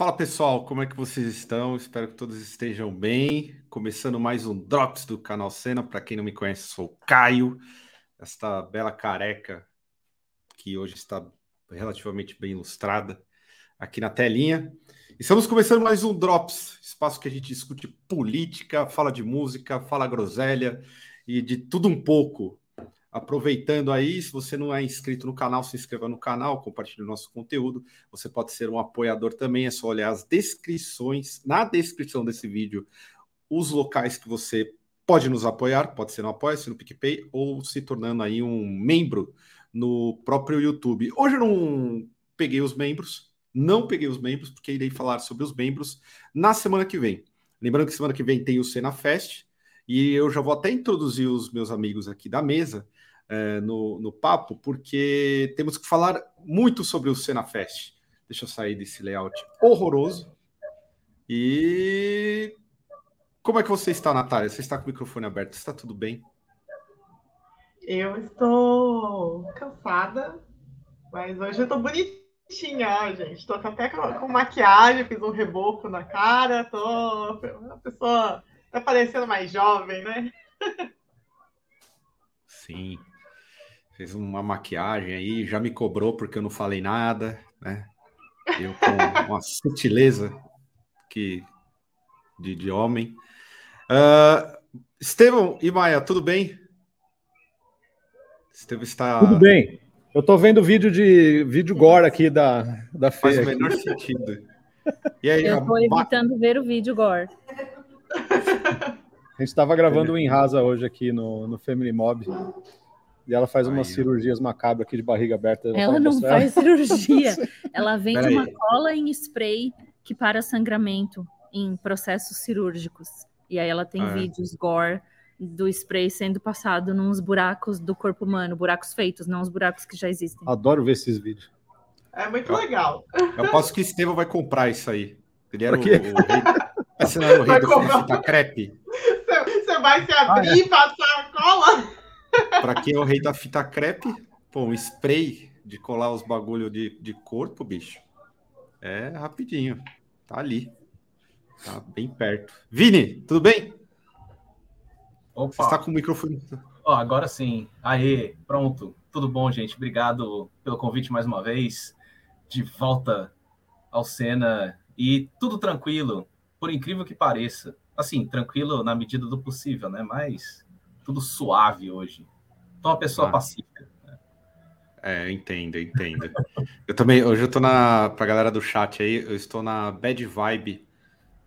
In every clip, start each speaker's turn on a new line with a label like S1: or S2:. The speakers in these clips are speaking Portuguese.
S1: Fala pessoal, como é que vocês estão? Espero que todos estejam bem. Começando mais um Drops do canal Cena. Para quem não me conhece, sou o Caio, esta bela careca que hoje está relativamente bem ilustrada aqui na telinha. Estamos começando mais um Drops, espaço que a gente discute política, fala de música, fala groselha e de tudo um pouco Aproveitando aí, se você não é inscrito no canal, se inscreva no canal, compartilhe o nosso conteúdo. Você pode ser um apoiador também, é só olhar as descrições, na descrição desse vídeo, os locais que você pode nos apoiar, pode ser no Apoia-se, no PicPay, ou se tornando aí um membro no próprio YouTube. Hoje eu não peguei os membros, não peguei os membros, porque irei falar sobre os membros na semana que vem. Lembrando que semana que vem tem o Cena Fest, e eu já vou até introduzir os meus amigos aqui da mesa, é, no, no papo, porque temos que falar muito sobre o Senafest. Deixa eu sair desse layout horroroso. E como é que você está, Natália? Você está com o microfone aberto? Está tudo bem?
S2: Eu estou cansada, mas hoje eu estou bonitinha, gente. Estou até com, com, maquiagem, fiz um reboco na cara, tô uma pessoa tá parecendo mais jovem, né?
S1: Sim fez uma maquiagem aí, já me cobrou porque eu não falei nada, né? Eu com uma sutileza que de, de homem. Uh, Estevão e Maia, tudo bem?
S3: Estevão está. Tudo bem. Eu estou vendo vídeo de vídeo gore aqui da, da.
S1: Faz o menor sentido.
S4: E aí, eu estou evitando ver o vídeo gore.
S3: A gente estava gravando o em Rasa hoje aqui no, no Family Mob. E ela faz umas cirurgias macabras aqui de barriga aberta.
S4: Ela não faz cirurgia. ela vende uma cola em spray que para sangramento em processos cirúrgicos. E aí ela tem ah, é. vídeos gore do spray sendo passado nos buracos do corpo humano, buracos feitos, não os buracos que já existem.
S3: Adoro ver esses vídeos.
S2: É muito legal.
S1: Eu posso que Estevão vai comprar isso aí. Ele era o, o, rei. É o rei do fita crepe.
S2: Você vai se abrir ah, é. e passar a cola?
S1: Para quem é o rei da fita crepe, pô, um spray de colar os bagulho de, de corpo, bicho, é rapidinho. Tá ali. Tá bem perto. Vini, tudo bem?
S5: Opa. Você está com o microfone. Oh, agora sim. Aê, pronto. Tudo bom, gente? Obrigado pelo convite mais uma vez. De volta ao Cena e tudo tranquilo, por incrível que pareça. Assim, tranquilo na medida do possível, né? Mas tudo suave hoje. Tô uma pessoa ah. pacífica. Né?
S1: É, entendo, entendo. eu também, hoje eu tô na, pra galera do chat aí, eu estou na bad vibe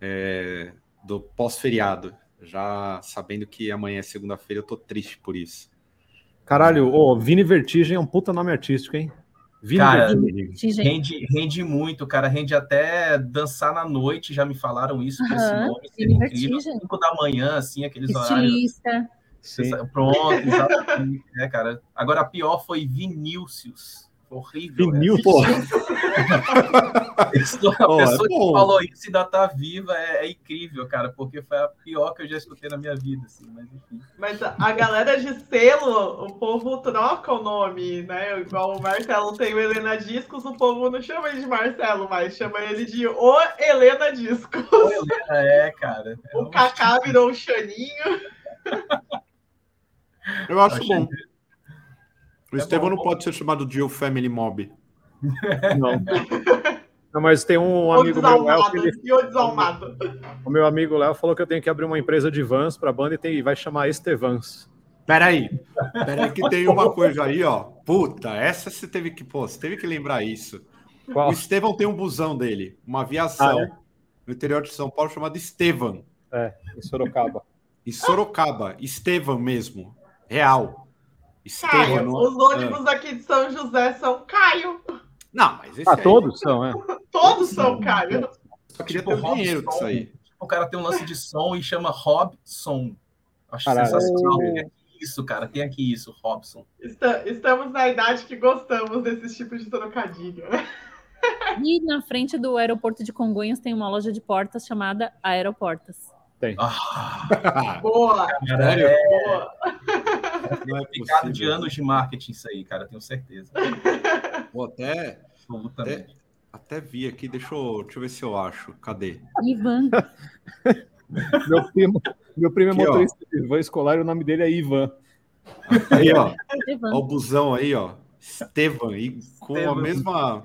S1: é, do pós-feriado, já sabendo que amanhã é segunda-feira, eu tô triste por isso.
S3: Caralho, ô, Vini Vertigem é um puta nome artístico, hein?
S5: Vini cara, Vertigem. Rende, rende muito, cara, rende até dançar na noite, já me falaram isso, uhum, esse nome, Vini incrível, 5 da manhã, assim, aqueles
S4: Estilista.
S5: horários. Sim. Pronto, exatamente. é, cara. Agora, a pior foi Vinícius. Horrível.
S3: Vinil, pô. a
S5: pessoa é que falou isso ainda tá viva é, é, incrível, cara, porque foi a pior que eu já escutei na minha vida, assim, mas enfim.
S2: Mas a galera de selo, o povo troca o nome, né? Igual o Marcelo tem o Helena Discos, o povo não chama ele de Marcelo, mas chama ele de O Helena Discos. O
S5: Helena, é, cara.
S2: É o um Kaká virou o Xaninho.
S1: Eu acho Achei... bom. O é Estevão não pode ser chamado de O Family Mob.
S3: Não. Não, mas tem um amigo meu, Léo, que ele... O meu amigo Léo falou que eu tenho que abrir uma empresa de vans para a banda e, tem... e vai chamar Estevans.
S1: Peraí, peraí que tem uma coisa aí, ó. Puta, essa você teve que, pô, você teve que lembrar isso. Qual? O Estevão tem um busão dele, uma aviação ah, é? no interior de São Paulo chamado Estevan.
S3: É, em Sorocaba.
S1: Em Sorocaba, Estevan mesmo. Real.
S2: Caio, os ônibus aqui de São José são Caio.
S1: Não, mas esse
S3: ah, aí... todos são, é.
S2: todos são Caio.
S1: Só queria tipo, ter o dinheiro disso aí.
S5: O cara tem um lance de som e chama Robson. Acho Caralho. sensacional. isso, cara? Quem é que isso, Robson?
S2: Estamos na idade que gostamos desses tipos de trocadilho.
S4: E na frente do aeroporto de Congonhas tem uma loja de portas chamada Aeroportas.
S3: Tem.
S2: Ah, boa! Cara, é... boa!
S5: Não é picado de anos de marketing isso aí, cara, tenho certeza.
S1: Vou até, até, até vi aqui, deixa eu, deixa eu ver se eu acho. Cadê?
S4: Ivan.
S3: meu primo, meu primo é motorista de Ivan escolar e o nome dele é Ivan.
S1: Aí, ó. ó o busão aí, ó. Estevan, e com Estevan. a mesma.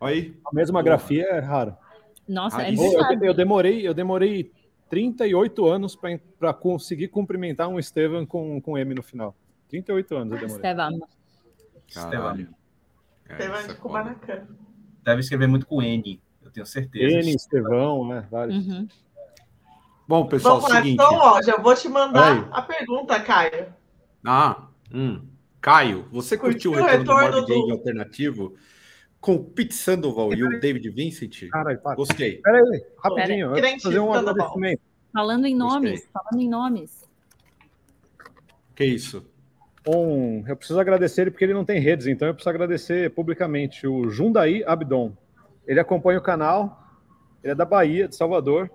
S1: Aí.
S3: A mesma grafia é raro.
S4: Nossa, é
S3: eu, eu, demorei, eu demorei 38 anos para conseguir cumprimentar um Estevam com, com M no final. 38 anos eu demorei.
S4: Estevam.
S5: Estevam.
S2: Estevam de Kubanacan.
S5: Deve escrever muito com N, eu tenho certeza.
S3: N, Estevão, né? Vários.
S4: Uhum.
S1: Bom, pessoal, Vamos lá, seguinte...
S2: então, ó, já vou te mandar a pergunta, Caio.
S1: Ah, hum. Caio, você curtiu, curtiu o retorno, retorno do Morbid do... alternativo? Com o Pete Sandoval e o David Vincent.
S3: Caralho, para.
S1: Gostei.
S3: Peraí, rapidinho. Pera aí. fazer um agradecimento.
S4: Falando em nomes, Gostei. falando em nomes.
S1: Que isso?
S3: Um, eu preciso agradecer ele porque ele não tem redes, então eu preciso agradecer publicamente o Jundaí Abdon. Ele acompanha o canal, ele é da Bahia, de Salvador.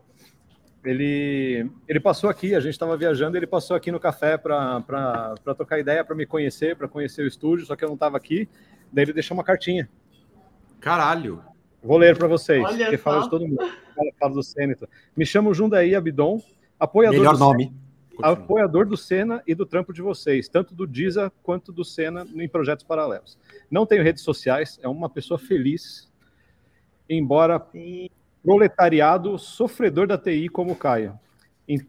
S3: Ele, ele passou aqui, a gente estava viajando, ele passou aqui no café para trocar ideia, para me conhecer, para conhecer o estúdio, só que eu não estava aqui. Daí ele deixou uma cartinha.
S1: Caralho.
S3: Vou ler para vocês, Olha porque fala de todo mundo. Fala do Senator. Me chamo Jundaí Abidon, apoiador
S1: Melhor
S3: do
S1: nome.
S3: Senna, apoiador do Senna e do trampo de vocês, tanto do Diza quanto do Senna em projetos paralelos. Não tenho redes sociais, é uma pessoa feliz, embora proletariado, sofredor da TI como Caio.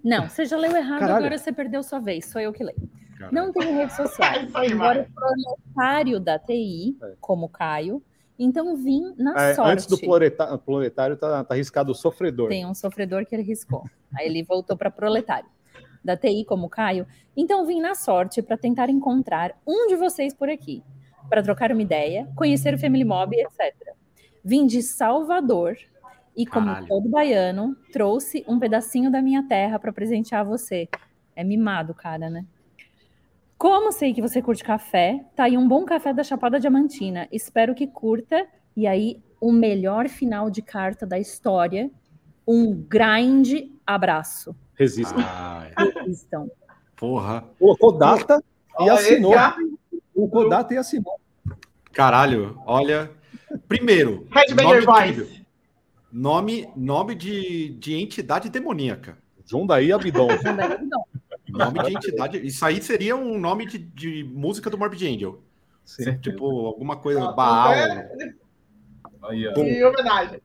S4: Não, você já leu errado, Caralho. agora você perdeu sua vez, sou eu que leio. Caralho. Não tenho redes sociais, embora proletário da TI, é. como Caio, então vim na é, sorte.
S3: Antes do proletário, proletário tá, tá riscado o sofredor.
S4: Tem um sofredor que ele riscou. Aí ele voltou para proletário. Da TI como Caio. Então vim na sorte para tentar encontrar um de vocês por aqui, para trocar uma ideia, conhecer o Family Mob, etc. Vim de Salvador e como Caralho. todo baiano, trouxe um pedacinho da minha terra para presentear você. É mimado, cara, né? Como sei que você curte café, tá aí um bom café da Chapada Diamantina. Espero que curta. E aí, o melhor final de carta da história. Um grande abraço.
S3: Resistam.
S4: Resistam.
S1: Porra.
S3: Colocou data e assinou. Colocou data e assinou.
S1: Caralho, olha. Primeiro, nome, nome, nome de, de entidade demoníaca.
S3: Jundaí Abidon.
S4: Jundaí Abidon.
S1: Nome de entidade. Isso aí seria um nome de, de música do Morbid Angel. Sim. Tipo, alguma coisa. Ah, Baal. É...
S2: Aí, em homenagem.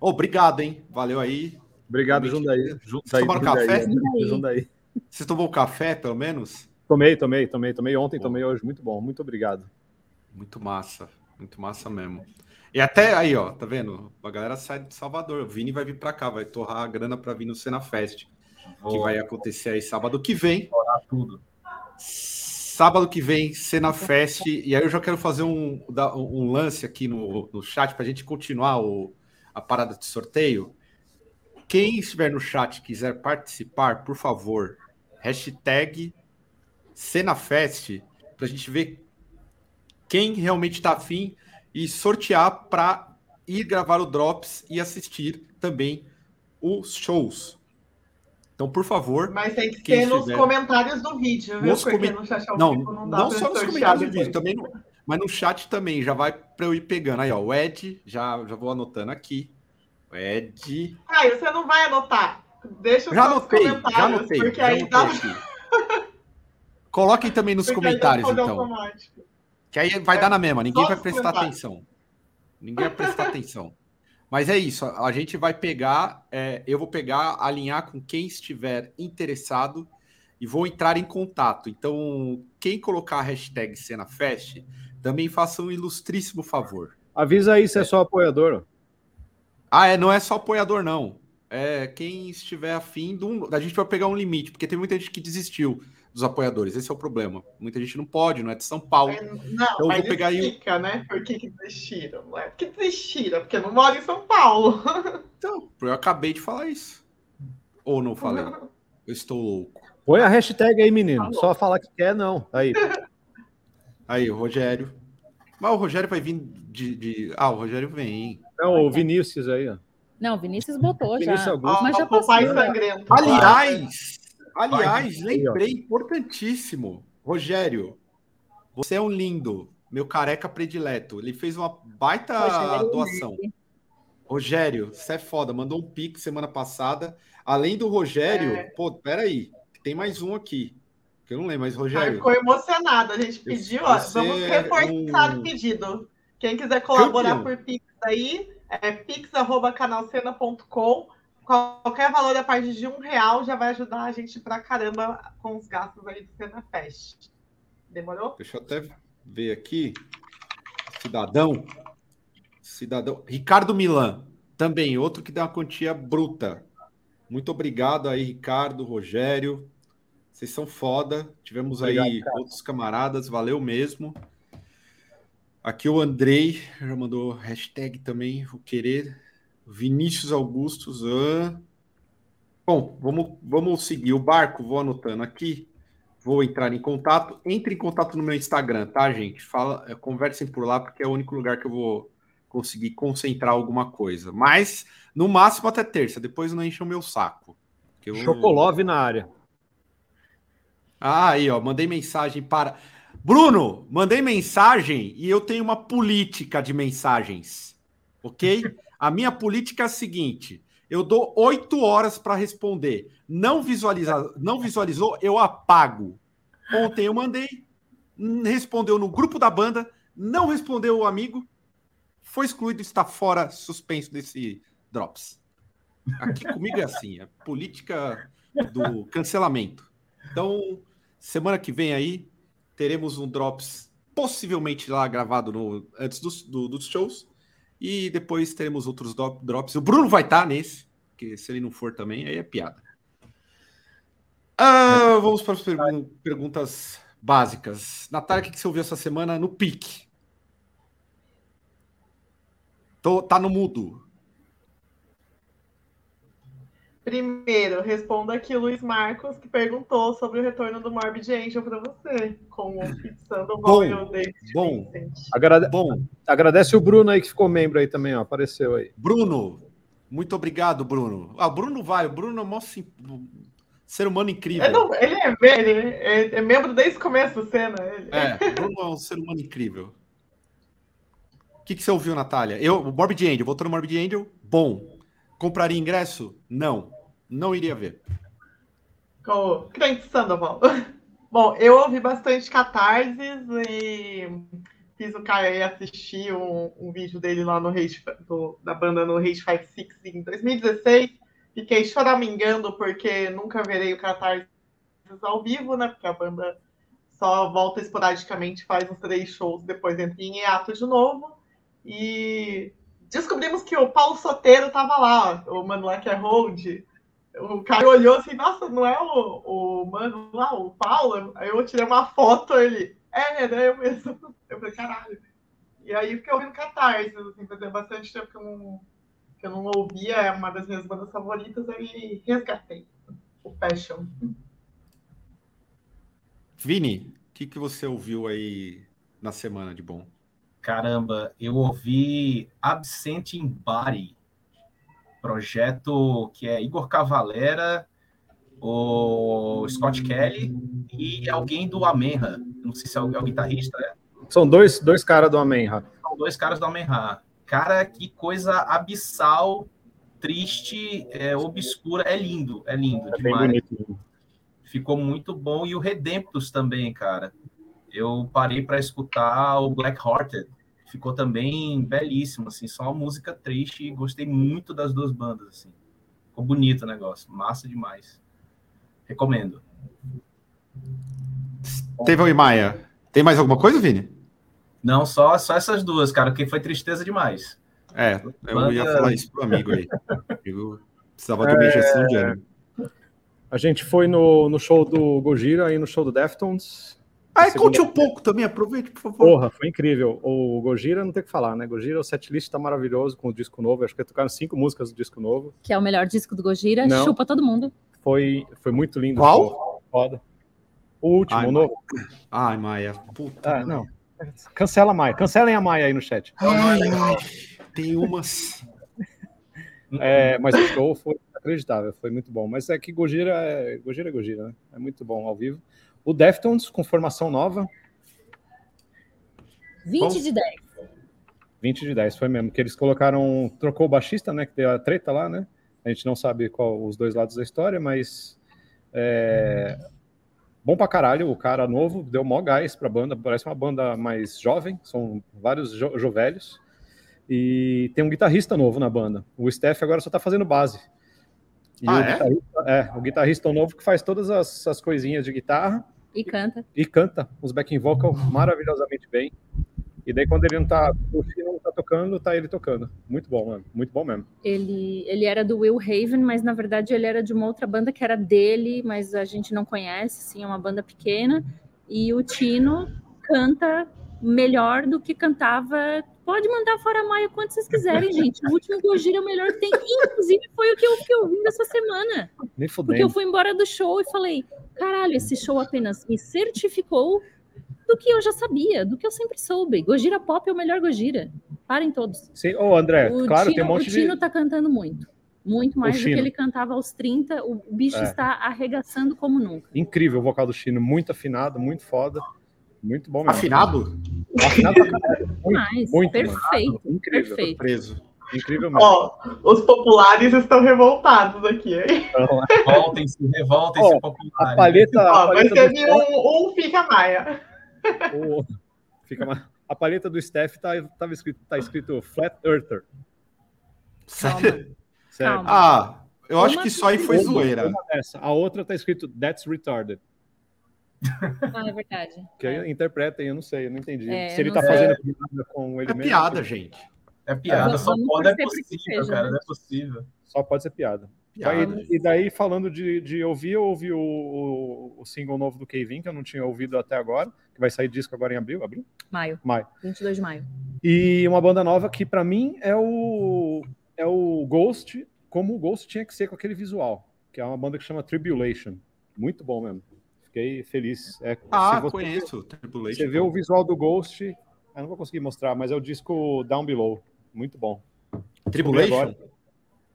S1: obrigado, hein? Valeu aí.
S3: Obrigado, Jundaí.
S1: Jundaí. Tomaram café? Jundaí. Você tomou café, pelo menos?
S3: Tomei, tomei, tomei. Tomei ontem, Pô. tomei hoje. Muito bom, muito obrigado.
S1: Muito massa. Muito massa mesmo. E até aí, ó, tá vendo? A galera sai de Salvador. O Vini vai vir para cá, vai torrar a grana para vir no Cena Fest que vai acontecer aí sábado que vem.
S5: Tudo.
S1: Sábado que vem, Cena Fest. E aí eu já quero fazer um, um lance aqui no, no chat para a gente continuar o, a parada de sorteio. Quem estiver no chat quiser participar, por favor, hashtag CenaFest, para a gente ver quem realmente está afim e sortear para ir gravar o Drops e assistir também os shows. Então, por favor.
S2: Mas tem que ser nos comentários do vídeo, viu?
S1: Porque no chat ao não, vivo não dá Não só nos comentários do vídeo, também no, mas no chat também, já vai para eu ir pegando. Aí, ó, o Ed, já, já vou anotando aqui. O Ed.
S2: Caio, você não vai anotar. Deixa
S1: já anotei, já anotei, porque já aí dá... Coloquem também nos porque comentários, então. Automático. Que aí vai é, dar na mesma, ninguém vai prestar atenção. Ninguém vai prestar atenção. Mas é isso, a gente vai pegar, é, eu vou pegar, alinhar com quem estiver interessado e vou entrar em contato. Então, quem colocar a hashtag CenaFest, também faça um ilustríssimo favor.
S3: Avisa aí se é só apoiador.
S1: Ah, é, não é só apoiador, não. É quem estiver afim, do, a gente vai pegar um limite, porque tem muita gente que desistiu dos apoiadores. Esse é o problema. Muita gente não pode, não é de São Paulo.
S2: Não, então, mas vou pegar explica, aí... né? Por que, que desistiram? Não é porque desistiram, porque não mora em São Paulo.
S1: Então, eu acabei de falar isso. Ou não falei? Eu estou louco.
S3: Põe a hashtag aí, menino. Só falar que quer, não. Aí.
S1: Aí, o Rogério. Mas o Rogério vai vir de. de... Ah, o Rogério vem.
S3: Não, o Vinícius aí, ó.
S4: Não, o Vinícius botou Vinícius já.
S2: Augusto. Mas já passou.
S1: Aliás, aliás, lembrei, importantíssimo. Rogério, você é um lindo, meu careca predileto. Ele fez uma baita Rogério doação. Rogério, você é foda, mandou um pique semana passada. Além do Rogério, é. pô, peraí, tem mais um aqui. Que eu não lembro, mas Rogério.
S2: ficou emocionado. A gente pediu, ó, vamos reforçar um... o pedido. Quem quiser colaborar Campeão. por Pix aí, é pix.canalcena.com. Qualquer valor a partir de um real já vai ajudar a gente pra caramba com os gastos aí do Cena Fest. Demorou?
S1: Deixa eu até ver aqui. Cidadão. Cidadão. Ricardo Milan. Também, outro que dá uma quantia bruta. Muito obrigado aí, Ricardo, Rogério. Vocês são foda. Tivemos obrigado, aí cara. outros camaradas, valeu mesmo. Aqui o Andrei já mandou hashtag também, o querer. Vinícius Augustos. Ah. Bom, vamos, vamos seguir o barco, vou anotando aqui. Vou entrar em contato. Entre em contato no meu Instagram, tá, gente? Fala, é, conversem por lá, porque é o único lugar que eu vou conseguir concentrar alguma coisa. Mas, no máximo, até terça. Depois não enche o meu saco.
S3: Eu... Chocolove na área.
S1: Ah, aí, ó. Mandei mensagem para. Bruno, mandei mensagem e eu tenho uma política de mensagens, ok? A minha política é a seguinte: eu dou oito horas para responder. Não visualizar, não visualizou, eu apago. Ontem eu mandei, respondeu no grupo da banda, não respondeu o amigo, foi excluído, está fora, suspenso desse drops. Aqui comigo é assim, é política do cancelamento. Então, semana que vem aí, teremos um Drops possivelmente lá gravado no, antes dos, do, dos shows. E depois teremos outros drops. O Bruno vai estar tá nesse, porque se ele não for também, aí é piada. Ah, vamos para as pergun perguntas básicas. Natália, o que você ouviu essa semana no pique? Tô, tá no mudo.
S2: Primeiro, responda aqui o Luiz Marcos, que perguntou sobre o retorno do Morbid Angel para você, com o Fixando Royal
S1: David Bom,
S3: Agrade... bom, agradece o Bruno aí que ficou membro aí também, ó, apareceu aí.
S1: Bruno, muito obrigado, Bruno. Ah, o Bruno vai, o Bruno é um sim... ser humano incrível.
S2: É, não, ele, é, ele é, é, membro desde o começo da cena. Ele.
S1: É, o Bruno é um ser humano incrível. O que, que você ouviu, Natália? Eu, o Morbid Angel, voltou no Morbid Angel, bom. Compraria ingresso? Não não iria ver.
S2: Com o Crente Sandoval. Bom, eu ouvi bastante catarses e fiz o Caio assistir um, um, vídeo dele lá no Rage, do, da banda no Rage 56 em 2016. Fiquei choramingando porque nunca verei o catarses ao vivo, né? Porque a banda só volta esporadicamente, faz uns três shows, depois entra em hiato de novo. E descobrimos que o Paulo Soteiro estava lá, o mano lá que é hold, o cara olhou assim, nossa, não é o, o mano lá, o Paulo? Aí eu tirei uma foto, ele, é, né, eu mesmo. Eu falei, caralho. E aí fiquei ouvindo Catarse, assim, fazia bastante tempo que eu não, que eu não ouvia, é uma das minhas bandas favoritas, aí resgatei o Passion.
S1: Vini, o que, que você ouviu aí na semana de bom?
S5: Caramba, eu ouvi Absent in Body, projeto que é Igor Cavalera, o Scott Kelly e alguém do Amenra. Não sei se é o, é o guitarrista, né?
S3: São dois, dois caras do Amenra.
S5: São dois caras do Amenra. Cara, que coisa abissal, triste, é, obscura. É lindo, é lindo é demais. Ficou muito bom. E o Redemptus também, cara. Eu parei para escutar o Black Hearted ficou também belíssimo, assim, só uma música triste e gostei muito das duas bandas, assim. Ficou bonito o negócio, massa demais. Recomendo.
S1: Teve o Imaia. Tem mais alguma coisa, Vini?
S5: Não, só, só essas duas, cara, que foi tristeza demais.
S1: É, eu Banda... ia falar isso pro amigo aí. Eu precisava de uma injeção de ânimo.
S3: A gente foi no, no show do Gojira e no show do Deftones.
S1: Aí conte um pouco também, aproveite, por favor.
S3: Porra, foi incrível. O Gojira não tem o que falar, né? Gojira, o setlist tá maravilhoso com o disco novo. Acho que tocaram cinco músicas do disco novo.
S4: Que é o melhor disco do Gojira. Não. Chupa todo mundo.
S3: Foi, foi muito lindo.
S1: Qual?
S3: foda. O último,
S1: Ai,
S3: o novo.
S1: Ai, Maia. Puta.
S3: Ah, não. Cancela a Maia. Cancelem a Maia aí no chat.
S1: Ai, ai. Tem umas.
S3: É, mas o show foi inacreditável, foi muito bom. Mas é que Gojira é Gojira, é Gojira, né? É muito bom ao vivo. O Deftones com formação nova.
S4: 20 bom. de 10.
S3: 20 de 10, foi mesmo. Que eles colocaram. Trocou o baixista, né? Que deu a treta lá, né? A gente não sabe qual os dois lados da história, mas. É, bom pra caralho, o cara novo, deu mó gás pra banda, parece uma banda mais jovem, são vários jo jovelhos. E tem um guitarrista novo na banda. O Steph agora só tá fazendo base. E ah, o, é? Guitarrista, é, o guitarrista novo que faz todas as, as coisinhas de guitarra.
S4: E canta.
S3: E canta os backing vocal maravilhosamente bem. E daí, quando ele não tá, o não tá tocando, tá ele tocando. Muito bom, mano. Muito bom mesmo.
S4: Ele, ele era do Will Haven, mas na verdade ele era de uma outra banda que era dele, mas a gente não conhece, sim, é uma banda pequena. E o Tino canta melhor do que cantava. Pode mandar fora a Maia quanto vocês quiserem, gente. O último Gojira é o melhor que tem. Inclusive, foi o que eu, vim dessa semana.
S3: Fudendo.
S4: Porque eu fui embora do show e falei: caralho, esse show apenas me certificou do que eu já sabia, do que eu sempre soube. Gojira Pop é o melhor Gojira. Parem todos.
S3: Sim, ô André,
S4: o
S3: claro,
S4: Tino,
S3: tem um monte
S4: o Tino de... tá cantando muito. Muito mais do que ele cantava aos 30. O bicho
S3: É.
S4: está arregaçando como nunca.
S3: Incrível o vocal do Chino, muito afinado, muito foda. Muito bom mesmo.
S1: Afinado?
S3: Afinado. Muito,
S4: Mas,
S3: muito,
S4: perfeito.
S3: mano. Incrível.
S4: Perfeito.
S1: preso.
S3: Incrível mesmo.
S2: Ó, os populares estão revoltados aqui, hein?
S3: Então,
S5: Revoltem-se, revoltem-se,
S3: Ó,
S5: populares.
S3: a palheta, a
S2: Ó, ser
S3: do
S2: de
S3: Steph,
S2: um, um fica Maia.
S3: o- fica mais- a palheta do Steph tá, tava escrito, tá escrito Flat Earther. Sério.
S4: Calma.
S1: Ah, eu acho
S4: Uma
S1: que isso aí foi
S3: Uma-
S1: zoeira.
S3: uma. A outra tá escrito That's Retarded.
S4: Ah, é verdade.
S3: Que aí interpretem, eu não sei, eu não entendi.
S4: É,
S3: Se ele tá
S4: sei.
S3: fazendo piada com ele
S1: É
S3: mesmo.
S1: piada, gente.
S5: É piada, só pode, é possível,
S4: seja,
S5: cara,
S4: né?
S5: não é possível.
S3: Só pode ser piada.
S1: Piada.
S3: Aí- e daí, falando de, de ouvir, eu ouvi o, o, o single novo do Kevin, que eu não tinha ouvido até agora, que vai sair disco agora em abril, abril?
S4: Maio.
S3: Maio.
S4: 22 de maio.
S3: E uma banda nova que, pra mim, é o, é o Ghost, como o Ghost tinha que ser com aquele visual, que é uma banda que chama Tribulation. Muito bom mesmo. Fiquei feliz. É,
S1: Ah,
S3: você-
S1: conheço. Tribulation.
S3: Você vê o visual do Ghost, eu não vou conseguir mostrar, mas é o disco Down Below. Muito bom.
S1: Tribulation?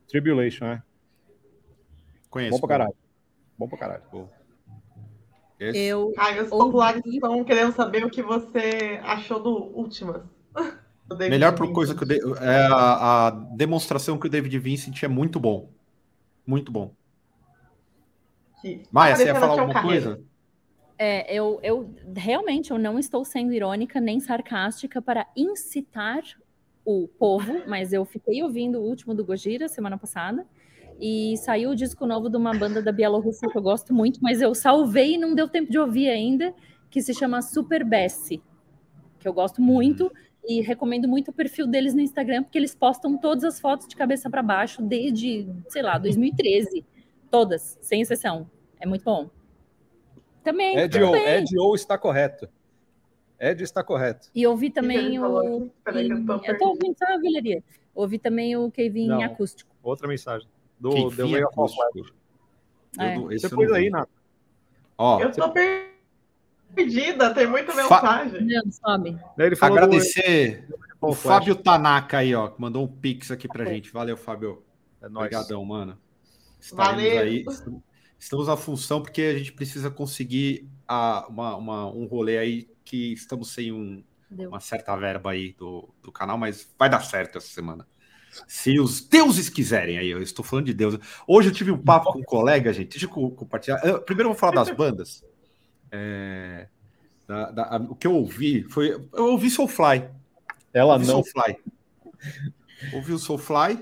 S3: Tribulation, é.
S1: Conheço.
S3: Bom pra caralho. Bom pra caralho.
S1: Esse-
S4: Eu
S2: Ai, os
S4: ouvi-
S2: populares estão querendo saber o que você achou do Últimas.
S1: Melhor
S2: Vincent.
S1: coisa que o De- é a, a demonstração que o David Vincent é muito bom. Muito bom.
S2: Que-
S1: Maia, você ia falar alguma
S2: Carreiro.
S1: coisa?
S4: É, eu, eu realmente eu não estou sendo irônica nem sarcástica para incitar o povo, mas eu fiquei ouvindo o último do Gojira semana passada e saiu o disco novo de uma banda da Bielorrússia que eu gosto muito, mas eu salvei e não deu tempo de ouvir ainda, que se chama Super Bessie, que eu gosto muito e recomendo muito o perfil deles no Instagram, porque eles postam todas as fotos de cabeça para baixo desde, sei lá, 2013, todas, sem exceção. É muito bom. Também,
S3: Ed ou,
S4: também.
S3: Ed ou está correto. Ed está correto.
S4: E ouvi também o.
S2: Peraí que eu tô
S4: Eu tô
S2: perdida.
S4: ouvindo só a Valeria. Ouvi também o Kevin
S3: Não.
S4: acústico.
S3: Outra mensagem. Do
S1: fim
S3: Way of
S1: acústico.
S4: É.
S1: não- esse
S3: Você aí, Nath.
S1: Ó,
S2: Eu tô perdida, tem muita
S1: Fa-
S2: mensagem.
S4: Não, sobe.
S1: Agradecer
S3: do
S1: o. Fábio Tanaka aí, ó, que mandou um pix aqui pra gente. Valeu, Fábio.
S3: É nóis.
S1: Obrigadão, mano. Estaremos
S2: Valeu.
S1: aí. Estamos na função porque a gente precisa conseguir a- uma- uma- um rolê aí que estamos sem um- uma certa verba aí do, do canal, mas vai dar certo essa semana. Se os deuses quiserem aí, eu estou falando de Deus. Hoje eu tive um papo com um colega, gente. Deixa eu co- compartilhar. Eu- primeiro eu vou falar das bandas. É, da- da- a- o que eu ouvi foi. Eu ouvi Soulfly.
S3: Ela
S1: ouvi
S3: não.
S1: Soulfly. Ouvi o Soulfly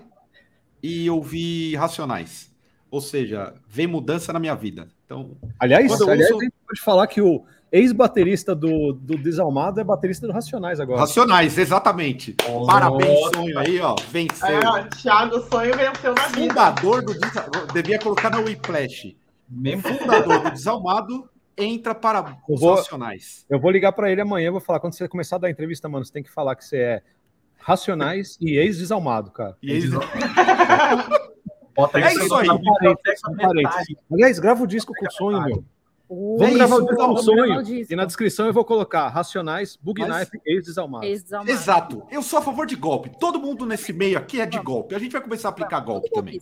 S1: e ouvi Racionais. Ou seja, vem mudança na minha vida. Então,
S3: Aliás, aliás
S1: ouço-
S3: a gente pode falar que o ex-baterista do, do Desalmado é baterista do Racionais agora.
S1: Racionais, exatamente.
S5: Oh,
S1: Parabéns, sonho aí, ó. Venceu.
S2: É, ó, Thiago Sonho venceu na vida.
S1: Fundador do Desa- devia colocar na Whiplash.
S5: Mesmo
S1: Fundador do Desalmado entra para
S3: Eu
S1: os
S3: vou-
S1: Racionais.
S3: Eu vou ligar pra ele amanhã, vou falar, quando você começar a dar entrevista, mano, você tem que falar que você é Racionais e ex-desalmado, cara.
S1: E eles...
S5: Bota
S1: É isso aí.
S3: Aliás, grava o disco com o sonho, meu. Uh, Vamos gravar o sonho. E na descrição eu vou colocar Racionais, Bug Mas... Knife, ex-desalmado.
S1: Ex Exato. Eu sou a favor de golpe. Todo mundo nesse meio aqui é de golpe. A gente vai começar a aplicar golpe também.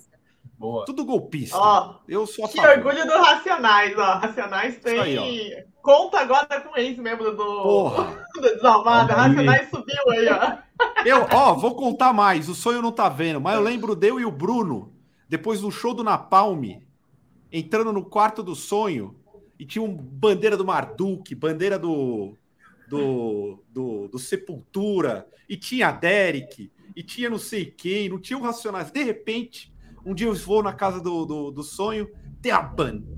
S1: Boa. Tudo golpista.
S2: Ó, eu sou a que favor. orgulho do Racionais, ó. Racionais tem aí, conta agora com ex-membro do, do Desalmado. Racionais subiu aí, ó.
S1: Eu, ó, vou contar mais. O sonho não tá vendo, mas eu lembro deu e o Bruno, depois do show do Napalm, entrando no quarto do sonho, e tinha um bandeira do Marduk, bandeira do, do, do, do Sepultura, e tinha a Derek, e tinha não sei quem, não tinha o Racionais. De repente, um dia eu vou na casa do, do, do sonho, tem, a,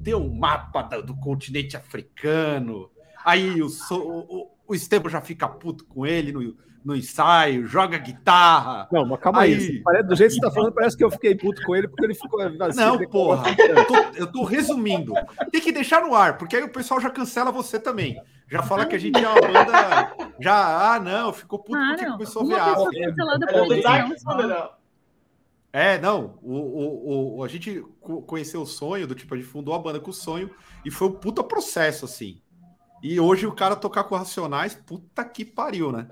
S1: tem um mapa do, do continente africano. Aí o, o, o Esteban já fica puto com ele no, no ensaio, joga guitarra.
S3: Não, mas calma aí. aí parece, do jeito que você tá falando, parece que eu fiquei puto com ele porque ele ficou.
S1: Assim, não, porra. Eu tô, eu tô, resumindo. Tem que deixar no ar, porque aí o pessoal já cancela você também. Já fala que a gente é uma banda. Já, ah, não, ficou puto ah, porque começou a ver a. É, não. O, o, o, a gente conheceu o sonho, do tipo, a gente fundou a banda com o sonho, e foi um puta processo, assim. E hoje o cara tocar com Racionais, puta que pariu, né?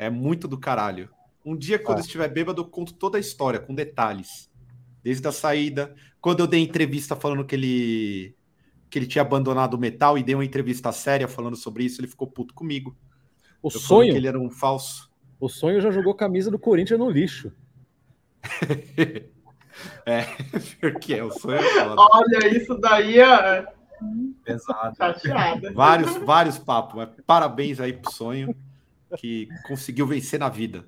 S1: É muito do caralho. Um dia, quando ah. estiver bêbado, eu conto toda a história, com detalhes. Desde a saída, quando eu dei entrevista falando que ele que ele tinha abandonado o metal e dei uma entrevista séria falando sobre isso, ele ficou puto comigo.
S3: O eu sonho.
S1: Que ele era um falso.
S3: O sonho já jogou camisa do Corinthians no lixo.
S1: é, porque é o sonho. É
S2: Olha, isso daí é.
S1: Pesado. Vários, vários papos. Parabéns aí pro sonho que conseguiu vencer na vida.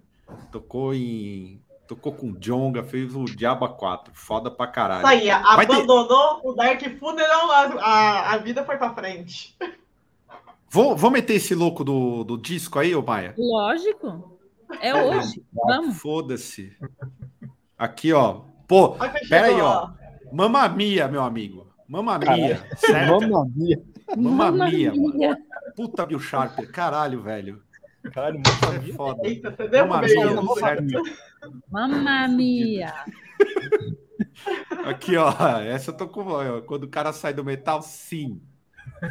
S1: Tocou em. Tocou com Jonga, fez o Diaba 4. Foda pra caralho. Isso
S2: aí, abandonou ter... o Dark Funeral, a, a, a vida foi pra frente.
S1: Vou, vou meter esse louco do, do disco aí, ô Maia?
S4: Lógico. É hoje. Vamos.
S1: Foda-se. Aqui, ó. Pô, pera aí, ó. Mamamia, meu amigo. Mamamia. Mamamia. Mamamia, mano. Puta Bill Sharper. Caralho, velho. Caralho, mamamia. É foda. Eita,
S4: mamamia, Mamamia.
S1: Aqui, ó. Essa eu tô com. Quando o cara sai do metal, sim.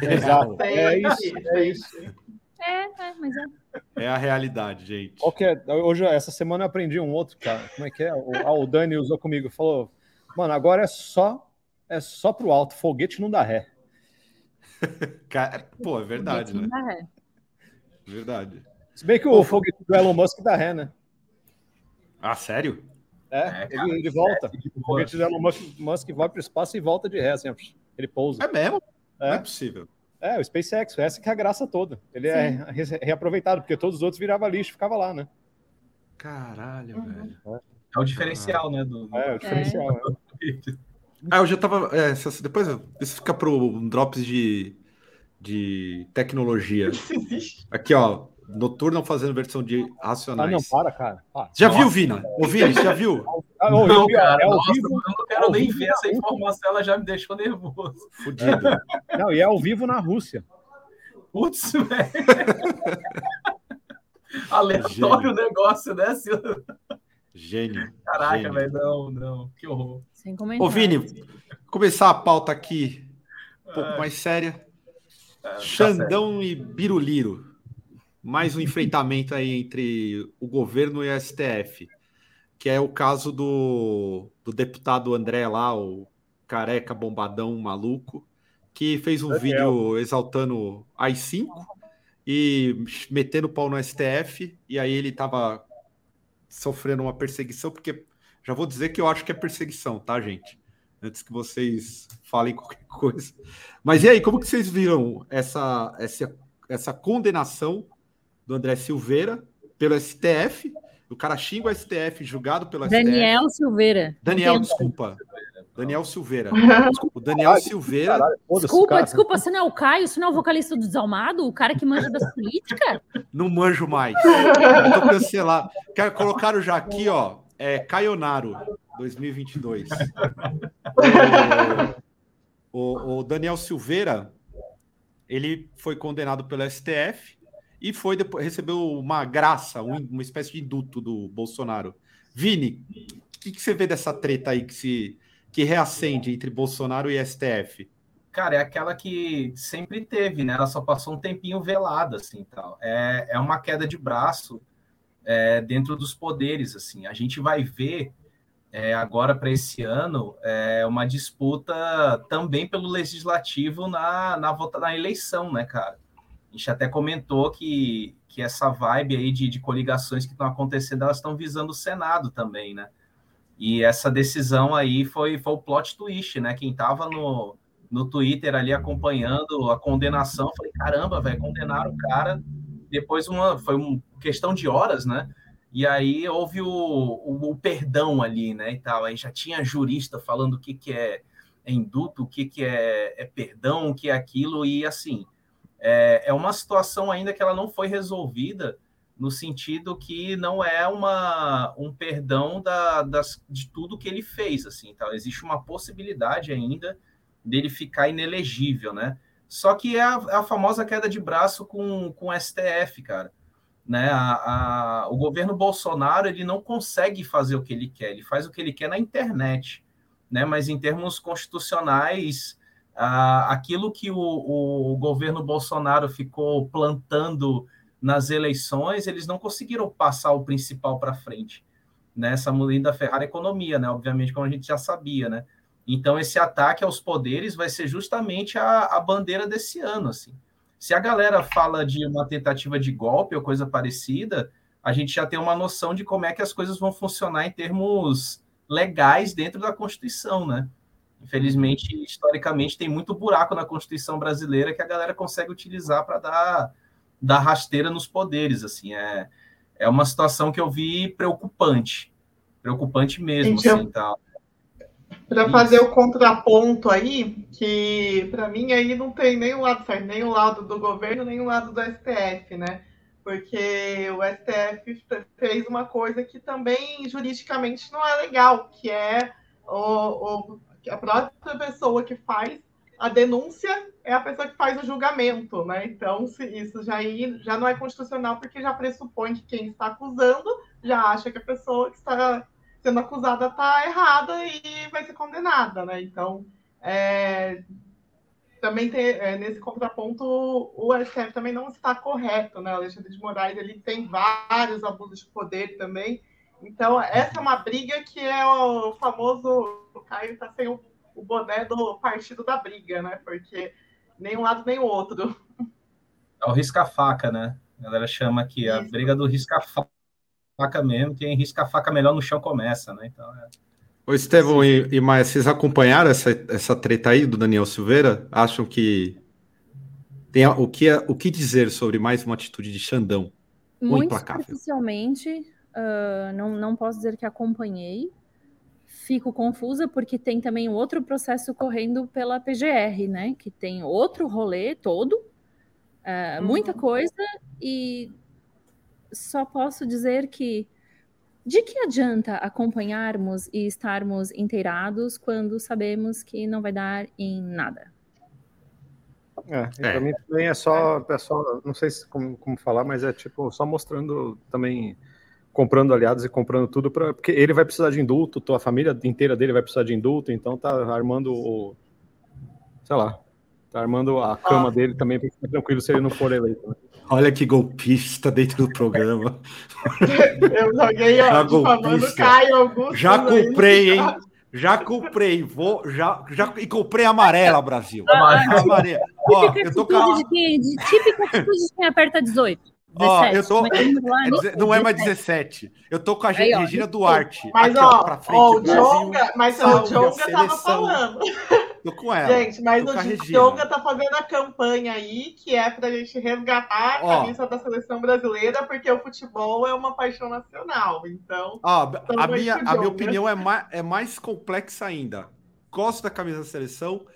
S3: Exato. É isso. É isso.
S4: É, é, mas é.
S1: É a realidade, gente.
S3: Okay. Hoje, essa semana eu aprendi um outro, cara. Como é que é? O, ah, o Dani usou comigo, falou: Mano, agora é só é só pro alto, foguete não dá ré.
S1: Pô, é verdade, né? Dá ré. Verdade.
S3: Se bem que o foguete do Elon Musk dá ré, né?
S1: Ah, sério?
S3: É, é ele, ele, volta. o foguete do Elon Musk, Musk vai para o espaço e volta de ré, assim, ele pousa.
S1: É mesmo? É. Não é possível.
S3: É, o SpaceX, essa que é a graça toda. Ele é Sim. é reaproveitado, porque todos os outros viravam lixo, ficava lá, né?
S1: Caralho, uhum. velho.
S5: É o diferencial, né? Do...
S3: É, o diferencial.
S1: É. Ah, eu já tava. É, depois isso fica pro Drops de, de tecnologia. Aqui, ó. Noturno fazendo versão de Racionais. Ah,
S3: não, para, cara.
S1: Ah, já nossa. viu, Vina? Ô, Vina, já viu?
S5: Ah, não, não, cara, é nossa, vivo, eu não quero nem ver essa informação, ela já me deixou nervoso.
S1: Fudido.
S3: Não, e é ao vivo na Rússia.
S5: Putz, velho. Aleatório o negócio, né, Silvio?
S1: Gênio.
S5: Caraca, velho, não, não, que horror.
S4: Sem comentário.
S1: Ô, Vini, começar a pauta aqui um pouco mais séria. É, Xandão tá e Biruliro mais um enfrentamento aí entre o governo e a STF, que é o caso do, do deputado André lá, o careca bombadão maluco, que fez um Daniel. vídeo exaltando as 5 e metendo pau no STF, e aí ele estava sofrendo uma perseguição, porque já vou dizer que eu acho que é perseguição, tá, gente? Antes que vocês falem qualquer coisa. Mas e aí, como que vocês viram essa, essa, essa condenação do André Silveira pelo STF. O cara xinga o STF, julgado pelo
S4: STF. Daniel Silveira.
S1: Daniel, desculpa. Daniel Silveira. O Daniel Silveira.
S4: Desculpa, desculpa, você não é o Caio, você não é o vocalista do Desalmado, o cara que manja das políticas?
S1: Não manjo mais. Eu tô cancelado. Colocaram já aqui, ó, é Caionaro 2022. O, o, o Daniel Silveira, ele foi condenado pelo STF e foi depois recebeu uma graça, um, uma espécie de induto do Bolsonaro. Vini, o que, que, você vê dessa treta aí que se que reacende entre Bolsonaro e STF?
S5: cara, é aquela que sempre teve, né? Ela só passou um tempinho velada, assim, tal. É, é uma queda de braço é, dentro dos poderes, assim. A gente vai ver é, agora para esse ano é uma disputa também pelo legislativo na, na, na eleição, né, cara? A gente até comentou que, que essa vibe aí de, de coligações que estão acontecendo, elas estão visando o Senado também, né? E essa decisão aí foi, foi o plot twist, né? Quem estava no, no Twitter ali acompanhando a condenação, falei, caramba, velho, condenaram o cara. Depois uma foi uma questão de horas, né? E aí houve o, o, o, perdão ali, né? E tal. Aí já tinha jurista falando o que, que é, é induto, o que, que é, é perdão, o que é aquilo, e assim, é, é uma situação ainda que ela não foi resolvida no sentido que não é uma, um perdão da, das, de tudo que ele fez, assim, tá? Existe uma possibilidade ainda dele ficar inelegível, né? Só que é a, a famosa queda de braço com, com o STF, cara né? A, a, o governo Bolsonaro ele não consegue fazer o que ele quer, ele faz o que ele quer na internet, né? Mas em termos constitucionais, a, aquilo que o, o, governo Bolsonaro ficou plantando nas eleições, eles não conseguiram passar o principal para frente. Nessa né? da Ferrari economia, né? Obviamente, como a gente já sabia, né? Então, esse ataque aos poderes vai ser justamente a, a bandeira desse ano, assim. Se a galera fala de uma tentativa de golpe ou coisa parecida, a gente já tem uma noção de como é que as coisas vão funcionar em termos legais dentro da Constituição, né? Infelizmente, historicamente, tem muito buraco na Constituição brasileira que a galera consegue utilizar para dar, dar rasteira nos poderes. Assim, é, é uma situação que eu vi preocupante, preocupante mesmo. Então, assim, tal.
S2: Para fazer o contraponto aí, que para mim aí não tem nem o lado certo, nem o lado do governo, nem o lado do STF, né? Porque o STF fez uma coisa que também juridicamente não é legal, que é o, o, a própria pessoa que faz a denúncia é a pessoa que faz o julgamento, né? Então, isso já, já não é constitucional, porque já pressupõe que quem está acusando já acha que a pessoa que está sendo acusada está errada e vai ser condenada, né? Então, é, também tem, é, nesse contraponto, o STF também não está correto, né? O Alexandre de Moraes ele tem vários abusos de poder também. Então, essa é uma briga que é o famoso. O Caio está sem o, o boné do partido da briga, né? Porque nem um lado nem o outro.
S5: É o risca-faca, né? A galera chama aqui a briga do risca-faca faca mesmo, quem risca a faca melhor no chão começa, né? Então, é...
S1: Ô, Estevão e, e Maia, vocês acompanharam essa, essa treta aí do Daniel Silveira? Acham que tem o que, o que dizer sobre mais uma atitude de Xandão?
S4: Muito superficialmente, uh, não, não posso dizer que acompanhei. Fico confusa porque tem também outro processo correndo pela PGR, né? Que tem outro rolê todo, uh, muita coisa, e só posso dizer que de que adianta acompanharmos e estarmos inteirados quando sabemos que não vai dar em nada?
S3: É, é. para mim também é só, é só não sei como, como falar, mas é tipo só mostrando também comprando aliados e comprando tudo para porque ele vai precisar de indulto, tua família inteira dele vai precisar de indulto, então tá armando o sei lá, tá armando a cama ah. dele também para ficar tranquilo se ele não for eleito. Né?
S1: Olha que golpista dentro do programa.
S2: Eu joguei a golpista. Caio Augusto.
S1: Já comprei, hein? Já comprei, vou, já, já e comprei amarela, Brasil.
S4: Ah, amarela. Ó, eu tô com de, de, típica atitude de quem aperta 18.
S1: Ó, eu tô, é, não é mais 17. Eu tô com a Aí, Regina ó, Duarte.
S2: Mas, aqui, ó, frente, ó, o Jonga, mas o Jonga tava falando.
S1: Tô com ela.
S2: Gente, mas o Jonga tá fazendo a campanha aí, que é pra gente resgatar a camisa da seleção brasileira, porque o futebol é uma paixão nacional. Então.
S1: Ó, a, minha, a minha opinião é mais, é mais complexa ainda. Gosto da camisa da seleção,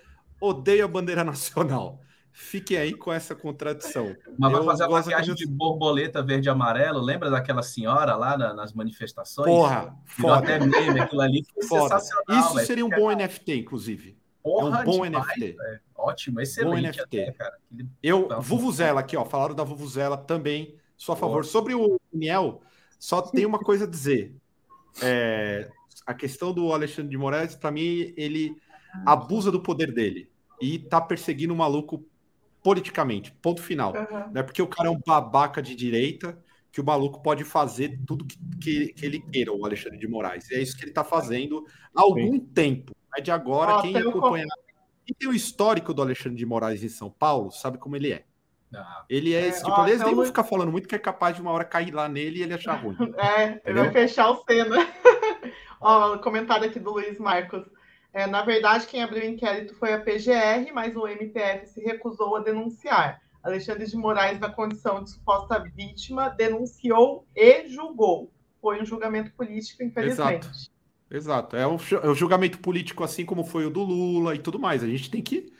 S1: odeio a bandeira nacional. Fiquem aí com essa contradição.
S5: Mas vai fazer a maquiagem de borboleta verde e amarelo. Lembra daquela senhora lá na, nas manifestações?
S1: Porra, foda.
S5: até meme, aquilo ali foi foda. sensacional.
S1: Isso seria um bom NFT, inclusive. Porra, é um bom demais, NFT.
S5: Véio. Ótimo, excelente. Bom NFT. Até, cara.
S1: Eu, Vuvuzela aqui, ó. Falaram da Vuvuzela também. Sou a favor. Sobre o Daniel, só tem uma coisa a dizer. É, a questão do Alexandre de Moraes, para mim, ele abusa do poder dele e tá perseguindo o maluco politicamente. Ponto final. Uhum. Não é porque o cara é um babaca de direita que o maluco pode fazer tudo que, que, que ele queira, o Alexandre de Moraes. E é isso que ele está fazendo há algum Sim. tempo. É de agora, quem acompanha. E tem o histórico do Alexandre de Moraes em São Paulo, sabe como ele é. Ah. Ele é, é esse tipo, ó, eles nem vão ficar falando muito que é capaz de uma hora cair lá nele e ele achar ruim.
S2: É, ele vai fechar o cena. ó, comentário aqui do Luiz Marcos. É, na verdade, quem abriu o inquérito foi a PGR, mas o MPF se recusou a denunciar. Alexandre de Moraes, na condição de suposta vítima, denunciou e julgou. Foi um julgamento político, infelizmente.
S1: Exato. Exato. É um, é um julgamento político, assim como foi o do Lula e tudo mais. A gente tem que.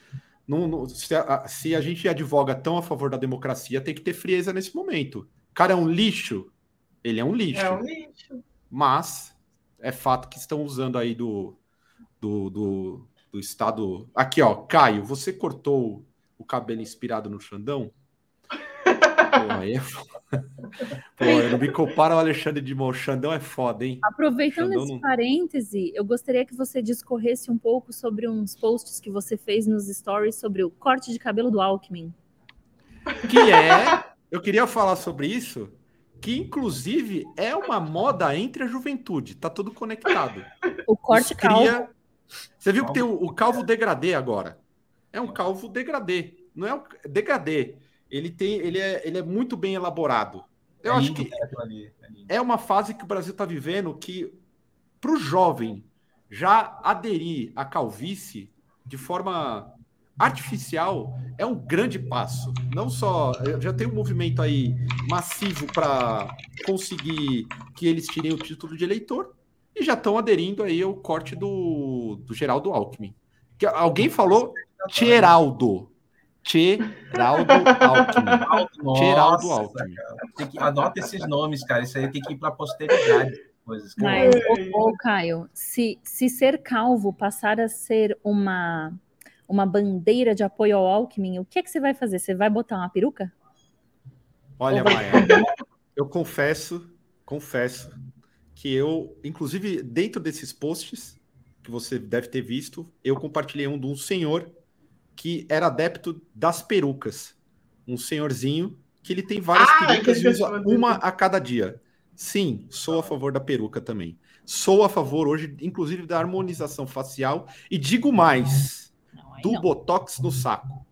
S1: Não, não, se, a, se a gente advoga tão a favor da democracia, tem que ter frieza nesse momento. O cara é um lixo. Ele é um lixo.
S2: É um lixo.
S1: Mas é fato que estão usando aí do, do, do, do Estado. Aqui, ó, Caio, você cortou o cabelo inspirado no Xandão? Pô, aí é foda. Pô, eu não me comparo ao Alexandre de Mão. Xandão é foda, hein?
S4: Aproveitando Xandão esse não... parêntese, eu gostaria que você discorresse um pouco sobre uns posts que você fez nos stories sobre o corte de cabelo do Alckmin.
S1: Que é, eu queria falar sobre isso, que inclusive é uma moda entre a juventude, tá tudo conectado.
S4: O corte calvo.
S1: Você viu que tem o, o, calvo degradê agora? É um calvo degradê, não é o degradê. Ele tem, ele é, ele é muito bem elaborado. Eu é acho que é, é uma fase que o Brasil está vivendo que para o jovem já aderir à calvície de forma artificial é um grande passo. Não só já tem um movimento aí massivo para conseguir que eles tirem o título de eleitor, e já estão aderindo aí ao corte do, do Geraldo Alckmin. Que alguém falou Geraldo. Geraldo Alckmin.
S5: Nossa, Geraldo Alckmin. Tem que, anota esses nomes, cara. Isso aí tem que ir para a posteridade. Coisas,
S4: Mas, ô, ô, Caio, se, se ser calvo passar a ser uma, uma bandeira de apoio ao Alckmin, o que é que você vai fazer? Você vai botar uma peruca?
S1: Olha, Maia, eu confesso, confesso que eu, inclusive, dentro desses posts que você deve ter visto, eu compartilhei um de um senhor que era adepto das perucas. Um senhorzinho que ele tem várias ah, perucas e usa uma a cada dia. Sim, sou a favor da peruca também. Sou a favor hoje, inclusive, da harmonização facial e digo mais, não, do não. botox no saco.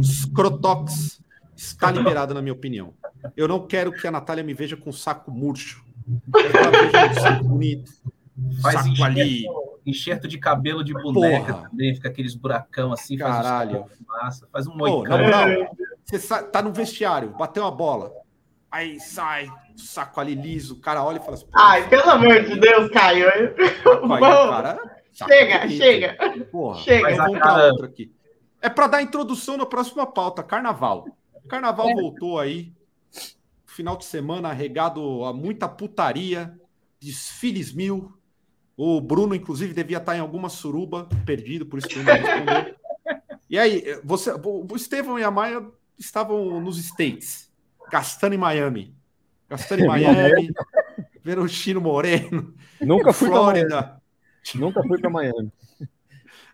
S1: Os crotox está liberado, na minha opinião. Eu não quero que a Natália me veja com um saco murcho. Ela veja um saco bonito.
S5: Faz saco enxerto, ali. enxerto de cabelo de boneca Porra. também, fica aqueles buracão assim,
S1: Caralho.
S5: faz um faz um moicano.
S1: você tá no vestiário, bateu uma bola. Aí sai, saco ali liso, o cara olha e fala assim.
S2: Ai, pelo amor de Deus, Caio. Aí, cara, chega, bonito. chega.
S1: Porra, chega. Vamos cara... outro aqui. É para dar introdução na próxima pauta, carnaval. O carnaval é. voltou aí. Final de semana regado a muita putaria, desfiles mil. O Bruno, inclusive, devia estar em alguma suruba, perdido, por isso que não respondeu. E aí, você, o Estevão e a Maia estavam nos States, gastando em Miami. Gastando em Miami, vendo o Chino Moreno.
S3: Nunca fui Flórida. Nunca fui para Miami.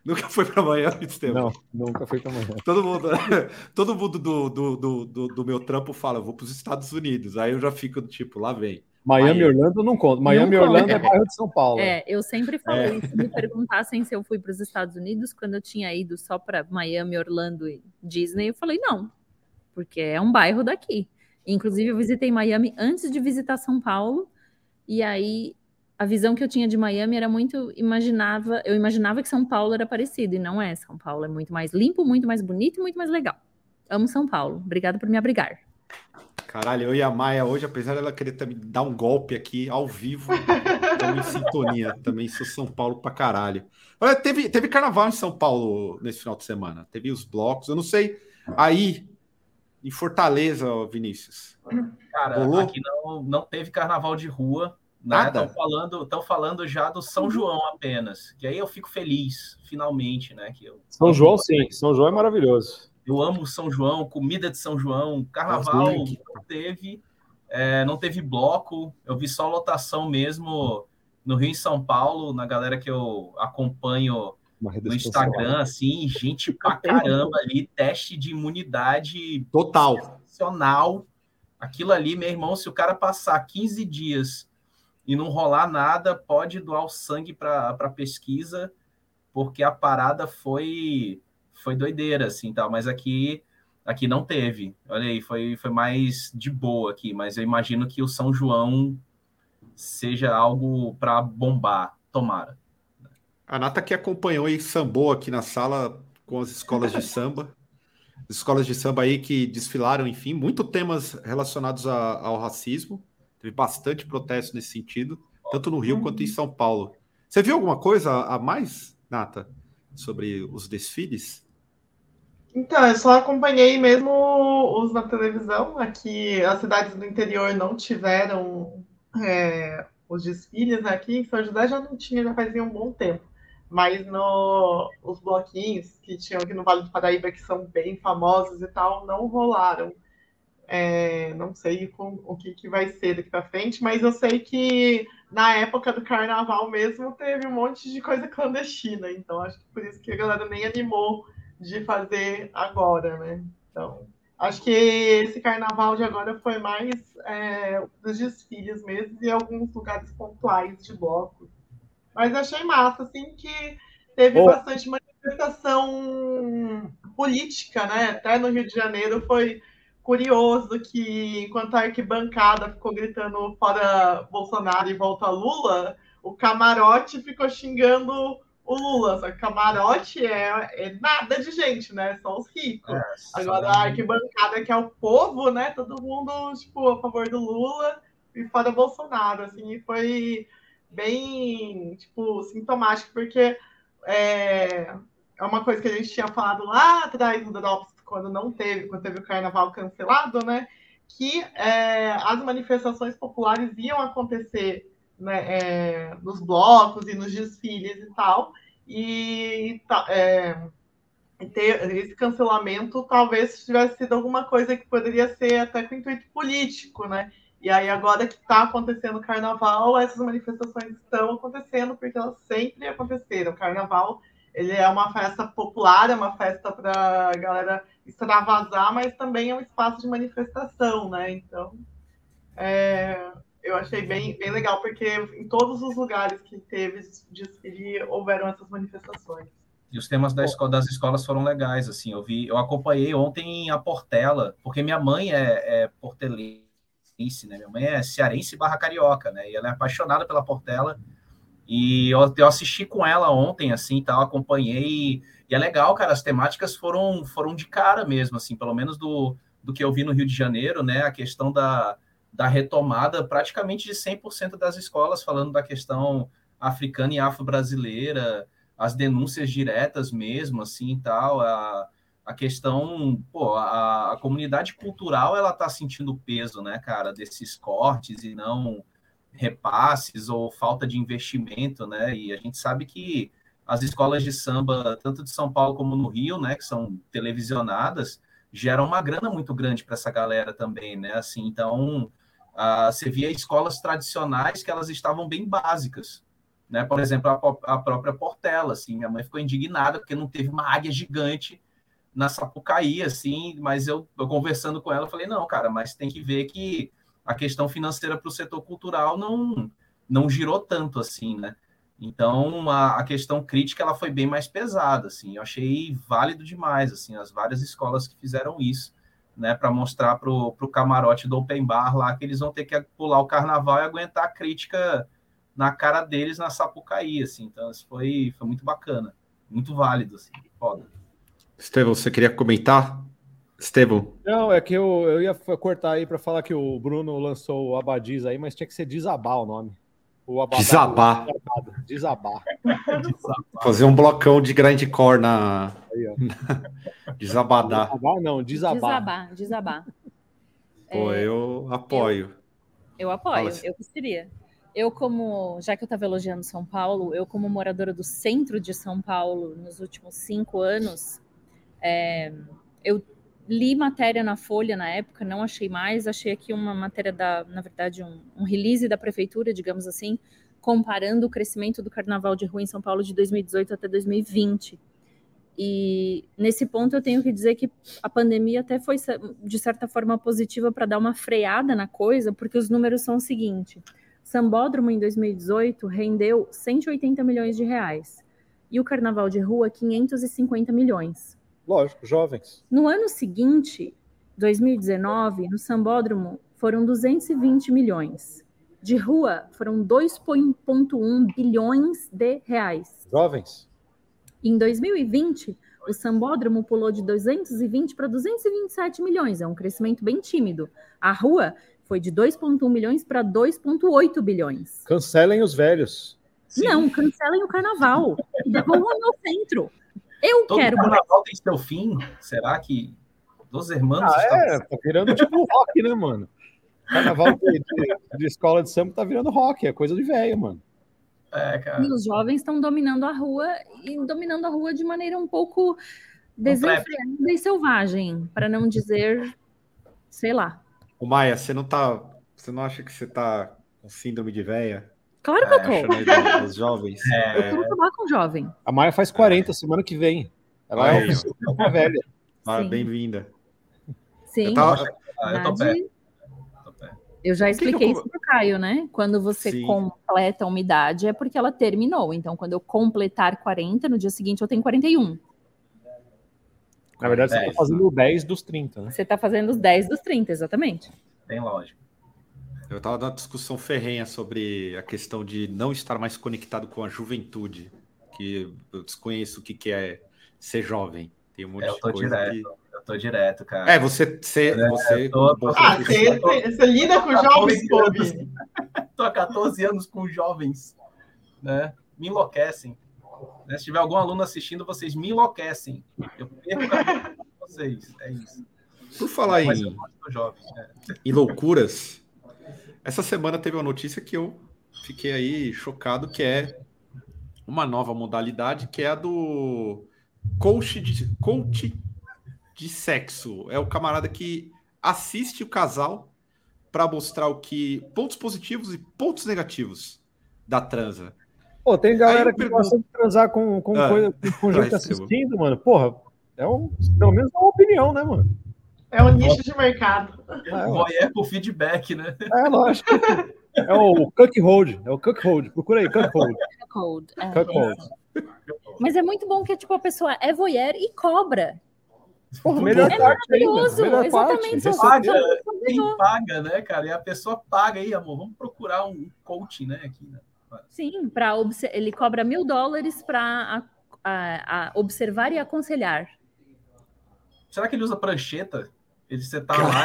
S1: Nunca foi para Miami,
S3: Estevam? Não, nunca foi para Miami.
S1: Todo mundo, todo mundo do, do, do, do, meu trampo fala, vou para os Estados Unidos. Aí eu já fico tipo, lá vem.
S3: Miami, e Orlando não conta. Miami e Orlando é bairro de São Paulo.
S4: É, eu sempre falei, é. se me perguntassem se eu fui para os Estados Unidos, quando eu tinha ido só para Miami, Orlando e Disney, eu falei, não, porque é um bairro daqui. Inclusive, eu visitei Miami antes de visitar São Paulo, e aí a visão que eu tinha de Miami era muito imaginava, eu imaginava que São Paulo era parecido e não é. São Paulo é muito mais limpo, muito mais bonito e muito mais legal. Amo São Paulo. Obrigada por me abrigar.
S1: Caralho, eu e a Maia hoje, apesar dela querer me dar um golpe aqui ao vivo, estamos em sintonia. Também sou São Paulo pra caralho. Olha, teve, teve carnaval em São Paulo nesse final de semana. Teve os blocos. Eu não sei. Aí, em Fortaleza, Vinícius.
S5: Cara, Rolou? aqui não, não teve carnaval de rua. Nada. Estão falando, estão falando já do São uhum. João apenas. Que aí eu fico feliz, finalmente, né? Que eu,
S3: São João, sim. São João é maravilhoso.
S5: Eu amo São João, comida de São João, carnaval não teve, é, não teve bloco. Eu vi só lotação mesmo no Rio e São Paulo, na galera que eu acompanho no Instagram, assim, gente pra caramba ali, teste de imunidade
S1: total.
S5: Nacional. Aquilo ali, meu irmão, se o cara passar 15 dias e não rolar nada, pode doar o sangue para pesquisa, porque a parada foi foi doideira, assim, tal. Mas aqui aqui não teve. Olha aí, foi, foi mais de boa aqui, mas eu imagino que o São João seja algo para bombar. Tomara.
S1: A Nata que acompanhou e sambou aqui na sala com as escolas de samba. As escolas de samba aí que desfilaram, enfim, muito temas relacionados a, ao racismo. Teve bastante protesto nesse sentido, tanto no Rio quanto em São Paulo. Você viu alguma coisa a mais, Nata, sobre os desfiles?
S2: Então, eu só acompanhei mesmo os na televisão. Aqui, as cidades do interior não tiveram é, os desfiles. Aqui em São José já não tinha, já fazia um bom tempo. Mas no, os bloquinhos que tinham aqui no Vale do Paraíba, que são bem famosos e tal, não rolaram. É, não sei com, o que, que vai ser daqui para frente, mas eu sei que na época do carnaval mesmo teve um monte de coisa clandestina, então acho que por isso que a galera nem animou de fazer agora, né? Então, acho que esse carnaval de agora foi mais é, dos desfiles mesmo e alguns lugares pontuais de blocos. Mas achei massa, assim, que teve oh. bastante manifestação política, né? Até no Rio de Janeiro foi curioso que enquanto a arquibancada ficou gritando fora Bolsonaro e volta Lula, o camarote ficou xingando o Lula. Só que camarote é, é nada de gente, né? Só os ricos. É, Agora a arquibancada que é o povo, né? Todo mundo, tipo, a favor do Lula e fora Bolsonaro, assim, foi bem, tipo, sintomático, porque é, é uma coisa que a gente tinha falado lá atrás no Drops quando não teve, quando teve o carnaval cancelado, né? Que é, as manifestações populares iam acontecer né, é, nos blocos e nos desfiles e tal. E é, ter esse cancelamento talvez tivesse sido alguma coisa que poderia ser até com intuito político, né? E aí, agora que está acontecendo o carnaval, essas manifestações estão acontecendo porque elas sempre aconteceram. O carnaval ele é uma festa popular, é uma festa para galera extravasar, mas também é um espaço de manifestação, né? Então, é, eu achei bem, bem legal, porque em todos os lugares que teve desfile, houveram essas manifestações.
S5: E os temas da escola, das escolas foram legais, assim, eu vi, eu acompanhei ontem a Portela, porque minha mãe é, é portelense, né? Minha mãe é cearense barra carioca, né? E ela é apaixonada pela Portela, e eu, eu assisti com ela ontem, assim, tal, acompanhei. E é legal, cara, as temáticas foram, foram de cara mesmo, assim, pelo menos do, do que eu vi no Rio de Janeiro, né? A questão da, da retomada praticamente de 100% das escolas, falando da questão africana e afro-brasileira, as denúncias diretas mesmo, assim, tal, a, a questão, pô, a, a comunidade cultural, ela tá sentindo peso, né, cara, desses cortes e não repasses ou falta de investimento, né? E a gente sabe que as escolas de samba, tanto de São Paulo como no Rio, né, que são televisionadas, geram uma grana muito grande para essa galera também, né? Assim, então, você via escolas tradicionais que elas estavam bem básicas, né? Por exemplo, a, a própria Portela, assim, minha mãe ficou indignada porque não teve uma águia gigante na Sapucaí, assim, mas eu, eu conversando com ela, falei, não, cara, mas tem que ver que a questão financeira para o setor cultural não, não girou tanto assim, né? Então, a, a, questão crítica ela foi bem mais pesada, assim. Eu achei válido demais, assim, as várias escolas que fizeram isso, né, para mostrar para o camarote do Open Bar lá que eles vão ter que pular o carnaval e aguentar a crítica na cara deles na Sapucaí, assim. Então, isso foi, foi muito bacana, muito válido, assim, foda.
S1: Estevão, você queria comentar? Estevão.
S3: Não, é que eu, eu ia cortar aí para falar que o Bruno lançou o Abadiz aí, mas tinha que ser Desabar o nome.
S1: O Desabar.
S3: Desabar.
S1: Fazer um blocão de grindcore na. Aí, Desabadar.
S4: Desabar, não, desabar. Desabar, desabar.
S1: Pô, é, eu apoio.
S4: Eu, eu apoio, assim. eu gostaria. Eu, como, já que eu estava elogiando São Paulo, eu, como moradora do centro de São Paulo nos últimos cinco anos, é, eu li matéria na Folha na época, não achei mais, achei aqui uma matéria da, na verdade, um, um release da prefeitura, digamos assim, comparando o crescimento do carnaval de rua em São Paulo de 2018 até 2020. E nesse ponto eu tenho que dizer que a pandemia até foi, de certa forma, positiva para dar uma freada na coisa, porque os números são o seguinte: Sambódromo em 2018 rendeu 180 milhões de reais e o Carnaval de Rua 550 milhões.
S3: Lógico, jovens.
S4: No ano seguinte, 2019, no Sambódromo foram 220 milhões. De rua foram 2,1 bilhões de reais.
S3: Jovens.
S4: Em 2020, o Sambódromo pulou de 220 para 227 milhões, é um crescimento bem tímido. A rua foi de 2,1 milhões para 2,8 bilhões.
S3: Cancelem os velhos.
S4: Não, cancelem o carnaval. Devolvam ao centro. Eu
S5: Todo
S4: quero.
S5: O carnaval tem seu fim? Será que dos irmãos?
S3: Ah, é, tá virando tipo rock, né, mano? Carnaval de, de, de, escola de samba tá virando rock, é coisa de velho, mano.
S5: É, cara.
S4: E os jovens estão dominando a rua e dominando a rua de maneira um pouco desenfreada e selvagem, para não dizer, sei lá.
S1: O Maia, você não tá, você não acha que você tá com síndrome de véia?
S4: Claro que é, eu
S1: tô. Os jovens.
S4: É. Eu quero acabar com jovem.
S3: A Maia faz 40 é. semana que vem. Ela Aí, é uma velha.
S1: Ah, bem-vinda.
S4: Sim.
S5: Eu, tava... ah, eu tô perto.
S4: Eu já expliquei que que eu... isso pro Caio, né? Quando você Sim. completa a umidade é porque ela terminou. Então, quando eu completar 40, no dia seguinte eu tenho 41.
S3: Na verdade, 10, você está fazendo 10 dos 30, né?
S4: Você está fazendo os 10 dos 30, exatamente.
S5: Tem lógico.
S1: Eu estava numa discussão ferrenha sobre a questão de não estar mais conectado com a juventude, que eu desconheço o que, que é ser jovem. Tem um monte
S5: eu
S1: de coisa
S5: direto.
S1: que
S5: tô direto, cara.
S1: É, você. você, é, você
S2: tô, ah, você, você lida com jovens, Kobe.
S5: tô há 14 anos com jovens, né? Me enlouquecem. Né? Se tiver algum aluno assistindo, vocês me enlouquecem. Eu perco a vocês. É isso.
S1: Por falar em,
S5: jovem, né?
S1: em loucuras, essa semana teve uma notícia que eu fiquei aí chocado, que é uma nova modalidade, que é a do coach de, coach de sexo. É o camarada que assiste o casal para mostrar o que pontos positivos e pontos negativos da transa.
S3: Pô, tem galera que pergunto... gosta de transar com, com, ah, coisa, com gente assistindo, mano. Porra, é um, pelo menos é uma opinião, né, mano?
S2: É um nicho de mercado.
S5: É, é com feedback, né?
S3: É, lógico. É o cuckold, é o cuckold. Procura aí, cuckold.
S4: Cuckold. É, cuckold. Mas é muito bom que tipo, a pessoa é voyeur e cobra.
S3: Porra, melhor
S4: é maravilhoso, melhor exatamente.
S5: Parte, paga, quem paga, né, cara? E a pessoa paga aí, amor. Vamos procurar um coaching, né, aqui, né?
S4: Sim, para ele cobra mil dólares para observar e aconselhar.
S5: Será que ele usa prancheta? Ele você tá lá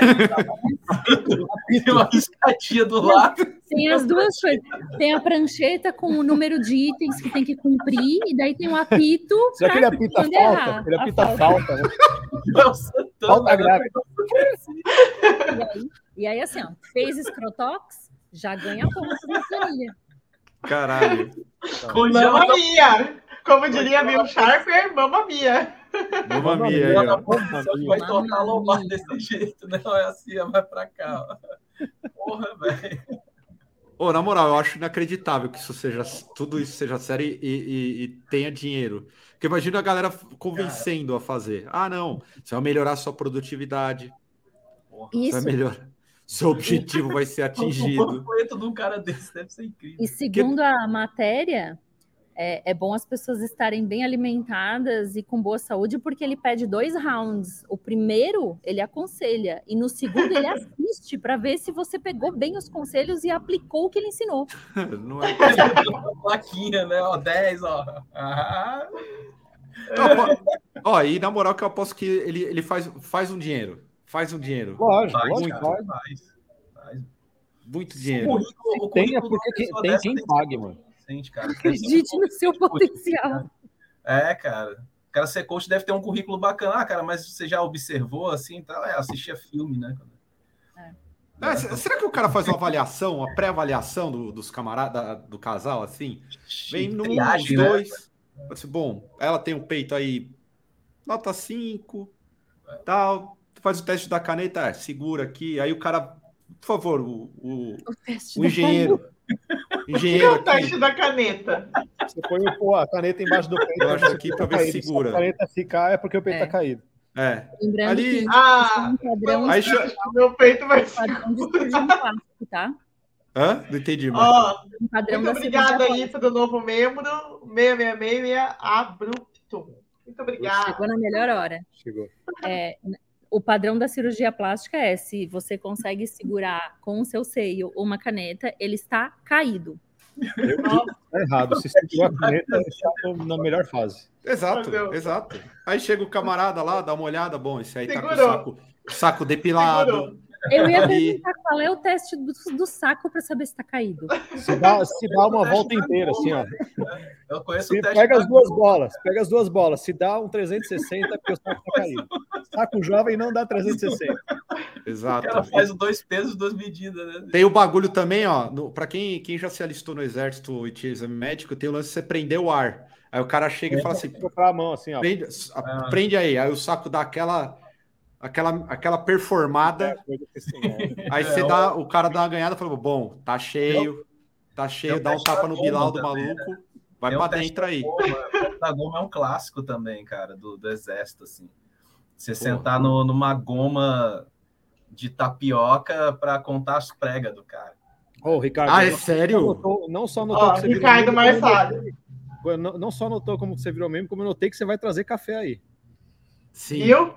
S5: e tem uma escadinha do lado.
S4: Tem as duas coisas. Tem a prancheta com o número de itens que tem que cumprir, e daí tem um apito.
S3: Será que ele apita falta? Errar, ele apita falta, falta né?
S4: falta grave. E aí, e aí, assim, ó, fez escrotox, já ganha pontos na planilha.
S1: Caralho.
S2: Mamma mia! Como diria Bill Sharper, mamma mia!
S1: Mamma mia, aí, ó.
S5: Vai tocar lombar desse jeito, né? Olha assim, vai pra cá. Ó. Porra, velho.
S1: Ô, na moral, eu acho inacreditável que isso seja tudo isso seja sério e, e, e tenha dinheiro. Porque imagina a galera convencendo Cara. a fazer. Ah, não, você vai melhorar a sua produtividade.
S4: Isso.
S1: Vai melhorar. Seu objetivo vai ser atingido.
S5: O de um cara desse deve ser incrível.
S4: E segundo a matéria, é, é, bom as pessoas estarem bem alimentadas e com boa saúde, porque ele pede dois rounds. O primeiro ele aconselha, e no segundo ele assiste para ver se você pegou bem os conselhos e aplicou o que ele ensinou.
S5: Não é plaquinha, né? Ó, 10, ó. Ah.
S1: ó, e na moral que eu aposto que ele, ele faz, faz um dinheiro. Faz um dinheiro.
S3: Lógico,
S1: faz,
S3: muito,
S1: faz. faz. Muito dinheiro. O
S3: currículo, o tem, é porque tem quem pague, mano
S5: cara.
S4: Acredite no seu potencial.
S5: É, cara. O cara ser coach deve ter um currículo bacana. Ah, cara, mas você já observou assim, tá? É, assistia filme, né?
S1: É. É, será que o cara faz uma avaliação, uma pré-avaliação do, dos camaradas, do casal, assim? Vem num, Triagem, né? dois. Né? Assim, bom, ela tem o um peito aí, nota 5, tal. Faz o teste da caneta, é, segura aqui. Aí o cara, por favor, o, o, o, o engenheiro.
S2: Engenheiro. O que é o teste da caneta?
S3: Você põe o, a caneta embaixo do peito.
S1: Eu acho aqui para ver se segura.
S3: Se a caneta ficar, é porque o peito é. tá caído.
S1: É.
S4: Lembrando Ali... que
S2: ah, padrão aí, meu peito vai padrão de
S1: plástico, tá? Hã? Não entendi,
S2: mano. Oh, um padrão muito obrigado aí pelo novo membro, 6666 Abrupto. Muito obrigada.
S4: Chegou na melhor hora.
S3: Chegou.
S4: É, o padrão da cirurgia plástica é se você consegue segurar com o seu seio uma caneta, ele está caído.
S3: Tá errado. Se segurou a caneta, está na melhor fase.
S1: Exato, exato. Aí chega o camarada lá, dá uma olhada, bom, esse aí Segurou. tá com o saco, saco depilado. Segurou.
S4: Eu ia perguntar qual é o teste do, do saco para saber se está caído.
S3: Se dá, se dá uma volta inteira, assim, ó.
S5: Eu conheço
S3: se o teste. Pega as duas bolas, pega as duas bolas. Se dá um 360, é porque o saco está caído. Saco jovem não dá 360.
S1: Exato.
S5: Ela faz dois pesos, duas medidas, né?
S1: Tem o bagulho também, ó. Para quem, quem já se alistou no exército e tinha exame médico, tem o lance de você prender o ar. Aí o cara chega é, e fala assim:
S3: a mão assim, ó.
S1: Prende, ah. prende aí. Aí o saco dá aquela aquela, aquela performada. É, aí você dá, o cara dá uma ganhada e fala: bom, tá cheio, tá cheio, dá um tapa no Bilal do maluco, né? vai pra dentro aí.
S5: O da goma é um clássico também, cara, do, do exército, assim. Você Porra. sentar no, numa goma de tapioca para contar as pregas do cara.
S3: Ô, oh, Ricardo.
S1: Ah, é sério?
S3: Notou, não só notou
S2: oh, que você Ricardo mais sabe.
S3: Não, não só notou como você virou mesmo, como eu notei que você vai trazer café aí.
S2: Sim. Eu?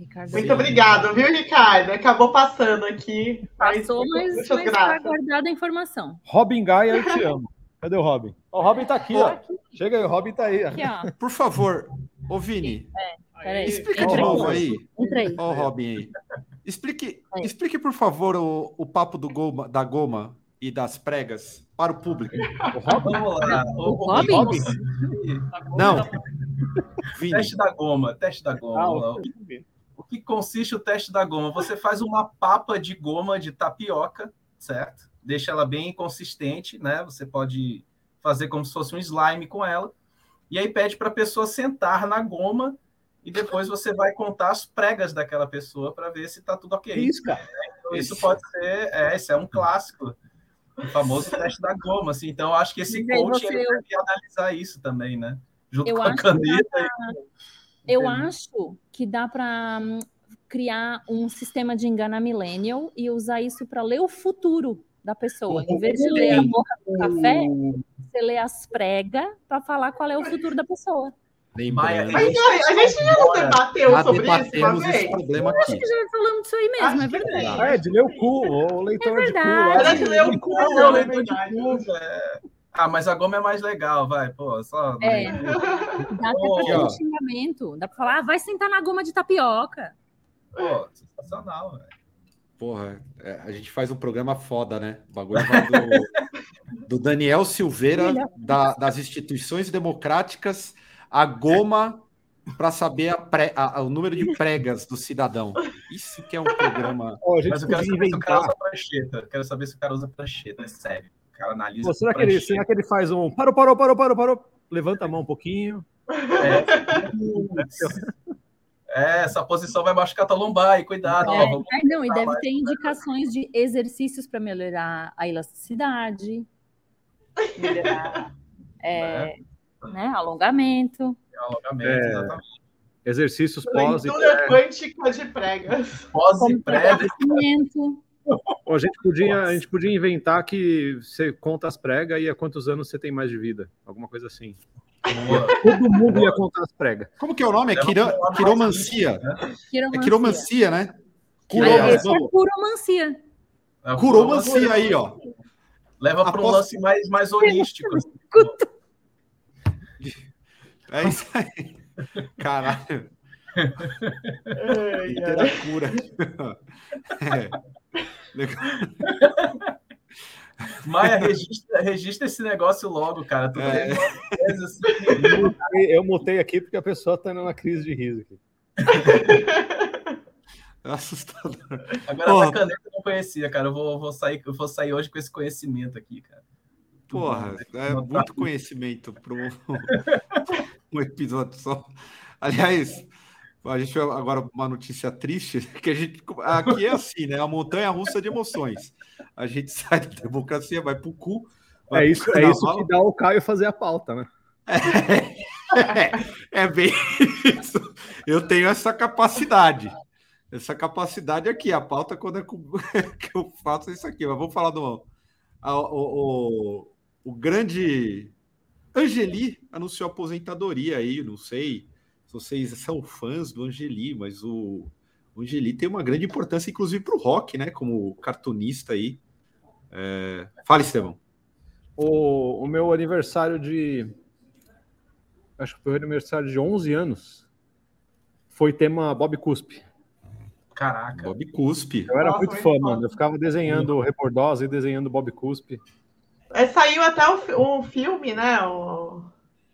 S2: Ricardo. Muito obrigado, viu, Ricardo? Acabou passando aqui.
S4: Passou, mas, mas está guardada a informação.
S3: Robin Gaia, eu te amo. Cadê o Robin? O Robin tá aqui, ó. Chega aí, o Robin tá aí.
S1: Aqui, ó. Por favor, ô Vini. É, explica de novo aí. Ó, o Robin aí. Explique, explique, por favor, o, o papo do goma, da goma e das pregas para o público.
S5: O Robin? O, o Robin? Robin?
S1: Não.
S5: Vini. Teste da goma, teste da goma. Ah, que consiste o teste da goma? Você faz uma papa de goma de tapioca, certo? Deixa ela bem consistente, né? Você pode fazer como se fosse um slime com ela. E aí pede para a pessoa sentar na goma e depois você vai contar as pregas daquela pessoa para ver se está tudo ok.
S3: Isso, cara.
S5: Então, isso pode ser, é, esse é um clássico, o famoso teste da goma. Assim. Então, acho que esse coach você... ele que analisar isso também, né?
S4: Junto eu com a caneta. Eu acho que dá para hum, criar um sistema de enganar millennial e usar isso para ler o futuro da pessoa. Em vez de ler a boca do café, você lê as pregas para falar qual é o futuro da pessoa.
S2: Lembrando. Mas a gente já não debateu já sobre
S1: isso, esse problema aqui.
S4: Acho que já falamos disso aí mesmo, acho é verdade.
S3: É, de ler o cu, o leitor
S4: é
S3: de cu.
S2: Era de ler o cu, o leitor de cu.
S5: É. Ah, mas a goma é mais legal, vai, pô, só.
S4: É. Dá até pra xingamento. Dá pra falar, ah, vai sentar na goma de tapioca.
S5: Pô, sensacional, velho.
S1: Porra, é, a gente faz um programa foda, né? O bagulho vai do, do Daniel Silveira, da, das instituições democráticas, a goma para saber a pré, a, o número de pregas do cidadão. Isso que é um programa.
S5: Oh, Mas eu quero saber inventar. se o cara usa prancheta. Quero saber se o cara usa prancheta, é sério cara analisa. Pô,
S3: será, que ele, será que ele faz um parou, parou, parou, parou, parou? Levanta a mão um pouquinho.
S5: É, é essa posição vai machucar tua lombar, e cuidado. É,
S4: ó, é, não, e deve ter indicações de exercícios para melhorar a elasticidade, melhorar é, né, alongamento.
S5: Alongamento, é, exatamente.
S3: Exercícios pós
S2: e pré. quântica de pregas.
S5: Pós e pré
S3: a, gente podia, a gente podia inventar que você conta as pregas e há quantos anos você tem mais de vida. Alguma coisa assim. Todo mundo ia contar as pregas.
S1: Como que é o nome? É quiro, quiromancia. É quiromancia, né?
S4: Quiromancia. Esse é curomancia.
S1: É curomancia aí, ó.
S5: Leva para um lance mais, mais holístico.
S1: É isso aí. Caralho. Literatura. É.
S5: Maia, registra, registra esse negócio logo, cara. É.
S3: Assim. Eu mutei aqui porque a pessoa tá numa crise de riso aqui.
S1: É assustador.
S5: Agora Porra. essa caneta eu não conhecia, cara. Eu vou, vou, sair, eu vou sair hoje com esse conhecimento aqui, cara.
S1: Porra, é muito conhecimento para um, um episódio só. Aliás, A gente agora uma notícia triste, que a gente aqui é assim, né? A montanha russa de emoções. A gente sai da democracia, vai pro cu.
S3: É isso, é isso que dá o Caio fazer a pauta, né?
S1: É, é, bem isso. Eu tenho essa capacidade. Essa capacidade aqui. A pauta, quando é que eu faço isso aqui. Mas vamos falar do. A, o, o, o grande. Angeli anunciou aposentadoria aí, não sei se vocês são fãs do Angeli, mas o, o Angeli tem uma grande importância, inclusive para o rock, né? Como cartunista aí. É... Fala, Estevão.
S3: O, o meu aniversário de. Acho que foi o aniversário de 11 anos. Foi tema Bob Cuspe.
S1: Caraca. Bob Cuspe.
S3: Eu era Nossa, muito fã, mano. Eu ficava desenhando o Rebordosa e desenhando Bob Cuspe.
S2: É, saiu até o, o filme, né? O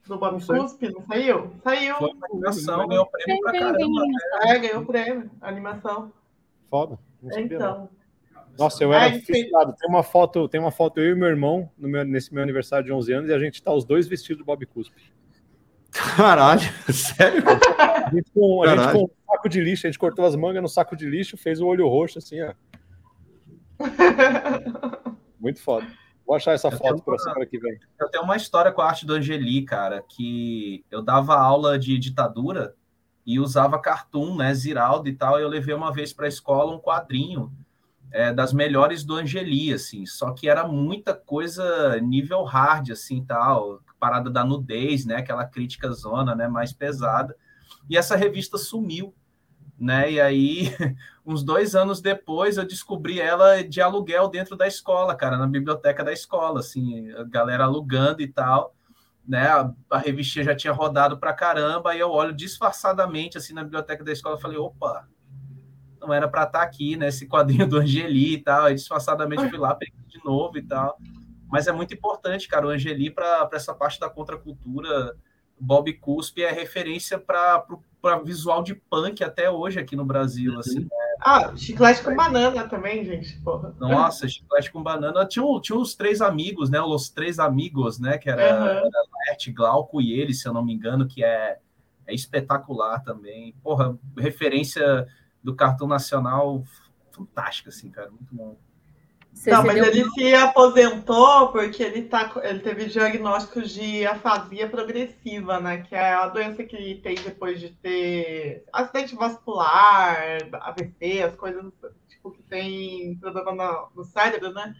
S2: do Bob Cuspe, não saiu? Saiu. Foi
S5: uma animação, ganhou prêmio pra caramba.
S2: É, ganhou prêmio, animação.
S3: Foda.
S2: Então.
S3: Nossa, eu era fissurado. Tem uma foto, tem uma foto eu e meu irmão no meu, nesse meu aniversário de 11 anos e a gente tá os dois vestidos de Bob Cuspe.
S1: Caralho, sério?
S3: A gente, com, a gente com um saco de lixo, a gente cortou as mangas no saco de lixo, fez o olho roxo assim, ó. Muito foda. Vou achar essa eu foto para semana que vem.
S5: Eu tenho uma história com a arte do Angeli, cara, que eu dava aula de ditadura e usava cartoon, né, Ziraldo e tal, e eu levei uma vez para a escola um quadrinho é, das melhores do Angeli, assim, só que era muita coisa nível hard, assim, tal, parada da nudez, né, aquela crítica zona, né, mais pesada, e essa revista sumiu, né? E aí, uns dois anos depois, eu descobri ela de aluguel dentro da escola, cara, na biblioteca da escola, assim, a galera alugando e tal, né? A, a revistinha já tinha rodado pra caramba, e eu olho disfarçadamente, assim, na biblioteca da escola, falei, opa, não era para estar tá aqui, né? Esse quadrinho do Angeli e tal, aí disfarçadamente fui lá, peguei de novo e tal. Mas é muito importante, cara, o Angeli para essa parte da contracultura Bob Cuspe é referência para visual de punk até hoje aqui no Brasil, uhum. assim. Né?
S2: Ah, chiclete com banana também, gente. Porra.
S5: Nossa, chiclete com banana. Tinha, tinha os três amigos, né? Os três amigos, né? Que era, uhum. era Laerte, Glauco e ele, se eu não me engano, que é, é espetacular também. Porra, referência do cartão nacional fantástica, assim, cara. Muito bom.
S2: Você não, mas ele se aposentou porque ele, tá, ele teve diagnóstico de afasia progressiva, né? Que é a doença que tem depois de ter acidente vascular, AVC, as coisas tipo, que tem problema no, no cérebro, né?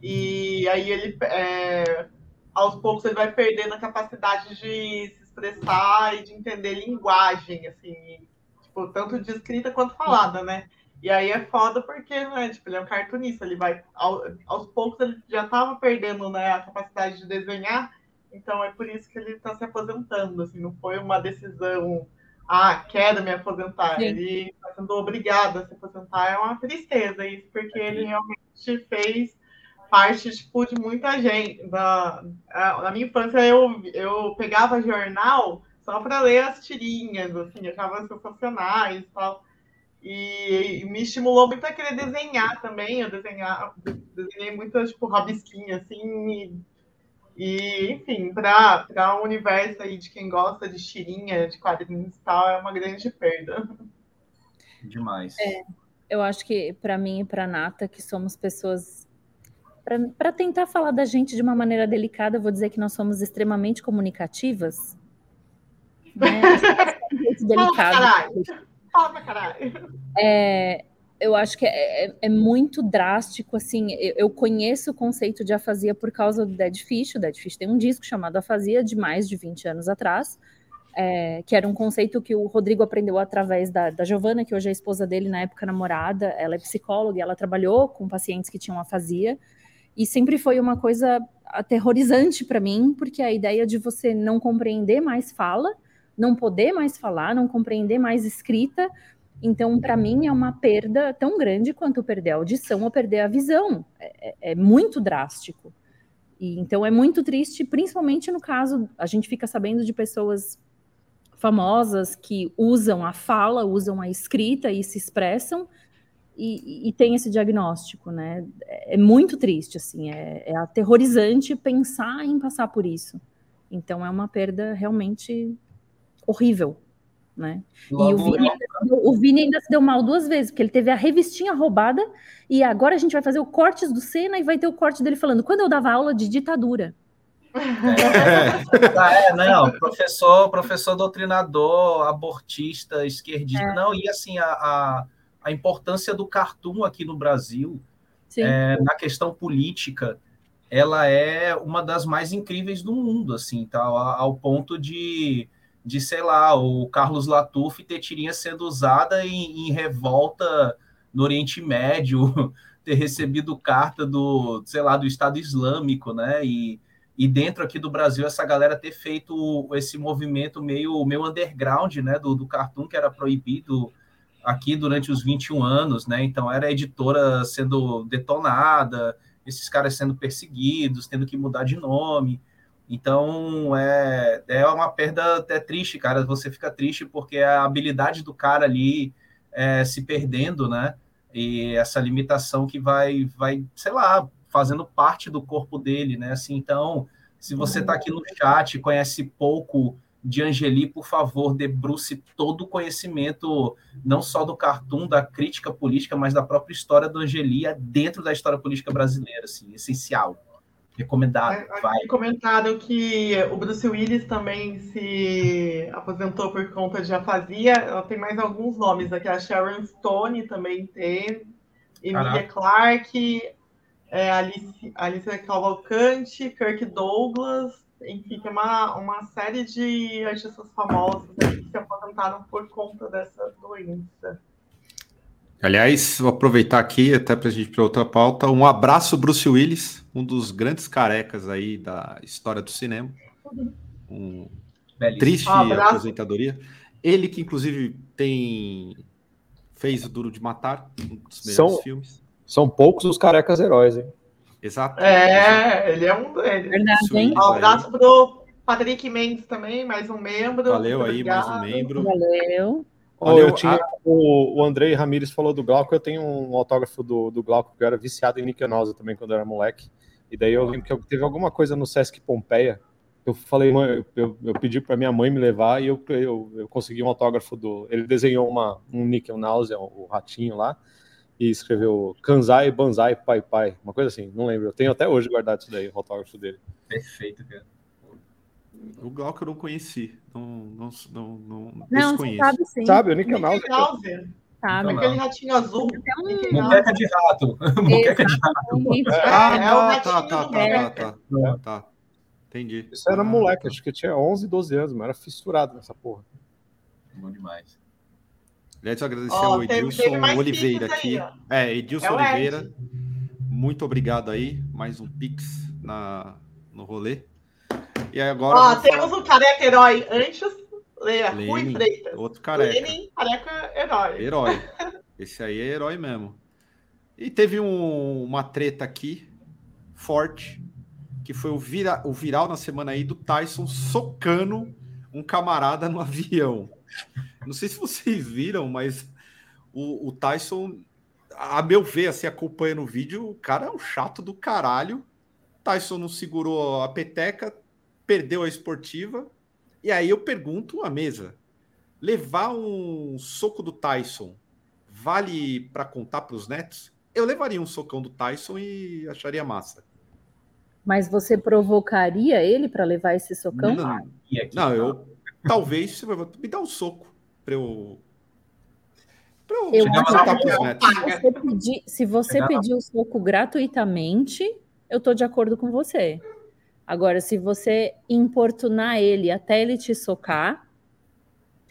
S2: E aí ele, é, aos poucos, ele vai perdendo a capacidade de se expressar e de entender linguagem, assim, tipo, tanto de escrita quanto falada, né? E aí é foda porque, né, tipo, ele é um cartunista, ele vai, ao, aos poucos ele já estava perdendo, né, a capacidade de desenhar, então é por isso que ele está se aposentando, assim, não foi uma decisão, ah, quero me aposentar, Sim. ele está sendo obrigado a se aposentar, é uma tristeza isso, porque ele realmente fez parte, tipo, de muita gente. Na, na minha infância, eu, eu pegava jornal só para ler as tirinhas, assim, achava sensacionais e tal. E, me estimulou muito a querer desenhar também. Eu desenhar, desenhei muitas tipo, rabisquinhas, assim. E, e enfim, para o universo aí de quem gosta de tirinha, de quadrinhos e tal, é uma grande perda.
S5: Demais.
S4: É, eu acho que para mim e para Nata, que somos pessoas. Para tentar falar da gente de uma maneira delicada, eu vou dizer que nós somos extremamente comunicativas. Né? delicado. Oh, caralho. É, eu acho que é, é, é, muito drástico, assim, eu, eu, conheço o conceito de afasia por causa do Dead Fish, o Dead Fish tem um disco chamado Afasia, de mais de 20 anos atrás, é, que era um conceito que o Rodrigo aprendeu através da, da Giovana, que hoje é esposa dele, na época namorada, ela é psicóloga e ela trabalhou com pacientes que tinham afasia, e sempre foi uma coisa aterrorizante para mim, porque a ideia de você não compreender mais fala, não poder mais falar, não compreender mais escrita. Então, para mim, é uma perda tão grande quanto perder a audição ou perder a visão. É, é, é muito drástico. E, então, é muito triste, principalmente no caso, a gente fica sabendo de pessoas famosas que usam a fala, usam a escrita e se expressam e, e tem esse diagnóstico, né? É muito triste, assim, é, é aterrorizante pensar em passar por isso. Então, é uma perda realmente horrível. né? E o Vini, o Vini, ainda se deu mal duas vezes, porque ele teve a revistinha roubada e agora a gente vai fazer o cortes do Senna e vai ter o corte dele falando quando eu dava aula de ditadura.
S5: É, ah, é não, professor, professor doutrinador, abortista, esquerdista, é. não, e assim, a, a, a, importância do cartoon aqui no Brasil, é, na questão política, ela é uma das mais incríveis do mundo, assim, tal, tá? ao ponto de de, sei lá, o Carlos Latuf ter tirinha sendo usada em, em revolta no Oriente Médio, ter recebido carta do, sei lá, do Estado Islâmico, né? E, e dentro aqui do Brasil essa galera ter feito esse movimento meio, meio underground, né, do, do cartoon que era proibido aqui durante os 21 anos, né? Então era a editora sendo detonada, esses caras sendo perseguidos, tendo que mudar de nome. Então é, é uma perda até triste, cara. Você fica triste porque a habilidade do cara ali é, se perdendo, né? E essa limitação que vai, vai, sei lá, fazendo parte do corpo dele, né? Assim, então, se você está aqui no chat, conhece pouco de Angeli, por favor, debruce todo o conhecimento, não só do cartoon, da crítica política, mas da própria história do Angeli dentro da história política brasileira, assim, essencial. Recomendado. Vai.
S2: Comentado que o Bruce Willis também se aposentou por conta de afasia. Tem mais alguns nomes aqui. A Sharon Stone também tem. Emilia Clarke, é, Alice, Alice Cavalcante, Kirk Douglas. Enfim, tem uma, uma série de artistas famosos que se aposentaram por conta dessa doença.
S1: Aliás, vou aproveitar aqui até para a gente para outra pauta. Um abraço, Bruce Willis, um dos grandes carecas aí da história do cinema. Um Belíssimo. triste um aposentadoria. Ele que inclusive tem fez o Duro de Matar, um dos melhores são, filmes.
S3: São poucos os carecas heróis, hein?
S2: Exato. É, ele é um deles. Verdade, hein? Um abraço pro Patrick Mendes também, mais um membro.
S1: Valeu aí, mais um membro.
S4: Valeu.
S3: Olha, eu tinha, o, o Andrei Ramires falou do Glauco, eu tenho um autógrafo do, do Glauco, que eu era viciado em Niquenosa também quando eu era moleque. E daí eu lembro que eu, teve alguma coisa no Sesc Pompeia. Eu falei, mãe, eu, eu pedi para minha mãe me levar e eu, eu, eu, consegui um autógrafo do. Ele desenhou uma, um Nickel Náusea, o ratinho lá, e escreveu Kanzai, Banzai, Pai Pai, uma coisa assim, não lembro. Eu tenho até hoje guardado isso daí, o autógrafo dele.
S5: Perfeito, cara.
S1: O Glauco eu não conheci. Não, não, não, não,
S4: não desconheço. Sabe, sim.
S3: sabe, o Nickel Náusea.
S2: Sabe. Aquele ratinho azul.
S5: Moqueca de rato. Moqueca de rato.
S1: É, ah, é, tá, tá, tá, tá, tá, tá. Entendi.
S3: Isso era moleque, acho que tinha 11, 12 anos, mas era fissurado nessa porra.
S5: Bom demais.
S1: Aliás, agradecer oh, ao Edilson teve, teve Oliveira aqui. Aí, é, Edilson é Oliveira. Muito obrigado aí. Mais um Pix na, no rolê. E agora.
S2: Ó, temos falar... um careca herói antes. Leia,
S1: Rui Freitas. Outro careca.
S2: Lenin, careca herói.
S1: Herói. Esse aí é herói mesmo. E teve um, uma treta aqui, forte, que foi o, vira, o viral na semana aí do Tyson socando um camarada no avião. Não sei se vocês viram, mas o, o Tyson, a meu ver, assim, acompanhando o vídeo, o cara é um chato do caralho. Tyson não segurou a peteca, perdeu a esportiva. E aí eu pergunto a mesa: levar um soco do Tyson vale para contar para os netos? Eu levaria um socão do Tyson e acharia massa.
S4: Mas você provocaria ele para levar esse socão?
S1: Não, não eu talvez me dá um soco para eu
S4: para eu, eu contar para os netos. Se você pedir, se você pedir o soco gratuitamente, eu tô de acordo com você. Agora, se você importunar ele até ele te socar,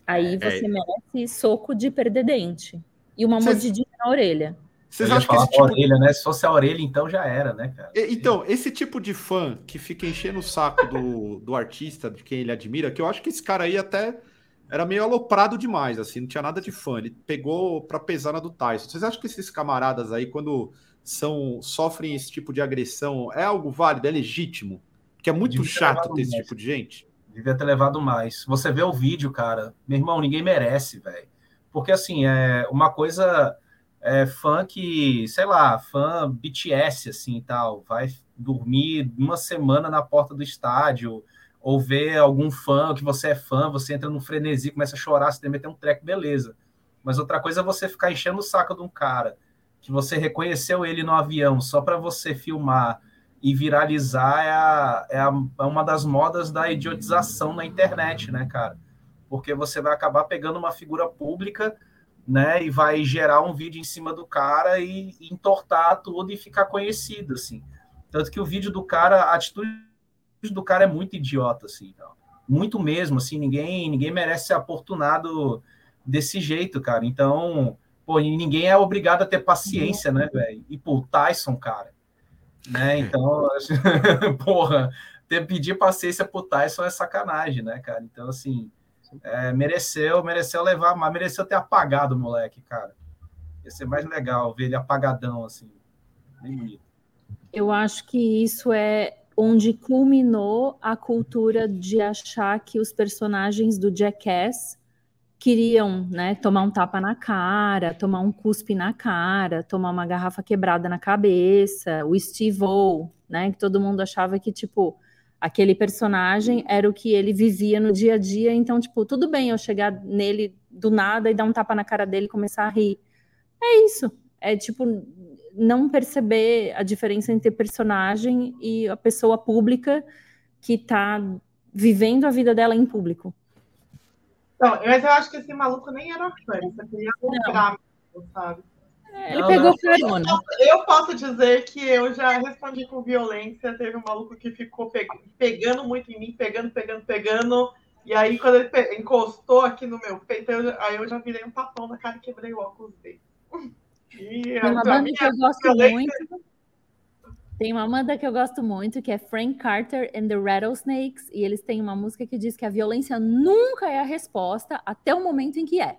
S4: aí é, você é... merece soco de perder dente. E uma Cês... mordidinha na orelha.
S5: Vocês acham que esse tipo... orelha, né? Se fosse a orelha, então já era, né, cara?
S1: Então, esse tipo de fã que fica enchendo o saco do, do artista, de quem ele admira, que eu acho que esse cara aí até era meio aloprado demais, assim, não tinha nada de fã. Ele pegou pra pesar na do Tyson. Vocês acham que esses camaradas aí, quando são sofrem esse tipo de agressão, é algo válido, é legítimo? Que é muito Devia chato ter esse mais. tipo de gente.
S5: Devia ter levado mais. Você vê o vídeo, cara, meu irmão, ninguém merece, velho. Porque assim, é uma coisa é, fã que, sei lá, fã BTS assim tal, vai dormir uma semana na porta do estádio, ou ver algum fã, que você é fã, você entra num frenesi, começa a chorar, que meter um treco, beleza. Mas outra coisa é você ficar enchendo o saco de um cara que você reconheceu ele no avião só para você filmar e viralizar é, a, é, a, é, uma das modas da idiotização na internet, né, cara? Porque você vai acabar pegando uma figura pública, né, e vai gerar um vídeo em cima do cara e, e entortar tudo e ficar conhecido, assim. Tanto que o vídeo do cara, a atitude do cara é muito idiota, assim, então. muito mesmo, assim, ninguém, ninguém merece ser aportunado desse jeito, cara. Então, pô, ninguém é obrigado a ter paciência, né, velho? E, pô, Tyson, cara, né? Então, porra, ter, pedir paciência pro Tyson é sacanagem, né, cara? Então, assim, é, mereceu, mereceu levar, mas mereceu ter apagado o moleque, cara. Ia ser mais legal ver ele apagadão, assim. Bem bonito.
S4: Eu acho que isso é onde culminou a cultura de achar que os personagens do Jackass queriam, né, tomar um tapa na cara, tomar um cuspe na cara, tomar uma garrafa quebrada na cabeça, o Steve O, né, que todo mundo achava que, tipo, aquele personagem era o que ele vivia no dia a dia, então, tipo, tudo bem eu chegar nele do nada e dar um tapa na cara dele e começar a rir. É isso. É, tipo, não perceber a diferença entre personagem e a pessoa pública que está vivendo a vida dela em público.
S2: Não, mas eu acho que esse maluco nem era fã, só queria comprar, sabe?
S4: É, ele não, pegou carona.
S2: Eu, eu posso dizer que eu já respondi com violência. Teve um maluco que ficou pe pegando muito em mim, pegando, pegando, pegando. E aí, quando ele encostou aqui no meu peito, eu, aí eu já virei um tapão na cara e quebrei o óculos dele.
S4: E uma banda que eu gosto violência... muito. Tem uma banda que eu gosto muito, que é Frank Carter and the Rattlesnakes, e eles têm uma música que diz que a violência nunca é a resposta até o momento em que é.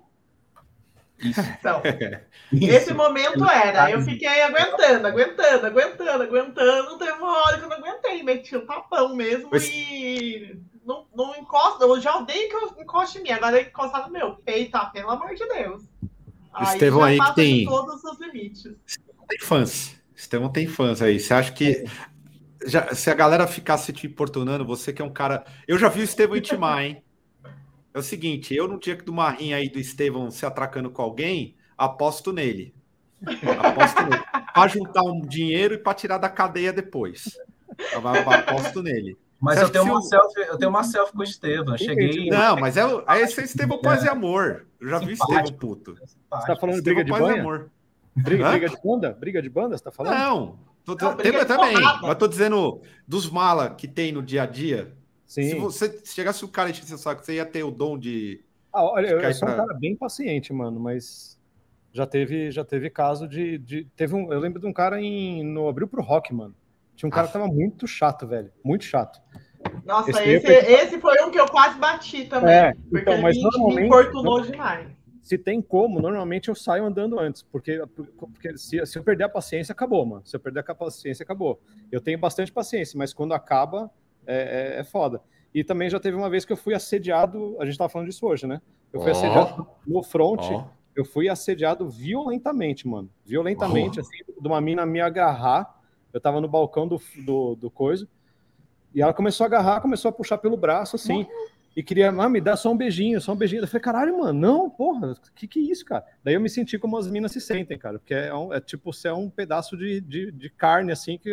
S2: Então, esse momento era. Eu fiquei aguentando, aguentando, aguentando, aguentando. Teve uma hora que eu não aguentei, meti o um tapão mesmo Mas... e não, não encosta. Eu já odeio que eu encoste em mim, agora encostar no meu peito, tá? Pelo amor de Deus.
S1: Aí Estevão aí que tem.
S2: Todos os limites.
S1: Tem fãs. Estevão tem fãs aí. Você acha que. Já, se a galera ficasse te importunando, você que é um cara. Eu já vi o Estevão intimar, hein? É o seguinte, eu no dia do Marrinha aí do Estevão se atracando com alguém, aposto nele. Aposto nele. Pra juntar um dinheiro e para tirar da cadeia depois. Aposto nele.
S5: Mas eu tenho, uma selfie, eu tenho uma selfie com o Estevam. Cheguei.
S1: Não, mas é, é esse é Estevam paz e amor. Eu já vi Estevam puto.
S3: Você tá falando de briga de banha? Amor. Briga, briga de banda? Briga de banda, você tá falando?
S1: Não, tô, não tem também. Mas tô dizendo dos mala que tem no dia a dia. Sim. Se você chegasse o cara encher seu saco, você ia ter o dom de.
S3: Ah, olha, eu, eu sou pra... um cara bem paciente, mano, mas já teve, já teve caso de. de teve um, eu lembro de um cara em, no Abril pro Rock, mano. Tinha um cara ah. que tava muito chato, velho. Muito chato.
S2: Nossa, esse, esse, esse, foi um que eu quase bati também. É, porque então, mas me, me importunou demais.
S3: Se tem como, normalmente eu saio andando antes, porque, porque se, se eu perder a paciência, acabou, mano. Se eu perder a paciência, acabou. Eu tenho bastante paciência, mas quando acaba, é, é, é foda. E também já teve uma vez que eu fui assediado, a gente tava falando disso hoje, né? Eu fui oh. assediado no front, oh. eu fui assediado violentamente, mano. Violentamente, oh. assim, de uma mina me agarrar. Eu tava no balcão do, do, do coisa. E ela começou a agarrar, começou a puxar pelo braço, assim, e queria, ah, me dá só um beijinho, só um beijinho. Eu falei, caralho, mano, não, porra, que que é isso, cara? Daí eu me senti como as minas se sentem, cara, porque é, um, é tipo, você é um pedaço de, de, de, carne, assim, que,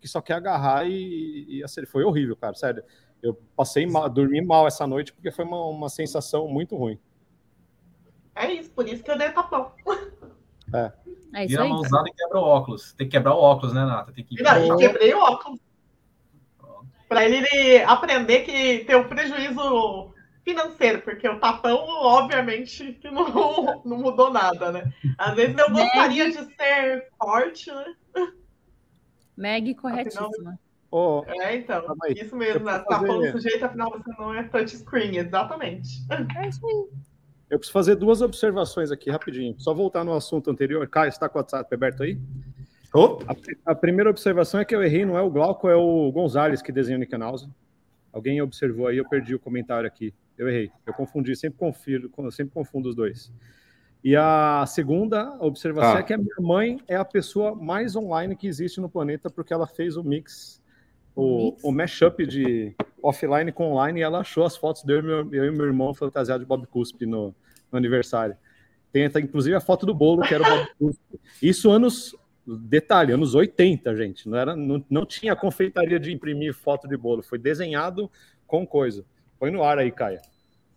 S3: que só quer agarrar e, e assim, foi horrível, cara, sério. Eu passei mal, dormi mal essa noite porque foi uma, uma sensação muito ruim.
S2: É isso, por isso que eu dei tapão.
S5: É. É isso Vira aí. mãozada e quebra o óculos. Tem que quebrar o óculos, né, Nata? Tem que...
S2: Não, eu quebrei o óculos para ele aprender que tem um prejuízo financeiro, porque o tapão, obviamente, que não, não mudou nada, né? Às vezes eu gostaria Meg... de ser forte, né?
S4: Meg corretíssima.
S2: Oh, é, então, isso mesmo, né? Tapão fazer... sujeito, afinal você não é touchscreen, exatamente. É isso
S3: aí. Eu preciso fazer duas observações aqui rapidinho. Só voltar no assunto anterior. Caio, está com o WhatsApp aberto aí? Oh. A, a, primeira observação é que eu errei, não é o Glauco, é o Gonzalez que desenha o Nickenhausen. Alguém observou aí, eu perdi o comentário aqui. Eu errei. Eu confundi, sempre confiro, sempre confundo os dois. E a segunda observação ah. é que a minha mãe é a pessoa mais online que existe no planeta, porque ela fez o mix, o, o mashup de offline com online e ela achou as fotos dele, meu, eu e meu irmão fantasiado de Bob Cuspe no, no aniversário. Tem até, inclusive, a foto do bolo, que era o Bob Cuspe. Isso anos, detalhe, anos 80, gente. Não, era, não, não tinha confeitaria de imprimir foto de bolo. Foi desenhado com coisa. Põe no ar aí, Caia.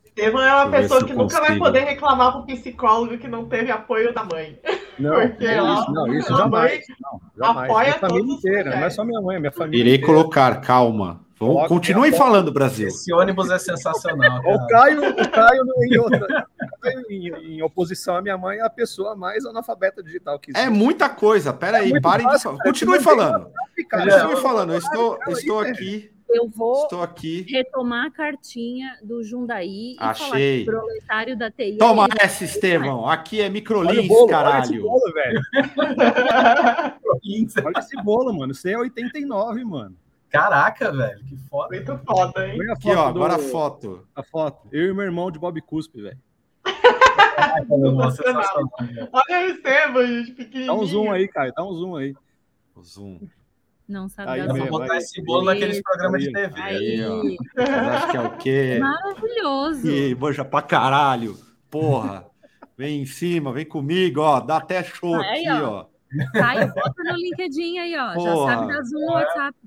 S2: Estevam é uma pessoa que nunca vai poder reclamar para o psicólogo que não teve apoio da mãe.
S3: Não, Porque é isso, não, isso jamais. Não, jamais. Apoia minha família inteira, não é só minha mãe, minha família.
S1: Irei inteira. colocar, calma. Vamos, continuem falando, Brasil.
S5: Esse ônibus é sensacional.
S3: o Caio, o Caio em, outra, em, em, oposição à minha mãe, é a pessoa mais analfabeta digital que
S1: existe. É muita coisa. Pera é aí, parem de falar. Continue falando. Continue falando. Eu estou, estou aqui
S4: eu vou Estou aqui. retomar a cartinha do Jundaí
S1: Achei.
S4: e falar proletário da TI.
S1: Toma é essa, Estevão. Aqui é microlins, caralho. Olha esse bolo, velho.
S3: olha esse bolo, mano. Isso é 89, mano.
S5: Caraca, velho. Que foda.
S2: Muito foda, hein?
S1: Aqui, ó, do... agora a foto.
S3: A foto. Eu e meu irmão de Bob Cuspe, velho.
S2: Olha o Estevam, gente, pequenininho.
S3: Dá um zoom aí, Caio. Dá um zoom aí.
S1: O zoom.
S4: Não sabe
S5: aí, Vou botar esse bolo naqueles programas de TV. Aí, ó.
S1: acho que é o quê?
S4: Maravilhoso.
S1: E manja pra caralho. Porra. Vem em cima, vem comigo, ó. Dá até show aí, aqui, ó.
S4: Caio, bota no LinkedIn aí, ó. Porra. Já sabe dar zoom no WhatsApp.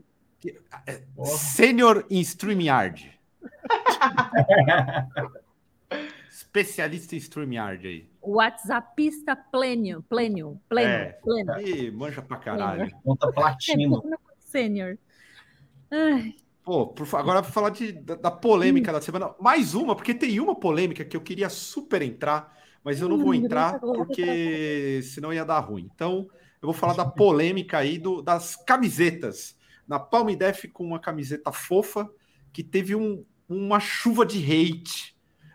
S1: É, sênior em StreamYard. Especialista em StreamYard aí.
S4: WhatsAppista plênio, plênio, plênio, é. plênio.
S1: Ih, manja pra caralho.
S5: Conta platino.
S4: Sênior.
S1: Pô, por, agora vou falar de, da, da polêmica hum. da semana. Mais uma, porque tem uma polêmica que eu queria super entrar, mas eu não vou entrar porque senão ia dar ruim. Então, eu vou falar da polêmica aí do, das camisetas. Na Palme Def com uma camiseta fofa que teve um, uma chuva de hate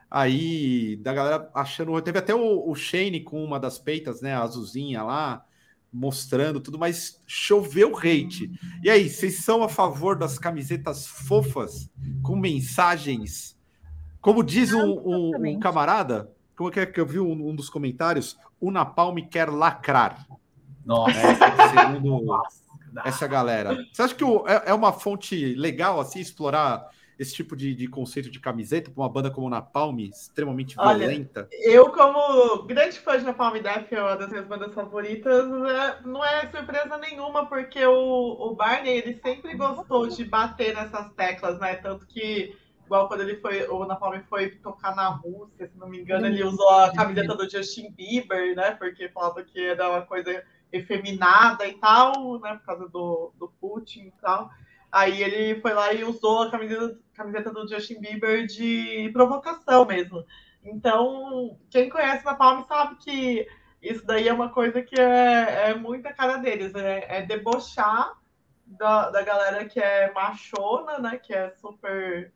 S1: aí da galera achando. Teve até o, o Shane com uma das peitas, né? A azulzinha lá, mostrando tudo, mas choveu hate. E aí, vocês são a favor das camisetas fofas com mensagens? Como diz um, um, um camarada, como é que eu vi um, um, dos comentários? O Napalm quer lacrar.
S5: Nossa,
S1: é, segundo Nossa. Essa galera. Você acha que é, é uma fonte legal assim explorar esse tipo de, de conceito de camiseta para uma banda como Napalm, extremamente Olha, violenta?
S2: Eu, como grande fã de Napalm Death, é uma das minhas bandas favoritas, é, não é surpresa nenhuma, porque o, o Barney, ele sempre gostou de bater nessas teclas, né? Tanto que, igual quando ele foi, o Napalm foi tocar na Rússia, se não me engano, ele usou a camiseta do Justin Bieber, né? Porque falava que era uma coisa efeminada e tal, né? Por causa do, do Putin e tal. Aí ele foi lá e usou a camiseta, camiseta do Justin Bieber de provocação mesmo. Então, quem conhece na Palme sabe que isso daí é uma coisa que é, é muita cara deles, é, é debochar da, da galera que é machona, né? Que é super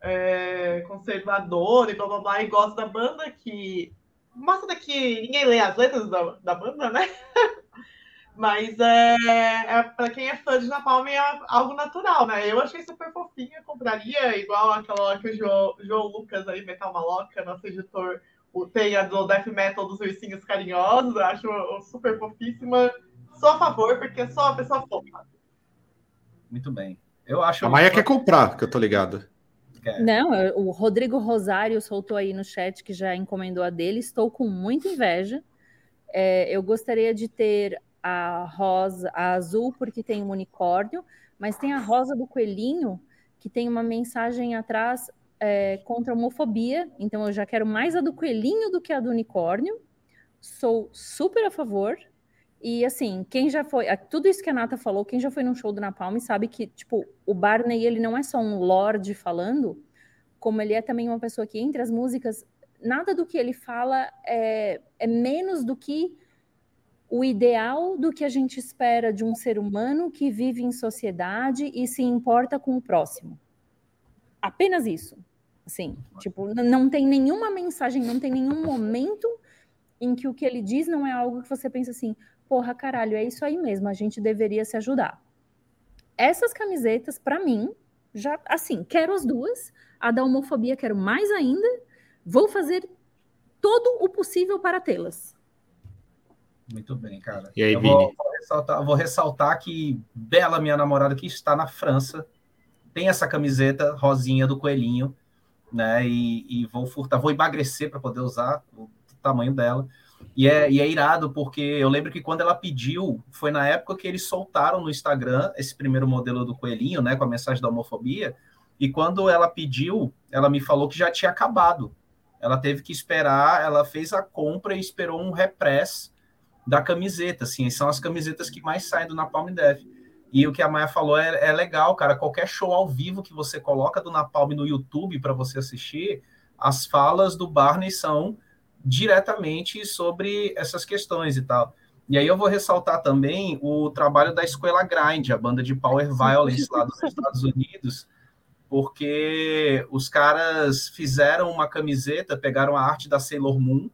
S2: é, conservadora e blá blá blá, e gosta da banda, que mostra que ninguém lê as letras da, da banda, né? Mas é, é para quem é fã de Napalm é algo natural, né? Eu achei super fofinha, compraria, igual aquela que o João, João Lucas aí, Metal Maloca, nosso editor, o, tem a do Death Metal dos ursinhos carinhosos, acho super fofíssima. Sou a favor, porque sou uma pessoa fofa.
S5: Muito bem. Eu acho.
S1: A Maia quer comprar, que eu tô ligado.
S4: Não, o Rodrigo Rosário soltou aí no chat que já encomendou a dele. Estou com muita inveja. É, eu gostaria de ter a rosa, a azul, porque tem um unicórnio, mas tem a rosa do coelhinho, que tem uma mensagem atrás é, contra a homofobia. Então eu já quero mais a do coelhinho do que a do unicórnio. Sou super a favor. E assim, quem já foi, tudo isso que a Nata falou, quem já foi num show do Napalm sabe que, tipo, o Barney, ele não é só um lord falando, como ele é também uma pessoa que entre as músicas, nada do que ele fala é, é menos do que o ideal do que a gente espera de um ser humano que vive em sociedade e se importa com o próximo. Apenas isso. Assim, tipo, não tem nenhuma mensagem, não tem nenhum momento em que o que ele diz não é algo que você pensa assim, porra, caralho, é isso aí mesmo, a gente deveria se ajudar. Essas camisetas, para mim, já, assim, quero as duas, a da homofobia quero mais ainda, vou fazer todo o possível para tê-las.
S5: Muito bem, cara.
S1: E aí,
S5: eu vou, vou, ressaltar, vou ressaltar que Bela, minha namorada, que está na França, tem essa camiseta rosinha do coelhinho, né? E, e vou furtar, vou emagrecer para poder usar o tamanho dela. E é, e é irado, porque eu lembro que quando ela pediu, foi na época que eles soltaram no Instagram esse primeiro modelo do coelhinho, né, com a mensagem da homofobia. E quando ela pediu, ela me falou que já tinha acabado. Ela teve que esperar, ela fez a compra e esperou um repress da camiseta, assim, são as camisetas que mais saem do Napalm Death. E o que a Maia falou é, é legal, cara. Qualquer show ao vivo que você coloca do Napalm no YouTube para você assistir, as falas do Barney são diretamente sobre essas questões e tal. E aí eu vou ressaltar também o trabalho da Escola Grind, a banda de Power Violence lá dos Estados Unidos, porque os caras fizeram uma camiseta, pegaram a arte da Sailor Moon,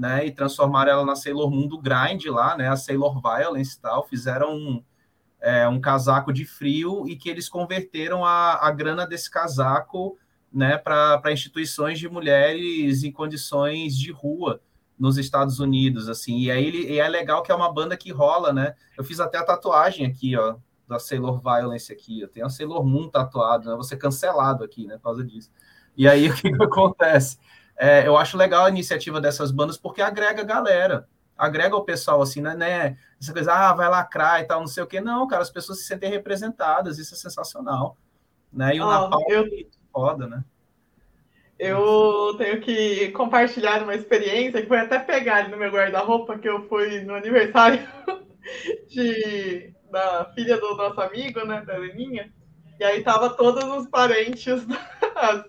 S5: né, e transformaram ela na Sailor Moon do Grind lá, né, a Sailor Violence e tal, fizeram um, é, um casaco de frio e que eles converteram a, a grana desse casaco né, para instituições de mulheres em condições de rua nos Estados Unidos, assim. E aí ele, e é legal que é uma banda que rola, né? Eu fiz até a tatuagem aqui, ó, da Sailor Violence aqui. Eu tenho a Sailor Moon tatuado, né? Ser cancelado aqui, né, por causa disso. E aí o que, que acontece? É, eu acho legal a iniciativa dessas bandas porque agrega galera, agrega o pessoal, assim, né, né? Essa coisa, ah, vai lacrar e tal, não sei o quê. Não, cara, as pessoas se sentem representadas, isso é sensacional. Né? E o oh, Napalm... Eu foda, né?
S2: Eu tenho que compartilhar uma experiência que foi até pegar no meu guarda-roupa, que eu fui no aniversário de, da filha do nosso amigo, né, da Leninha, e aí tava todos os parentes, as,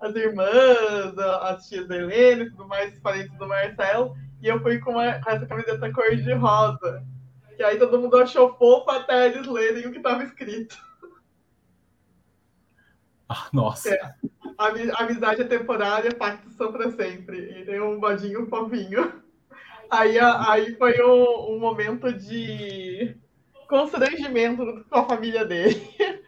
S2: as irmãs, as tias da Helena e tudo mais, os parentes do Marcelo, e eu fui com, uma, com essa camiseta cor de rosa. E aí todo mundo achou fofo até eles lerem o que estava escrito.
S5: Ah, nossa. É.
S2: A amizade é temporária, pactos são para sempre. E tem um bodinho fofinho. Aí, aí foi um, um momento de constrangimento com a família dele.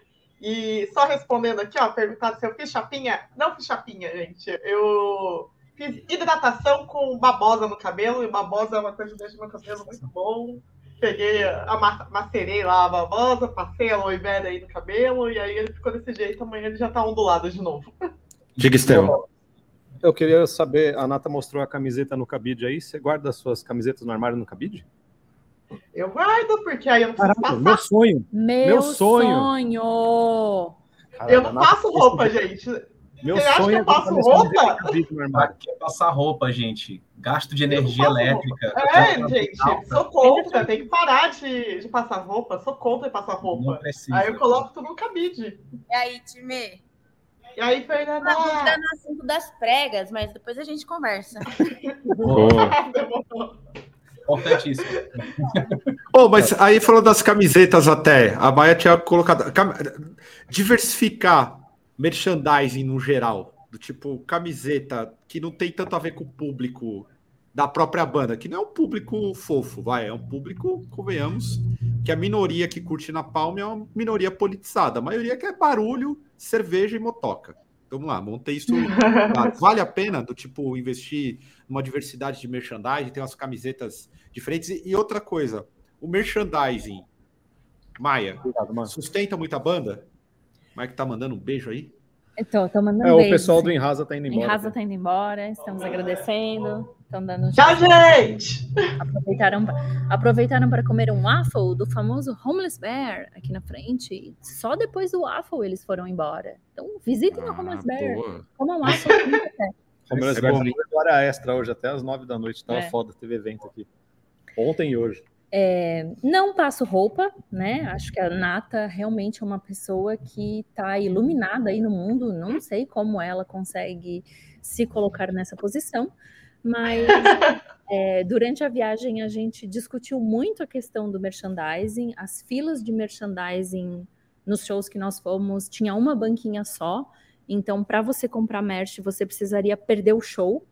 S2: E só respondendo aqui, ó, perguntado se eu fiz chapinha. Não fiz chapinha, gente. Eu fiz hidratação com babosa no cabelo, e babosa é uma coisa que deixa meu cabelo muito bom peguei, a, macerei lá a babosa, passei a aloe vera aí no cabelo, e aí ele ficou desse jeito, amanhã ele já tá ondulado de novo.
S1: Diga, Estevão.
S3: Eu queria saber, a Nata mostrou a camiseta no cabide aí, você guarda as suas camisetas no armário no cabide?
S2: Eu guardo, porque aí eu não preciso
S3: Caraca, Meu sonho!
S4: Meu, meu sonho! sonho.
S2: eu não passo roupa, gente.
S5: Meu Você sonho é passar roupa? Aqui é passar roupa, gente. Gasto de energia elétrica.
S2: É, gente, sou contra. Tem que parar de, de passar roupa. Sou contra passar roupa. Aí eu coloco tudo no cabide.
S6: E aí, Time?
S2: E aí, Fernanda?
S6: Tá no assunto das pregas, mas depois a gente conversa.
S5: Importantíssimo.
S1: oh, mas aí falando das camisetas até, a Maia tinha colocado. Diversificar merchandising no geral, do tipo camiseta que não tem tanto a ver com o público da própria banda, que não é um público fofo, vai, é um público, convenhamos, que a minoria que curte na Palme é uma minoria politizada, a maioria quer barulho, cerveja e motoca. Vamos lá, montei isso. vale a pena do tipo investir numa diversidade de merchandising, tem umas camisetas diferentes. E outra coisa, o merchandising, Maia, Obrigado, sustenta muita banda? Mike tá mandando um beijo aí.
S4: Então, tô mandando
S3: é,
S4: um beijo.
S3: O pessoal do Enrasa tá indo embora.
S4: Enrasa tá indo embora, estamos agradecendo. Estão dando
S2: Tchau, gente!
S4: Aproveitaram, aproveitaram para comer um waffle do famoso Homeless Bear aqui na frente. Só depois do waffle eles foram embora. Então, visitem ah, o Homeless Bear. Comam um waffle.
S3: Homeless Bear hora extra hoje, até as nove da noite. Tava é. foda, teve evento aqui. Ontem e hoje.
S4: É, não passo roupa, né? Acho que a Nata realmente é uma pessoa que está iluminada aí no mundo. Não sei como ela consegue se colocar nessa posição, mas é, durante a viagem a gente discutiu muito a questão do merchandising, as filas de merchandising nos shows que nós fomos tinha uma banquinha só. Então, para você comprar merch, você precisaria perder o show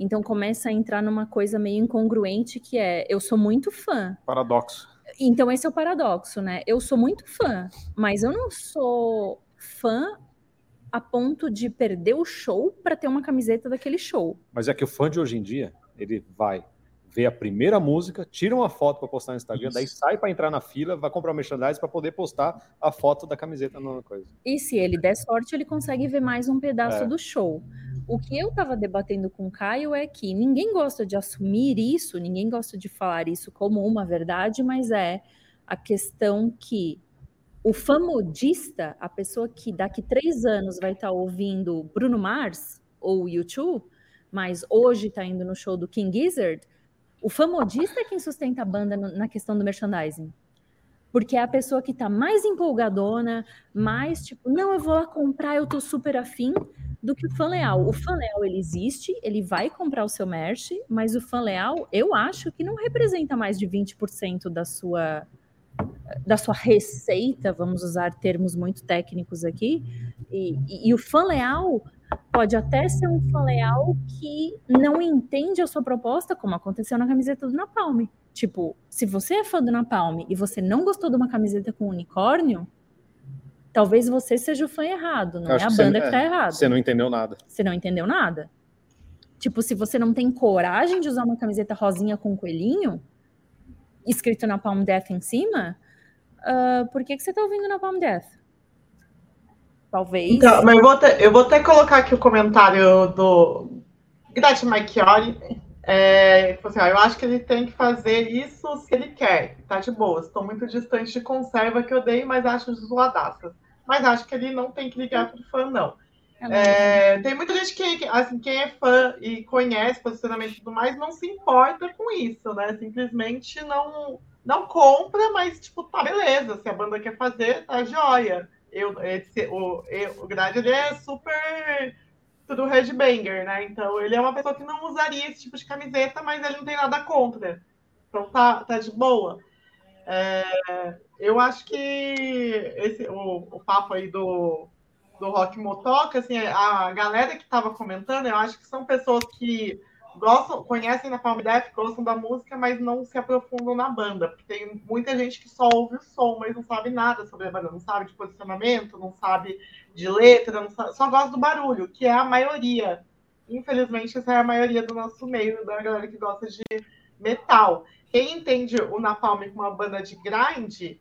S4: então começa a entrar numa coisa meio incongruente que é eu sou muito fã.
S3: Paradoxo.
S4: Então esse é o paradoxo, né? Eu sou muito fã, mas eu não sou fã a ponto de perder o show para ter uma camiseta daquele show.
S3: Mas é que o fã de hoje em dia, ele vai vê a primeira música, tira uma foto para postar no Instagram, Isso. daí sai para entrar na fila, vai comprar o merchandise para poder postar a foto da camiseta na coisa.
S4: E se ele der sorte, ele consegue ver mais um pedaço é. do show. O que eu estava debatendo com o Caio é que ninguém gosta de assumir isso, ninguém gosta de falar isso como uma verdade, mas é a questão que o famodista, a pessoa que daqui três anos vai estar tá ouvindo Bruno Mars ou YouTube, mas hoje está indo no show do King Gizzard, o famodista é quem sustenta a banda na questão do merchandising. Porque é a pessoa que está mais empolgadona, mais tipo, não, eu vou lá comprar, eu tô super afim, do que o fã leal. O fã leal, ele existe, ele vai comprar o seu merch, mas o fã leal, eu acho que não representa mais de 20% da sua da sua receita, vamos usar termos muito técnicos aqui, e, e, e o fã leal pode até ser um fã leal que não entende a sua proposta, como aconteceu na camiseta do Napalm. Tipo, se você é fã do Napalm e você não gostou de uma camiseta com unicórnio, talvez você seja o fã errado, não é a banda que, que tá é, errada.
S3: Você não entendeu nada.
S4: Você não entendeu nada. Tipo, se você não tem coragem de usar uma camiseta rosinha com coelhinho, escrito na Palm Death em cima, uh, por que, que você tá ouvindo na Palm Death? Talvez.
S2: Então, mas eu vou, eu vou até colocar aqui o comentário do Grat Marchiori. É, assim, ó, eu acho que ele tem que fazer isso se ele quer. Tá de boa. Estou muito distante de conserva que eu dei, mas acho zoadaças. Mas acho que ele não tem que ligar pro fã, não. É, tem muita gente que, assim, quem é fã e conhece posicionamento e tudo mais, não se importa com isso, né? Simplesmente não, não compra, mas, tipo, tá beleza. Se a banda quer fazer, tá joia. Eu, esse, o, eu, o Grade ele é super tudo headbanger, né? Então ele é uma pessoa que não usaria esse tipo de camiseta, mas ele não tem nada contra. Então tá, tá de boa. É, eu acho que esse, o, o papo aí do, do Rock Motoca, assim, a galera que estava comentando, eu acho que são pessoas que gostam, conhecem na Palm Death, gostam da música, mas não se aprofundam na banda. Porque tem muita gente que só ouve o som, mas não sabe nada sobre a banda, não sabe de posicionamento, não sabe de letra, sabe, só gosta do barulho, que é a maioria. Infelizmente, essa é a maioria do nosso meio, da galera que gosta de metal. Quem entende o Napalm como uma banda de grind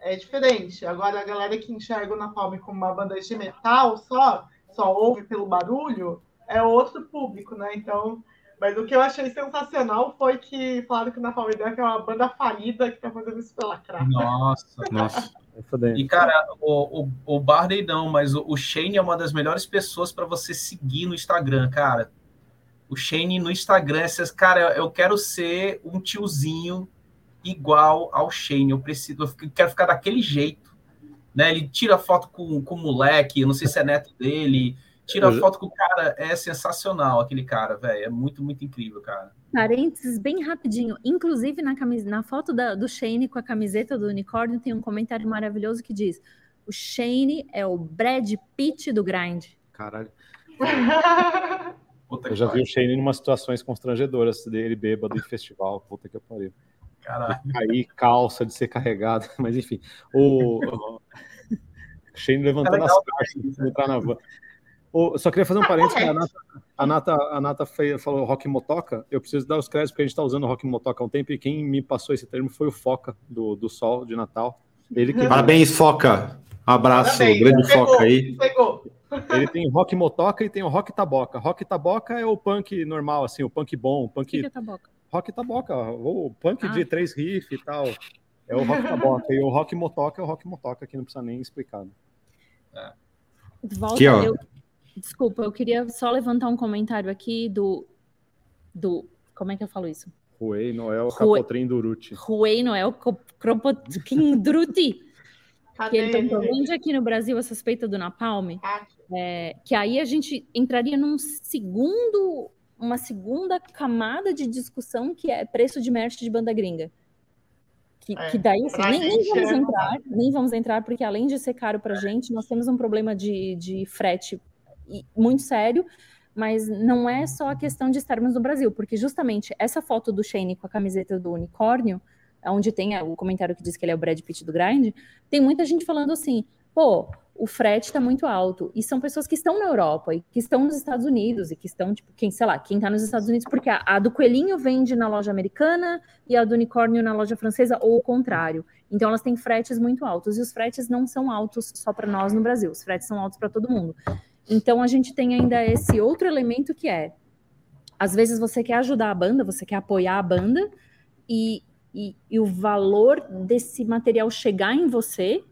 S2: é diferente. Agora, a galera que enxerga o Napalm como uma banda de metal só, só ouve pelo barulho, é outro público, né? Então, mas o que eu achei sensacional foi que falaram que na Palmeiras é uma banda falida que tá fazendo isso pela crata.
S5: Nossa, nossa. É e, cara, o, o, o Barney não, mas o, o Shane é uma das melhores pessoas para você seguir no Instagram, cara. O Shane no Instagram, esses, cara, eu quero ser um tiozinho igual ao Shane. Eu preciso, eu quero ficar daquele jeito. Né? Ele tira foto com, com o moleque, não sei se é neto dele, Tira eu... foto com o cara, é sensacional aquele cara, velho. É muito, muito incrível, cara.
S4: Parênteses bem rapidinho. Inclusive, na, camis... na foto da, do Shane com a camiseta do unicórnio, tem um comentário maravilhoso que diz: o Shane é o Brad Pitt do grind.
S3: Caralho. eu já vi o Shane em umas situações constrangedoras dele, bêbado em festival. Puta que pariu. Caralho. Aí, calça de ser carregado, mas enfim. O, o Shane levantando é as para entrar na van só queria fazer um parênteses. A Nata, a Nata, a Nata falou rock motoca. Eu preciso dar os créditos porque a gente está usando rock motoca há um tempo e quem me passou esse termo foi o Foca do, do Sol de Natal.
S1: Ele que... Parabéns, Foca. Abraço, Parabéns, grande pegou, Foca aí. Pegou.
S3: Ele tem rock motoca e tem o rock taboca. Rock taboca é o punk normal, assim, o punk bom. O punk...
S4: que, que é taboca?
S3: Rock taboca, o punk ah. de três riff e tal. É o rock taboca. e o rock motoca é o rock motoca, que não precisa nem explicar. Né?
S4: É. Volta, aqui, ó. Eu, Desculpa, eu queria só levantar um comentário aqui do. do como é que eu falo isso?
S3: Ruei Noel Capotrim Duruti.
S4: Ruei Noel Capotrim Duruti. que ele tem vende aqui no Brasil a suspeita do Napalm. É, que aí a gente entraria num segundo, uma segunda camada de discussão que é preço de merch de banda gringa. Que, é, que daí assim, nem, nem, vamos é entrar, nem vamos entrar, porque além de ser caro para gente, nós temos um problema de, de frete muito sério, mas não é só a questão de estarmos no Brasil, porque justamente essa foto do Shane com a camiseta do unicórnio, onde tem o comentário que diz que ele é o Brad Pitt do grind, tem muita gente falando assim, pô, o frete está muito alto. E são pessoas que estão na Europa e que estão nos Estados Unidos e que estão, tipo, quem, sei lá, quem está nos Estados Unidos, porque a, a, do coelhinho vende na loja americana e a do unicórnio na loja francesa, ou o contrário. Então elas têm fretes muito altos. E os fretes não são altos só para nós no Brasil, os fretes são altos para todo mundo. Então a gente tem ainda esse outro elemento que é: às vezes você quer ajudar a banda, você quer apoiar a banda, e, e, e o valor desse material chegar em você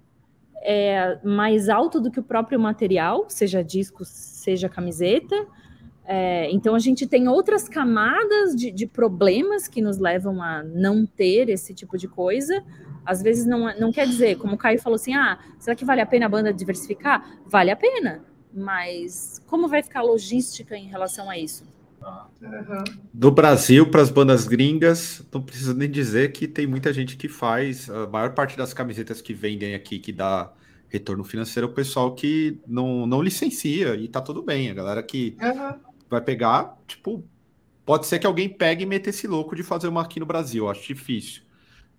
S4: é mais alto do que o próprio material, seja disco, seja camiseta. É, então a gente tem outras camadas de, de, problemas que nos levam a não ter esse tipo de coisa. Às vezes não, não quer dizer, como o Caio falou assim, ah, será que vale a pena a banda diversificar? Vale a pena, mas como vai ficar a logística em relação a isso?
S1: Do Brasil para as bandas gringas, não precisa nem dizer que tem muita gente que faz. A maior parte das camisetas que vendem aqui, que dá retorno financeiro, é o pessoal que não, não licencia e tá tudo bem. A galera que uhum. vai pegar, tipo, pode ser que alguém pegue e meta esse louco de fazer uma aqui no Brasil. Eu acho difícil.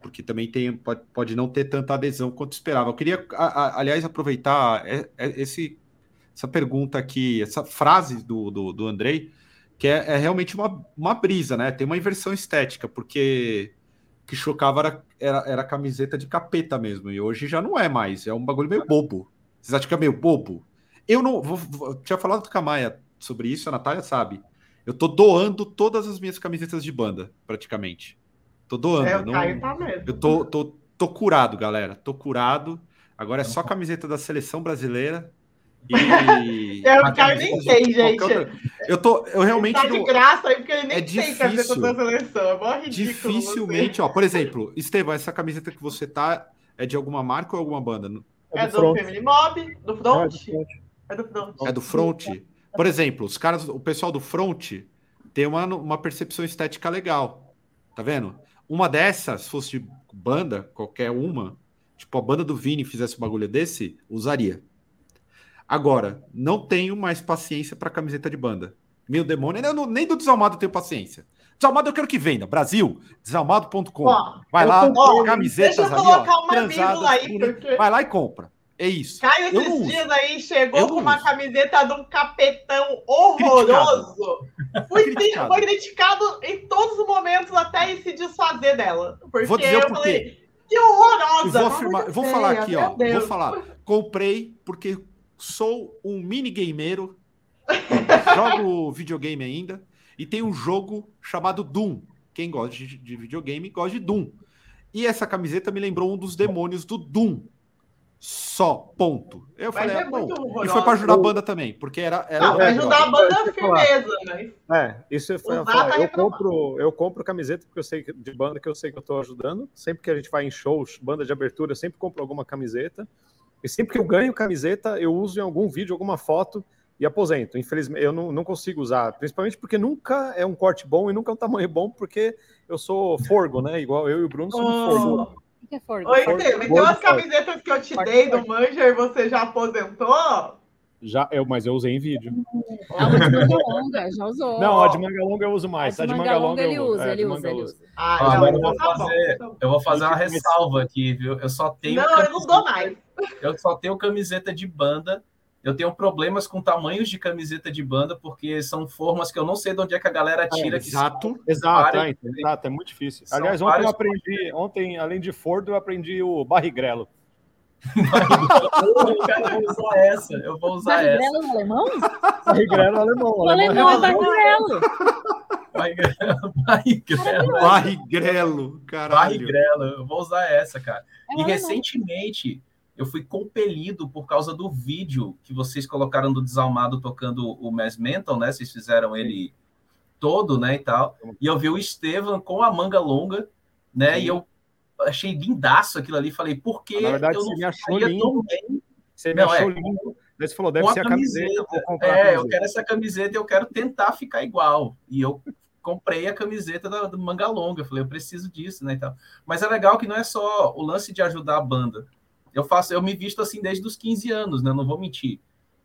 S1: Porque também tem, pode, pode não ter tanta adesão quanto esperava. Eu queria, a, a, aliás, aproveitar é, é esse, essa pergunta aqui, essa frase do, do, do Andrei que é, é, realmente uma, uma brisa, né? Tem uma inversão estética, porque o que chocava era, era, era a camiseta de capeta mesmo, e hoje já não é mais, é um bagulho meio bobo. Vocês acham que é meio bobo? Eu não. Vou, vou, tinha falado com a Maia sobre isso, a Natália sabe. Eu tô doando todas as minhas camisetas de banda, praticamente. Tô doando. É, não, tá mesmo. Eu tô, tô, tô curado, galera. Tô curado. Agora é só camiseta da seleção brasileira
S2: e... eu, Caio nem sei, gente. Outra...
S1: Eu, tô, eu realmente. Ele
S2: tá de graça aí, porque ele nem é tem camiseta da seleção. É mó ridículo.
S1: Dificilmente, ó. Por exemplo, Estevam, essa camiseta que você tá é de alguma marca ou alguma banda?
S2: É, é do, do Family Mob, do Front. É do Front.
S1: É do Front. Por exemplo, os caras, o pessoal do Front tem uma, uma percepção estética legal. Tá vendo? Uma dessas, se fosse de banda, qualquer uma, tipo a banda do Vini fizesse um bagulho desse, usaria. Agora, não tenho mais paciência para camiseta de banda. Meu demônio, não, nem do Desalmado eu tenho paciência. Desalmado eu quero que venda. Brasil, desalmado.com. Vai lá, ó, camisetas ali, ó, transadas, aí, porque... Vai lá e compra. É isso.
S2: Caio esses dias aí chegou com uma uso. camiseta de um capetão horroroso. Fui criticado. Foi criticado em todos os momentos até se desfazer dela. Porque
S1: vou dizer eu falei,
S2: que horrorosa.
S1: vou, afirmar, vou falar aqui, ó. Deus. Vou falar. Comprei porque sou um mini gameiro, jogo videogame ainda, e tem um jogo chamado Doom. Quem gosta de, de, videogame gosta de Doom. E essa camiseta me lembrou um dos demônios do Doom. Só, ponto. Eu Mas falei, é ah, bom. E foi para ajudar a banda também, porque era. era
S2: Não, ajudar a banda é firmeza, né?
S3: É, isso foi. Eu, falar. eu, compro, eu compro camiseta porque eu sei que, de banda que eu sei que eu estou ajudando. Sempre que a gente vai em shows, banda de abertura, eu sempre compro alguma camiseta. E sempre que eu ganho camiseta, eu uso em algum vídeo, alguma foto e aposento. Infelizmente, eu não, não consigo usar, principalmente porque nunca é um corte bom e nunca é um tamanho bom, porque eu sou forgo, né? Igual eu e o Bruno somos oh. forgo.
S2: O que é forgo? Oi, forgo, tem, tem umas camisetas que eu te dei do Manja e você já aposentou?
S3: Já, eu, mas eu usei em vídeo.
S4: A de manga longa, já usou.
S3: Não, a de manga longa eu uso mais. A de, manga, longa,
S4: ele usa, ele usa, ele usa.
S5: Ah, eu, vou fazer, eu vou fazer uma ressalva aqui, viu? Eu só tenho.
S2: Não, eu não dou mais.
S5: Eu só tenho camiseta de banda. Eu tenho problemas com tamanhos de camiseta de banda, porque são formas que eu não sei de onde é que a galera tira. É,
S3: exato, exato, é, exato, é muito difícil. Aliás, ontem eu aprendi, ontem, além de Ford, eu aprendi o barrigrelo
S5: cara, eu vou usar essa. Eu vou usar
S4: Barrigrelo
S5: essa.
S4: no alemão?
S3: Barrigrelo no alemão.
S4: O alemão é barrigrelo.
S5: Barrigrelo.
S1: Barrigrelo, caralho.
S5: Barrigrelo. Eu vou usar essa, cara. É e recentemente eu fui compelido por causa do vídeo que vocês colocaram do Desalmado tocando o Mass Mental, né? Vocês fizeram ele todo, né, e tal. E eu vi o Estevam com a manga longa, né? Sim. E eu achei lindaço aquilo ali. Falei, por que
S3: Na verdade, eu não me achou lindo. Você me não, achou é, lindo. Você falou, deve ser a camiseta.
S5: camiseta. é, camiseta. eu quero essa camiseta e eu quero tentar ficar igual. E eu comprei a camiseta da, do manga longa. Eu falei, eu preciso disso, né? Então, mas é legal que não é só o lance de ajudar a banda. Eu faço, eu me visto assim desde os 15 anos, né? Não vou mentir.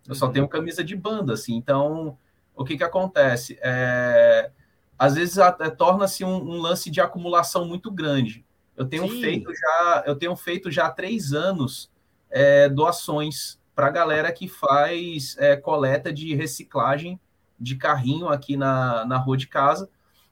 S5: Eu só uhum. tenho camisa de banda, assim. Então, o que que acontece? É, às vezes torna-se um, um, lance de acumulação muito grande. Eu tenho Sim. feito já, eu tenho feito já há três anos é, doações para a galera que faz é, coleta de reciclagem de carrinho aqui na, na rua de casa,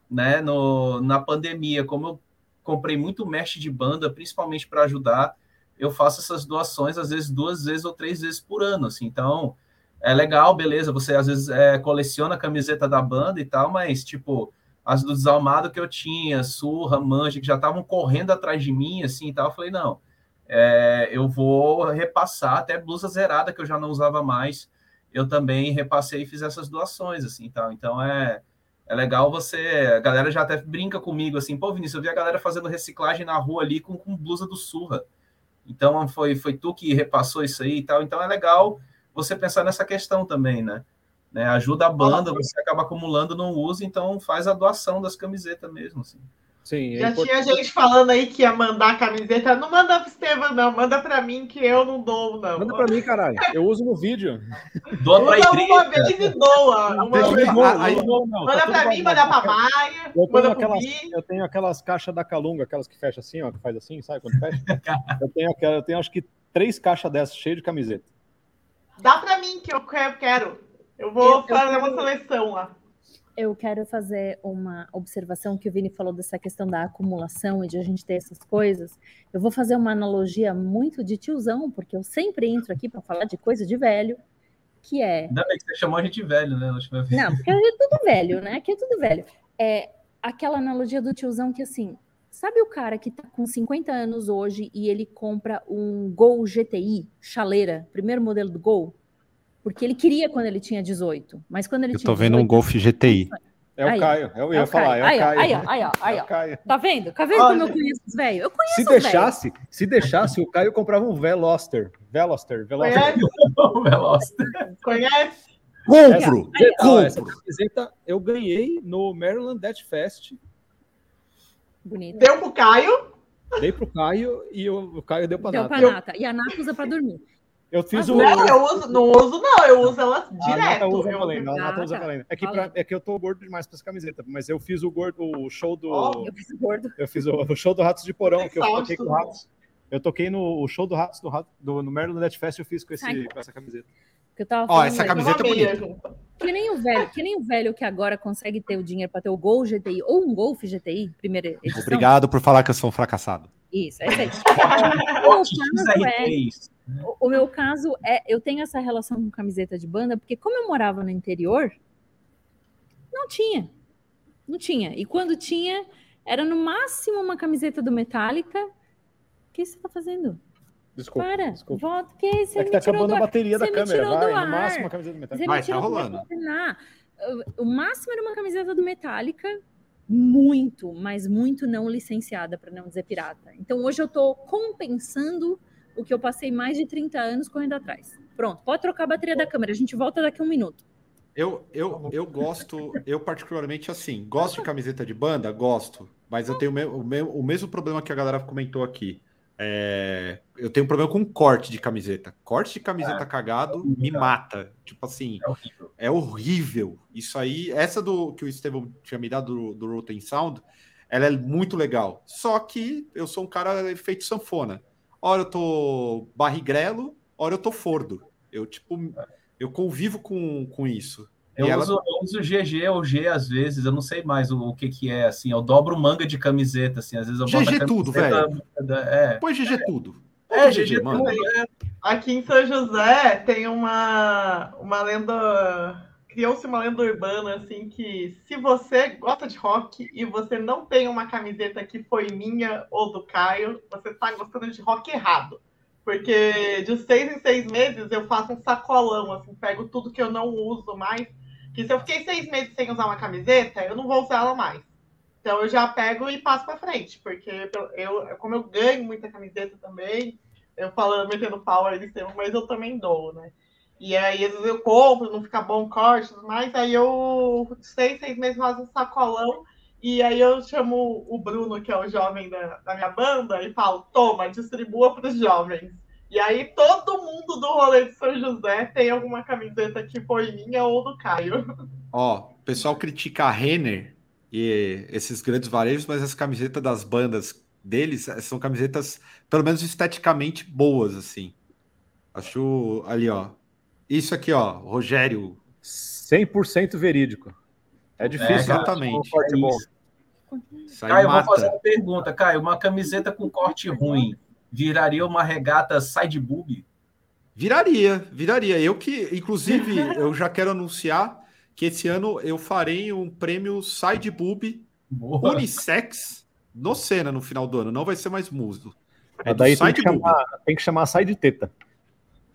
S5: né? No, na pandemia, como eu comprei muito mesh de banda, principalmente para ajudar, eu faço essas doações às vezes duas vezes ou três vezes por ano, assim. Então, é legal, beleza, você às vezes é, coleciona a camiseta da banda e tal, mas tipo, as do desalmado que eu tinha, surra, mancha, que já estavam correndo atrás de mim, assim e tal, eu falei, não, é, eu vou repassar até blusa zerada que eu já não usava mais. Eu também repassei e fiz essas doações, assim, tal. Então é, é legal você. A galera já até brinca comigo assim, pô, Vinícius, eu vi a galera fazendo reciclagem na rua ali com, com blusa do Surra. Então foi, foi tu que repassou isso aí e tal. Então é legal você pensar nessa questão também, né? Né? Ajuda a banda, você acaba acumulando, não usa, então faz a doação das camisetas mesmo, assim.
S2: Sim, é Já importante. tinha gente falando aí que ia mandar a camiseta. Não manda pro Estevam, não. Manda pra mim que eu não dou, não.
S3: Manda pra mim, caralho. Eu uso no vídeo.
S2: Doa pra Usa uma vez e doa. Uma vez. Aí, não, não, manda tá pra mim, manda pra Maia.
S3: Eu tenho, aquelas, eu tenho aquelas caixas da Calunga, aquelas que fecham assim, ó, que faz assim, sabe quando fecha? eu, tenho, eu tenho acho que três caixas dessas cheias de camiseta.
S2: Dá pra mim que eu quero. Eu vou eu, fazer eu... uma seleção lá
S4: eu quero fazer uma observação que o Vini falou dessa questão da acumulação e de a gente ter essas coisas. Eu vou fazer uma analogia muito de tiozão, porque eu sempre entro aqui para falar de coisa de velho, que é.
S5: Ainda bem que você chamou a gente velho, né?
S4: Não, porque é tudo velho, né? Aqui é tudo velho. É aquela analogia do tiozão que assim. Sabe o cara que tá com 50 anos hoje e ele compra um Gol GTI, chaleira, primeiro modelo do Gol? Porque ele queria quando ele tinha 18. Mas quando ele
S1: eu
S4: tinha. Eu
S1: tô vendo 18, um Golf GTI.
S3: É o aí, Caio, eu ia é falar, é o Caio.
S4: Aí, aí, aí, aí, é Tá vendo? Tá vendo como eu conheço os velhos? Eu conheço
S3: se deixasse, véio. Se deixasse, o Caio comprava um Veloster. Veloster, Veloster.
S2: Veloster. Conhece?
S1: Compro!
S3: Essa, compro. Essa camiseta eu ganhei no Maryland Death Fest.
S2: Bonito. Deu pro Caio?
S3: Dei pro Caio e o, o Caio deu pra
S4: deu
S3: Nata.
S4: Deu pra Nata. E a Nata usa pra dormir.
S3: Eu fiz
S2: o. Não, eu uso, não uso, não, eu uso ela direto. A
S3: Nata usa Valenda, a Nata usa Valenda. É que, pra, é que eu tô gordo demais pra essa camiseta, mas eu fiz o gordo, o show do. Oh, eu fiz o gordo. Eu fiz o, o show do Ratos de Porão, que eu toquei com o Ratos. Eu toquei no o show do Ratos do, Rato, do no Merlo Net Fest, eu fiz com, esse, Ai. com essa camiseta.
S4: Que eu tava
S1: Ó, essa camiseta é bonita.
S4: Que nem o velho, que nem o velho que agora consegue ter o dinheiro para ter o Gol GTI ou um Golf GTI, primeira edição.
S1: Obrigado por falar que eu sou um fracassado.
S4: Isso, é isso aí. o, é, o, o meu caso é, eu tenho essa relação com camiseta de banda, porque como eu morava no interior, não tinha. Não tinha. E quando tinha, era no máximo uma camiseta do Metallica. O que você está fazendo?
S3: Desculpa.
S4: Para,
S3: desculpa.
S4: volta, que você
S3: é que tá acabando a bateria da câmera. Vai, no máximo a camiseta do Metallica.
S1: Vai, tá rolando.
S4: O máximo era uma camiseta do Metallica, muito, mas muito não licenciada, para não dizer pirata. Então hoje eu estou compensando o que eu passei mais de 30 anos correndo atrás. Pronto, pode trocar a bateria da câmera, a gente volta daqui a um minuto.
S1: Eu, eu, eu gosto, eu particularmente assim, gosto de camiseta de banda? Gosto, mas eu tenho o, o, o mesmo problema que a galera comentou aqui. É, eu tenho um problema com corte de camiseta. Corte de camiseta é, cagado é me mata. Tipo assim, é horrível. é horrível. Isso aí, essa do que o Estevão tinha me dado do, do Rotten Sound, ela é muito legal. Só que eu sou um cara feito sanfona. Ora eu tô barrigrelo, ora eu tô fordo. Eu, tipo, eu convivo com, com isso.
S5: Eu, ela... uso, eu uso GG ou G às vezes, eu não sei mais o, o, que que é, assim, eu dobro manga de camiseta, assim, às vezes eu
S1: boto GG tudo, velho. É. Põe GG tudo.
S2: É, GG, mano. Aqui em São José tem uma, uma lenda, criou-se uma lenda urbana, assim, que se você gosta de rock e você não tem uma camiseta que foi minha ou do Caio, você tá gostando de rock errado. Porque de seis em seis meses eu faço um sacolão, assim, pego tudo que eu não uso mais que se eu fiquei seis meses sem usar uma camiseta, eu não vou usar ela mais. Então eu já pego e passo para frente, porque eu, como eu ganho muita camiseta também, eu falando, metendo pau aí, mas eu também dou, né? E aí, às vezes eu compro, não fica bom corte, mas aí eu seis, seis meses faço um sacolão, e aí eu chamo o Bruno, que é o jovem da, da minha banda, e falo, toma, distribua para os jovens. E aí todo mundo do rolê de São José tem alguma camiseta que foi minha ou do Caio.
S1: Ó, o pessoal critica a Renner e esses grandes varejos, mas as camisetas das bandas deles são camisetas, pelo menos esteticamente, boas, assim. Acho ali, ó. Isso aqui, ó, Rogério.
S3: 100% verídico. É difícil. É,
S1: exatamente.
S5: Um é bom. Caio, mata. vou fazer uma pergunta. Caio, uma camiseta com corte ruim viraria uma regata side boob?
S1: Viraria, viraria. Eu que, inclusive, eu já quero anunciar que esse ano eu farei um prêmio side boob Boa. unissex no Senna no final do ano. Não vai ser mais muso.
S3: É daí tem que, chamar, tem que chamar side teta.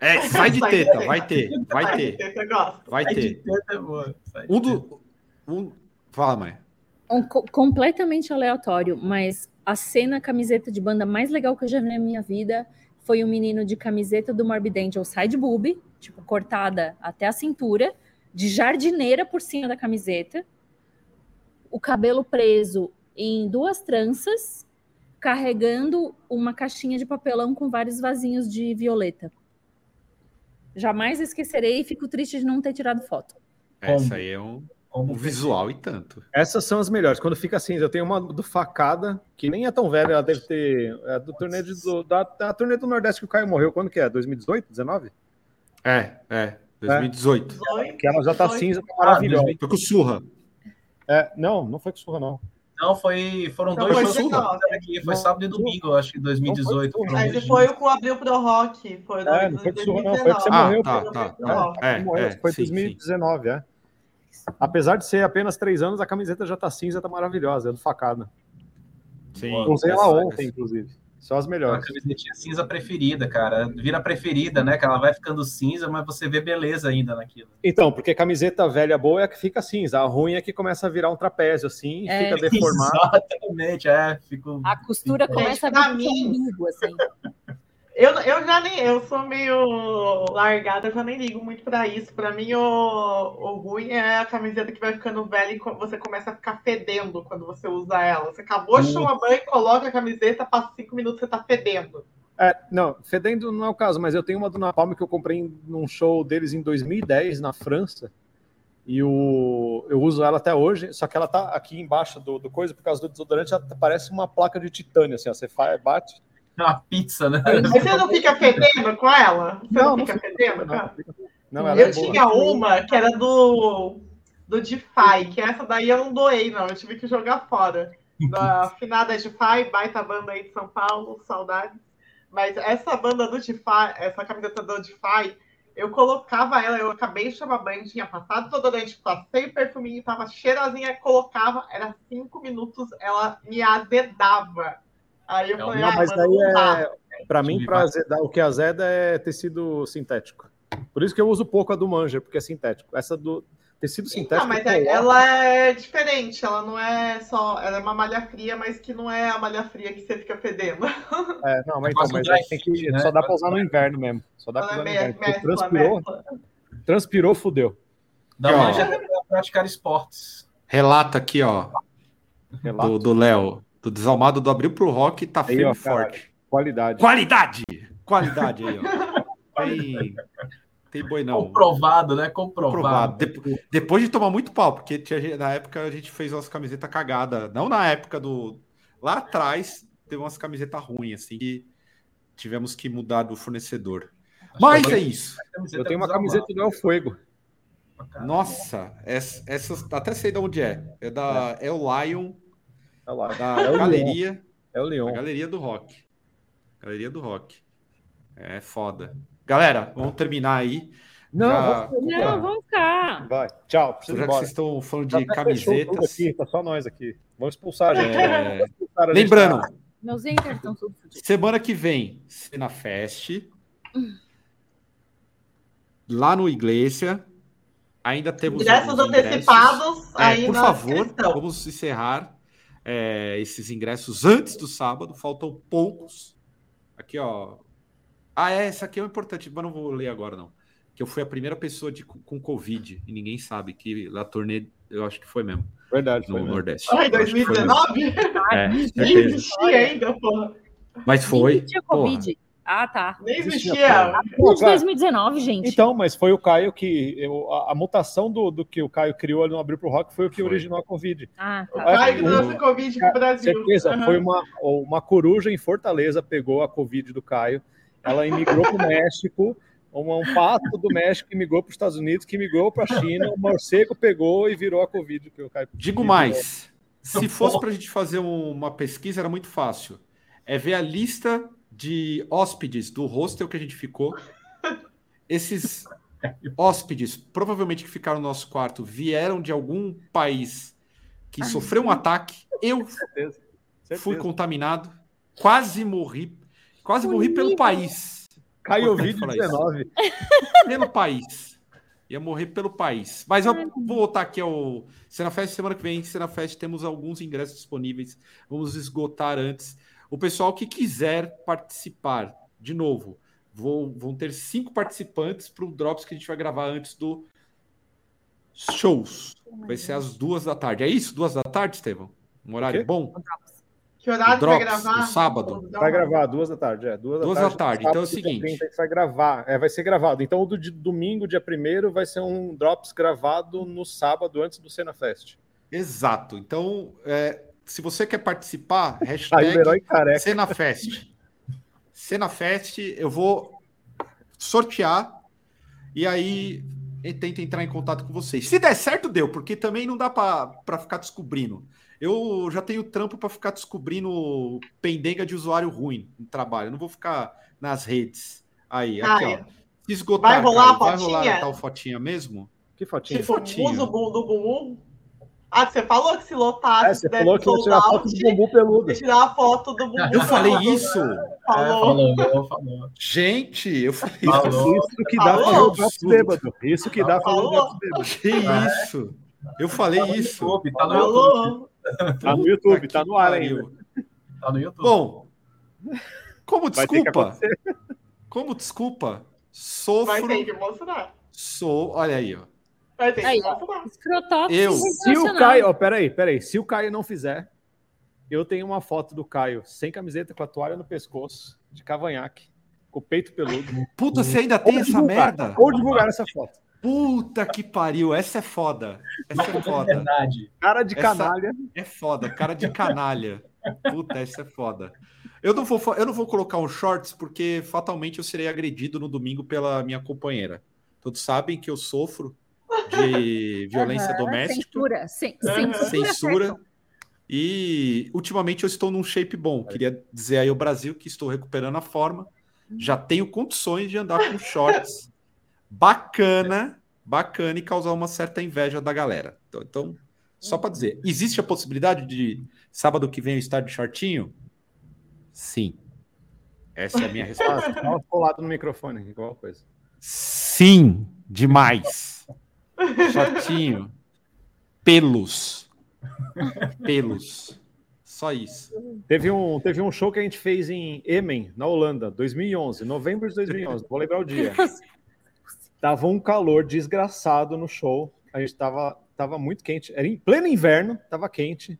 S1: É, side teta, vai ter, vai ter. Vai ter. Um do. Um... Fala, mãe.
S4: Um, completamente aleatório, mas a cena camiseta de banda mais legal que eu já vi na minha vida foi um menino de camiseta do Morbid Angel side boob, tipo, cortada até a cintura, de jardineira por cima da camiseta, o cabelo preso em duas tranças, carregando uma caixinha de papelão com vários vasinhos de violeta. Jamais esquecerei e fico triste de não ter tirado foto.
S1: Essa aí é um, um visual e tanto.
S3: Essas são as melhores. Quando fica assim, eu tenho uma do Facada, que nem é tão velha, ela deve ter. É do turnê do, da, da turnê do Nordeste que o Caio morreu. Quando que é? 2018? 19?
S1: É, é. 2018.
S3: É, que ela já tá cinza, tá maravilhosa.
S1: Ah, foi com surra.
S3: É, não, não foi com surra, não.
S5: Não, foi, foram não, dois shows aqui. Foi sábado e domingo, acho que 2018.
S2: Mas foi o com Abril Pro Rock. Foi
S3: é, não foi com surra, não. Foi que você
S1: ah,
S3: morreu.
S1: Tá, tá, tá. É,
S3: morreu, é, foi sim, 2019, sim. é. Apesar de ser apenas três anos, a camiseta já tá cinza, tá maravilhosa, é do facada. Sim. Usei ela ontem, inclusive. Só as melhores.
S5: A camisetinha cinza preferida, cara. Vira preferida, né? Que ela vai ficando cinza, mas você vê beleza ainda naquilo.
S3: Então, porque camiseta velha boa é a que fica cinza. A ruim é que começa a virar um trapézio, assim, é. fica deformado.
S5: Exatamente, é. Fico...
S4: A costura fico... começa a virar mim. assim.
S2: Eu, eu já nem, eu sou meio largada, eu já nem ligo muito para isso. Para mim, o, o ruim é a camiseta que vai ficando velha e você começa a ficar fedendo quando você usa ela. Você acabou de tomar banho, coloca a camiseta, passa cinco minutos você tá fedendo.
S3: É, não, fedendo não é o caso, mas eu tenho uma do Napalm que eu comprei num show deles em 2010 na França. E o, eu uso ela até hoje, só que ela tá aqui embaixo do, do coisa, por causa do desodorante, ela parece uma placa de titânio, assim, ó, você faz, bate,
S5: uma pizza, né?
S2: Mas você não fica fedendo com ela? Você não, não fica fedendo? Não, não, eu é tinha uma que era do, do DeFi, que essa daí eu não doei, não. Eu tive que jogar fora. Da finada DeFi, baita banda aí de São Paulo, saudades. Mas essa banda do DeFi, essa camiseta do DeFi, eu colocava ela, eu acabei de chamar banho, tinha passado todo o dente, passei o perfuminho, tava cheirosinha, colocava, era cinco minutos, ela me azedava. Aí eu falei,
S3: não, ah, mas daí é, para mim, azedar, o que azeda é tecido sintético. Por isso que eu uso pouco a do Manger, porque é sintético. Essa do tecido sintético. Não,
S2: mas é, ela é diferente, ela não é só. Ela é uma malha fria, mas que não é a malha fria que você fica fedendo.
S3: É, não, mas, então, mas aí tem que. Né? Só dá para usar no inverno mesmo. Só dá para usar no inverno. Mescla, transpirou, mescla. transpirou, fudeu.
S5: Da Manger é praticar esportes.
S1: Relata aqui, ó. Relato. Do Léo. Do desalmado do Abril pro Rock tá firme e forte.
S3: Qualidade.
S1: Qualidade! Qualidade aí, ó. Tem, tem boi não.
S5: Comprovado, né? Comprovado.
S1: Comprovado. depois de tomar muito pau, porque tinha, na época a gente fez umas camisetas cagadas. Não na época do. Lá atrás, teve umas camisetas ruins, assim, que tivemos que mudar do fornecedor. Mas é isso.
S3: Eu tenho uma camiseta do El Fuego.
S1: Nossa, essa, essa, até sei de onde é. É da é. El Lion
S3: Tá lá.
S1: Da é galeria.
S3: Leon. É o Leon.
S1: galeria do rock. Galeria do rock. É foda. Galera, vamos terminar aí.
S4: Não, Já... vamos, não, vamos ficar.
S3: Vai. Tchau.
S1: Já que vocês estão falando de camisetas.
S3: Aqui, tá só nós aqui. Vamos expulsar, gente.
S1: É... Lembrando.
S4: Meus enters estão tudo
S1: Semana que vem, Cena Fest. Lá no Iglesia. Ainda temos.
S2: Ingressos antecipados
S1: é, aí Por favor, vamos encerrar é, esses ingressos antes do sábado, faltam poucos. Aqui, ó. Ah, é, essa aqui é importante, mas não vou ler agora, não. Que eu fui a primeira pessoa de, com Covid, e ninguém sabe que lá turnê, eu acho que foi mesmo.
S3: Verdade,
S1: no Nordeste.
S2: Ai, 2019? É, Nem existia ainda, porra.
S1: Mas foi.
S4: Tinha Covid. Porra. Ah, tá.
S2: Nem existia.
S4: Desde 2019, gente.
S3: Então, mas foi o Caio que. Eu, a, a, mutação do, do que o Caio criou ali no Abril pro Rock foi o que foi. originou a Covid.
S4: Ah, tá.
S2: O Caio que trouxe Covid pro Brasil.
S3: Certeza, uhum. foi uma, uma coruja em Fortaleza, pegou a Covid do Caio. Ela imigrou pro México, Um, um pato do México que migrou para os Estados Unidos, que migrou para a China, o morcego pegou e virou a Covid. Que o Caio
S1: Digo mais, se fosse para a gente fazer uma pesquisa, era muito fácil. É ver a lista de hóspedes do hostel que a gente ficou. Esses hóspedes, provavelmente que ficaram no nosso quarto, vieram de algum país que sofreu um ataque. Eu certeza, certeza. fui contaminado, quase morri, quase morri pelo país.
S3: Caiu o vídeo 19.
S1: Pelo país. Ia morrer pelo país. Mas eu vou voltar aqui ao Cenafest semana que vem. Cenafest temos alguns ingressos disponíveis. Vamos esgotar antes. O pessoal que quiser participar, de novo, vou, vão ter cinco participantes para o Drops que a gente vai gravar antes do shows. Vai ser às duas da tarde. É isso? Duas da tarde, Estevão? Um horário bom?
S2: Que horário Drops, vai gravar?
S1: No sábado.
S3: Vai gravar duas da tarde, é.
S1: Duas da duas tarde. Da tarde. Então é o seguinte.
S3: vai gravar, é, vai ser gravado. Então o do de domingo, dia primeiro, vai ser um Drops gravado no sábado antes do Cena Fest.
S1: Exato. Então, é, se você quer participar, hashtag CenaFest. CenaFest, eu vou sortear e aí tenta entrar em contato com vocês. Se der certo, deu, porque também não dá para ficar descobrindo. Eu já tenho trampo para ficar descobrindo pendenga de usuário ruim no trabalho. Eu não vou ficar nas redes. Aí, aqui, ó. Se esgotar,
S2: vai rolar cara, a fotinha? Vai rolar
S1: tal fotinha mesmo?
S3: Que fotinha?
S2: Tipo, fotinha. usa o bumbum. Ah, você falou que se lotasse.
S3: É, você falou que ia tirar foto do bumbum peludo.
S2: Tirar a foto do bumbum.
S1: Eu falei isso.
S2: Falou.
S1: É, falou, falou. Gente, eu falei falou.
S3: isso. que dá falou. fazer o Drops bêbado. Isso que dá fazer o Drops
S1: bêbado. Que isso? Eu falei tá isso.
S3: YouTube, tá no YouTube. Tá no YouTube, tá no ar ainda.
S1: Tá no YouTube. Bom, como desculpa? Como desculpa? Sofro.
S2: Vai ter que mostrar.
S1: Sou, olha aí, ó.
S2: Vai ter
S4: aí,
S1: Eu.
S3: Se o Caio, ó, peraí, peraí. Se o Caio não fizer, eu tenho uma foto do Caio sem camiseta, com a toalha no pescoço, de cavanhaque, com o peito peludo.
S1: Puta, você ainda tem essa divulgar, merda?
S3: Vou divulgar essa foto.
S1: Puta que pariu, essa é foda. Essa é foda. É
S3: verdade. Cara de canalha.
S1: Essa é foda, cara de canalha. Puta, essa é foda. Eu não, vou, eu não vou colocar um shorts porque fatalmente eu serei agredido no domingo pela minha companheira. Todos sabem que eu sofro de violência uhum, doméstica.
S4: Censura, censura.
S1: censura. E ultimamente eu estou num shape bom. Queria dizer aí ao Brasil que estou recuperando a forma. Já tenho condições de andar com shorts bacana, bacana e causar uma certa inveja da galera. Então, então só para dizer, existe a possibilidade de sábado que vem eu estar de shortinho? Sim. Essa é a minha resposta.
S3: Colado no microfone, igual coisa.
S1: Sim, demais. Shortinho. Pelos. Pelos. Só isso.
S3: Teve um, teve um show que a gente fez em Emen, na Holanda, 2011, novembro de 2011. Vou lembrar o dia. Tava um calor desgraçado no show. A gente tava, tava muito quente. Era em pleno inverno, tava quente.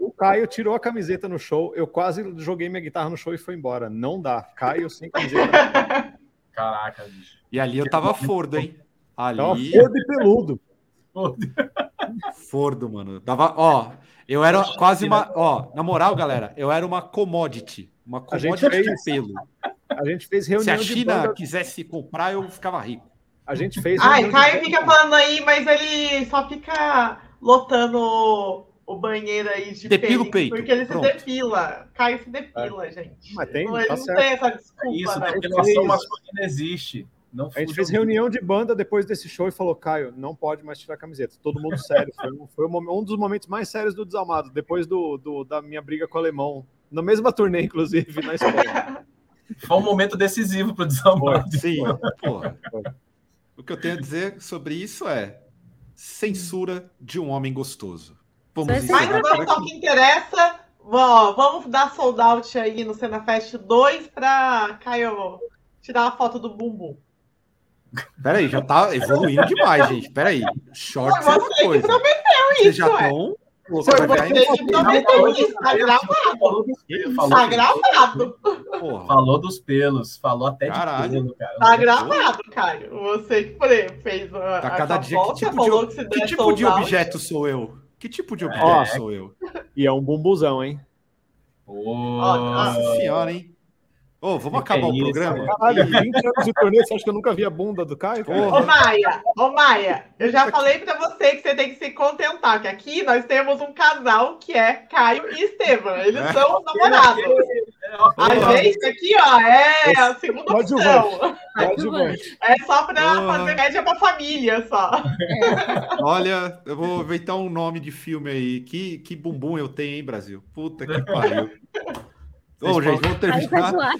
S3: O Caio tirou a camiseta no show. Eu quase joguei minha guitarra no show e foi embora. Não dá. Caio sem camiseta.
S5: Caraca, bicho.
S1: E ali eu tava fordo, hein? Ali.
S3: Tava fordo e peludo.
S1: Fordo, mano. Dava, ó, eu era quase uma, ó, na moral, galera, eu era uma commodity, uma commodity de pelo.
S3: A gente fez reunião
S1: Se a China banda... quisesse comprar, eu ficava rico.
S3: A gente fez.
S2: Ai, Caio fica falando aí, mas ele só fica lotando o banheiro aí de
S1: Depila o peito.
S2: Porque ele Pronto. se depila. Caio se depila, é. gente.
S3: Mas tem,
S2: não, ele
S3: tá
S2: não tem essa desculpa.
S5: Isso, não. depilação masculina existe. Não
S3: a gente fez reunião de banda depois desse show e falou: Caio, não pode mais tirar a camiseta. Todo mundo sério. Foi, um, foi um, dos momentos mais sérios do Desalmado, depois do, do, da minha briga com o alemão. Na mesma turnê, inclusive, na escola.
S5: Foi um momento decisivo para o Desalmado.
S1: Sim, porra. O que eu tenho a dizer sobre isso é censura de um homem gostoso.
S2: Vamos Mas vamos ao que interessa. vamos dar sold out aí no Cena Fest 2 para Caio tirar a foto do bumbum.
S1: Peraí, já tá evoluindo demais, gente. Peraí. Shorts
S2: é uma coisa. Que prometeu isso, Vocês já estão Pô, Foi você que prometeu isso, tá gravado. Tá gravado.
S5: Falou dos pelos, falou até
S1: Caralho.
S5: de pelo, cara.
S2: Tá gravado, Caio. Você que fez a,
S1: tá cada dia volta, que tipo de, que, que tipo de objeto sou eu? Que tipo de é. objeto é. sou eu?
S3: E é um bumbuzão, hein?
S1: Nossa senhora, hein? Ô, vamos acabar é o programa?
S3: Caralho, 20 anos de torneio, você acha que eu nunca vi a bunda do Caio?
S2: Ô, Maia, ô, Maia, eu já falei pra você que você tem que se contentar, que aqui nós temos um casal que é Caio e Estevam. Eles é. são namorados. A gente aqui, ó, é a segunda Pode opção. É só pra oh. fazer média pra família, só.
S1: É. Olha, eu vou inventar um nome de filme aí. Que, que bumbum eu tenho, hein, Brasil? Puta que pariu. Ô, gente, vamos terminar.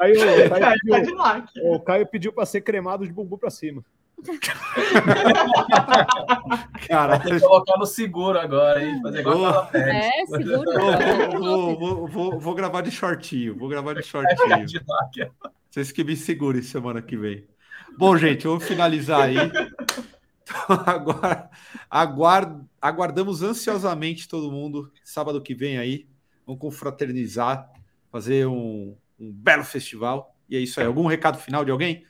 S3: Aí, o, Caio pediu, o Caio pediu para ser cremado de bumbum para cima.
S5: Cara, tem que colocar no seguro agora, hein? Fazer igual oh,
S4: É, seguro.
S1: Vou, vou, vou, vou, gravar de shortinho. Vou gravar de shortinho. Vocês que me segurem semana que vem. Bom, gente, vamos finalizar aí. Então, agora, aguard, aguardamos ansiosamente todo mundo, sábado que vem aí. Vamos confraternizar, fazer um, um belo festival. E é isso aí. Algum recado final de alguém?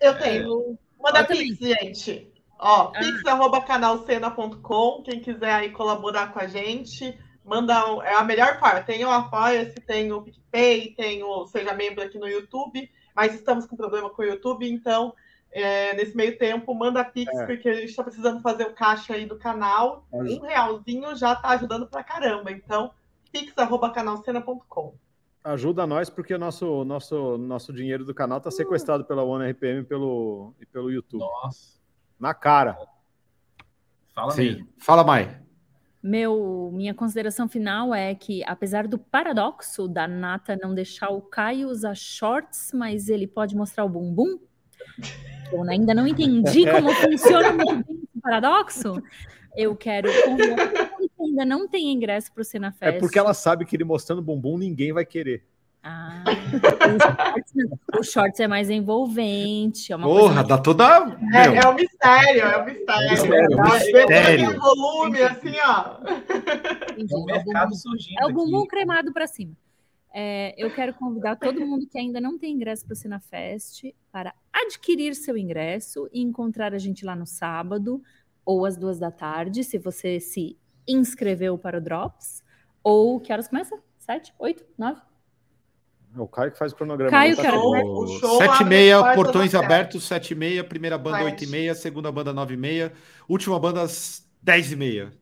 S2: Eu tenho. Manda ah, pix, gente. Ó, ah. pix.canalcena.com. Quem quiser aí colaborar com a gente, manda. Um, é a melhor parte. Tem o Apoia-se, tem o PicPay, tem o Seja Membro aqui no YouTube. Mas estamos com problema com o YouTube, então é, nesse meio tempo, manda Pix, é. porque a gente está precisando fazer o caixa aí do canal. Um realzinho já está ajudando pra caramba. Então, pix.canalcena.com.
S3: Ajuda nós, porque o nosso, nosso, nosso dinheiro do canal está sequestrado pela OneRPM e pelo, e pelo YouTube.
S5: Nossa.
S3: Na cara.
S1: Fala, Sim. Fala, Mai.
S4: Meu, minha consideração final é que, apesar do paradoxo da Nata não deixar o Caio usar shorts, mas ele pode mostrar o bumbum, eu ainda não entendi como funciona muito bem esse paradoxo. Eu quero que ainda não tem ingresso para o Cinefest.
S3: É porque ela sabe que ele mostrando bumbum ninguém vai querer.
S4: Ah, o shorts é mais envolvente. É uma
S1: Porra,
S4: coisa
S1: dá toda.
S2: É, é um mistério, é um mistério. mistério,
S1: tá? mistério.
S2: volume, assim, ó.
S4: Entendi, é o mercado surgindo. É o bumbum aqui. cremado para cima. É, eu quero convidar todo mundo que ainda não tem ingresso para o Cinefest para adquirir seu ingresso e encontrar a gente lá no sábado ou às duas da tarde, se você se inscreveu para o Drops. Ou que horas começa? Sete, oito, nove?
S3: O Caio que faz o cronograma.
S4: Caio, tá show,
S1: show sete e meia, portões abertos, sete e meia, primeira banda oito e meia, segunda banda nove e meia, última banda às dez e meia.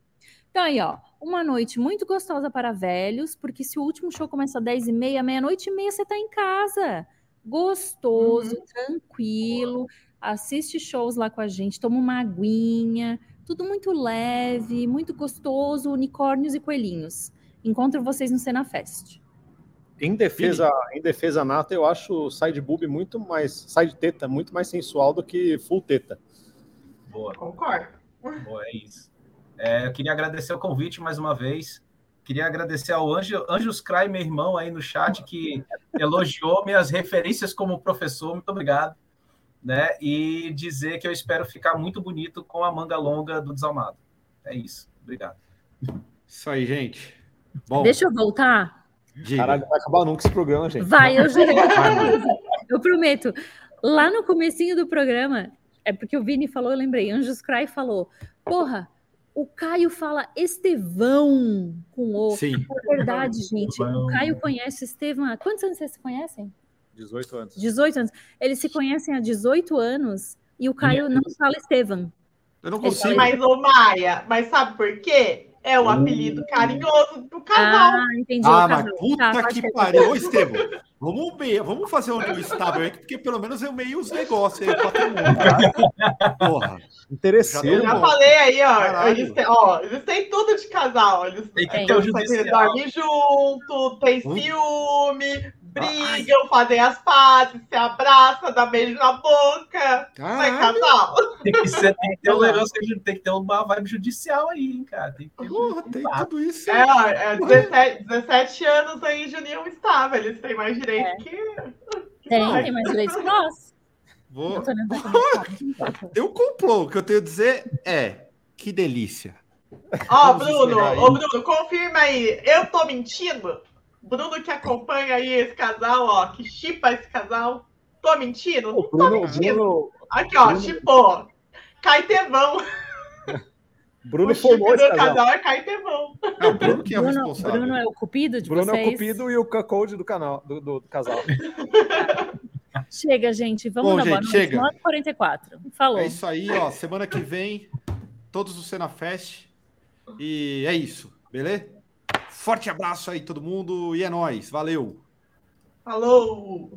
S4: Então aí, ó, uma noite muito gostosa para velhos, porque se o último show começa às 10 e meia, meia-noite e meia você está em casa. Gostoso, uhum. tranquilo, assiste shows lá com a gente, toma uma aguinha, tudo muito leve, muito gostoso, unicórnios e coelhinhos. Encontro vocês no Cena Fest.
S3: Em defesa, em defesa nata, eu acho side boob muito mais, side teta, muito mais sensual do que full teta.
S2: Boa. Concordo.
S5: Boa, é isso. É, eu queria agradecer o convite mais uma vez. Queria agradecer ao Anjo, Anjos Cry, meu irmão, aí no chat, que elogiou minhas referências como professor. Muito obrigado. Né? E dizer que eu espero ficar muito bonito com a manga longa do Desalmado. É isso. Obrigado.
S1: Isso aí, gente.
S4: Bom, Deixa eu voltar.
S3: Diga. Caralho, vai acabar nunca esse programa, gente.
S4: Vai, eu juro. eu prometo. Lá no comecinho do programa, é porque o Vini falou, eu lembrei, Anjos Cry falou, porra, o Caio fala Estevão com o.
S1: Sim.
S4: É verdade, gente. O Caio conhece Estevão. Quantos anos vocês se conhecem?
S3: 18 anos.
S4: 18 anos. Eles se conhecem há 18 anos e o Caio não fala Estevão.
S1: Eu não consigo.
S2: Mas, ô Maia, mas sabe por quê? É o apelido carinhoso do casal.
S4: Ah, entendi.
S1: Ah, mas puta tá, que pariu. Ô, Estevam, vamos, vamos fazer um estável aí, porque pelo menos eu meio os negócios aí, patrimônio. Tá?
S3: Porra. Interesseiro.
S2: Já, já falei aí, ó. Eles têm, ó. eles têm tudo de casal. Eles,
S5: tem que ter o judicial.
S2: dormem junto, tem hum? ciúme, brigam, Ai. fazem as pazes, se abraçam, dá beijo na boca. Não é casal.
S5: Tem que, ser, tem que ter um negócio, tem que ter uma vibe judicial aí, hein, cara. Tem, que ter
S1: Porra, tem tudo isso.
S2: É, ó, é 17, 17 anos aí de união estável. Eles têm mais direito é. que.
S4: Tem, tem mais direito que nós.
S1: Vou. Eu complô. O que eu tenho a dizer é que delícia.
S2: Ó, oh, Bruno, ô Bruno, confirma aí. Eu tô mentindo? Bruno que acompanha aí esse casal, ó, que chipa esse casal. Tô mentindo? Não tô mentindo. Bruno, Aqui, ó, Bruno... chipou. Caetevão.
S3: Bruno formou esse casal. casal
S2: é Caetevão.
S1: É o Bruno que é o
S4: Bruno,
S1: responsável.
S4: Bruno é o cupido de
S3: Bruno
S4: vocês?
S3: é o cupido e o cuckold do canal, do, do, do casal.
S4: Chega, gente. Vamos
S1: Bom,
S4: na
S1: gente, chega.
S4: 9h44. Falou.
S1: É isso aí, ó. Semana que vem, todos do Cena Fest. E é isso, beleza? Forte abraço aí, todo mundo. E é nóis. Valeu.
S2: Falou!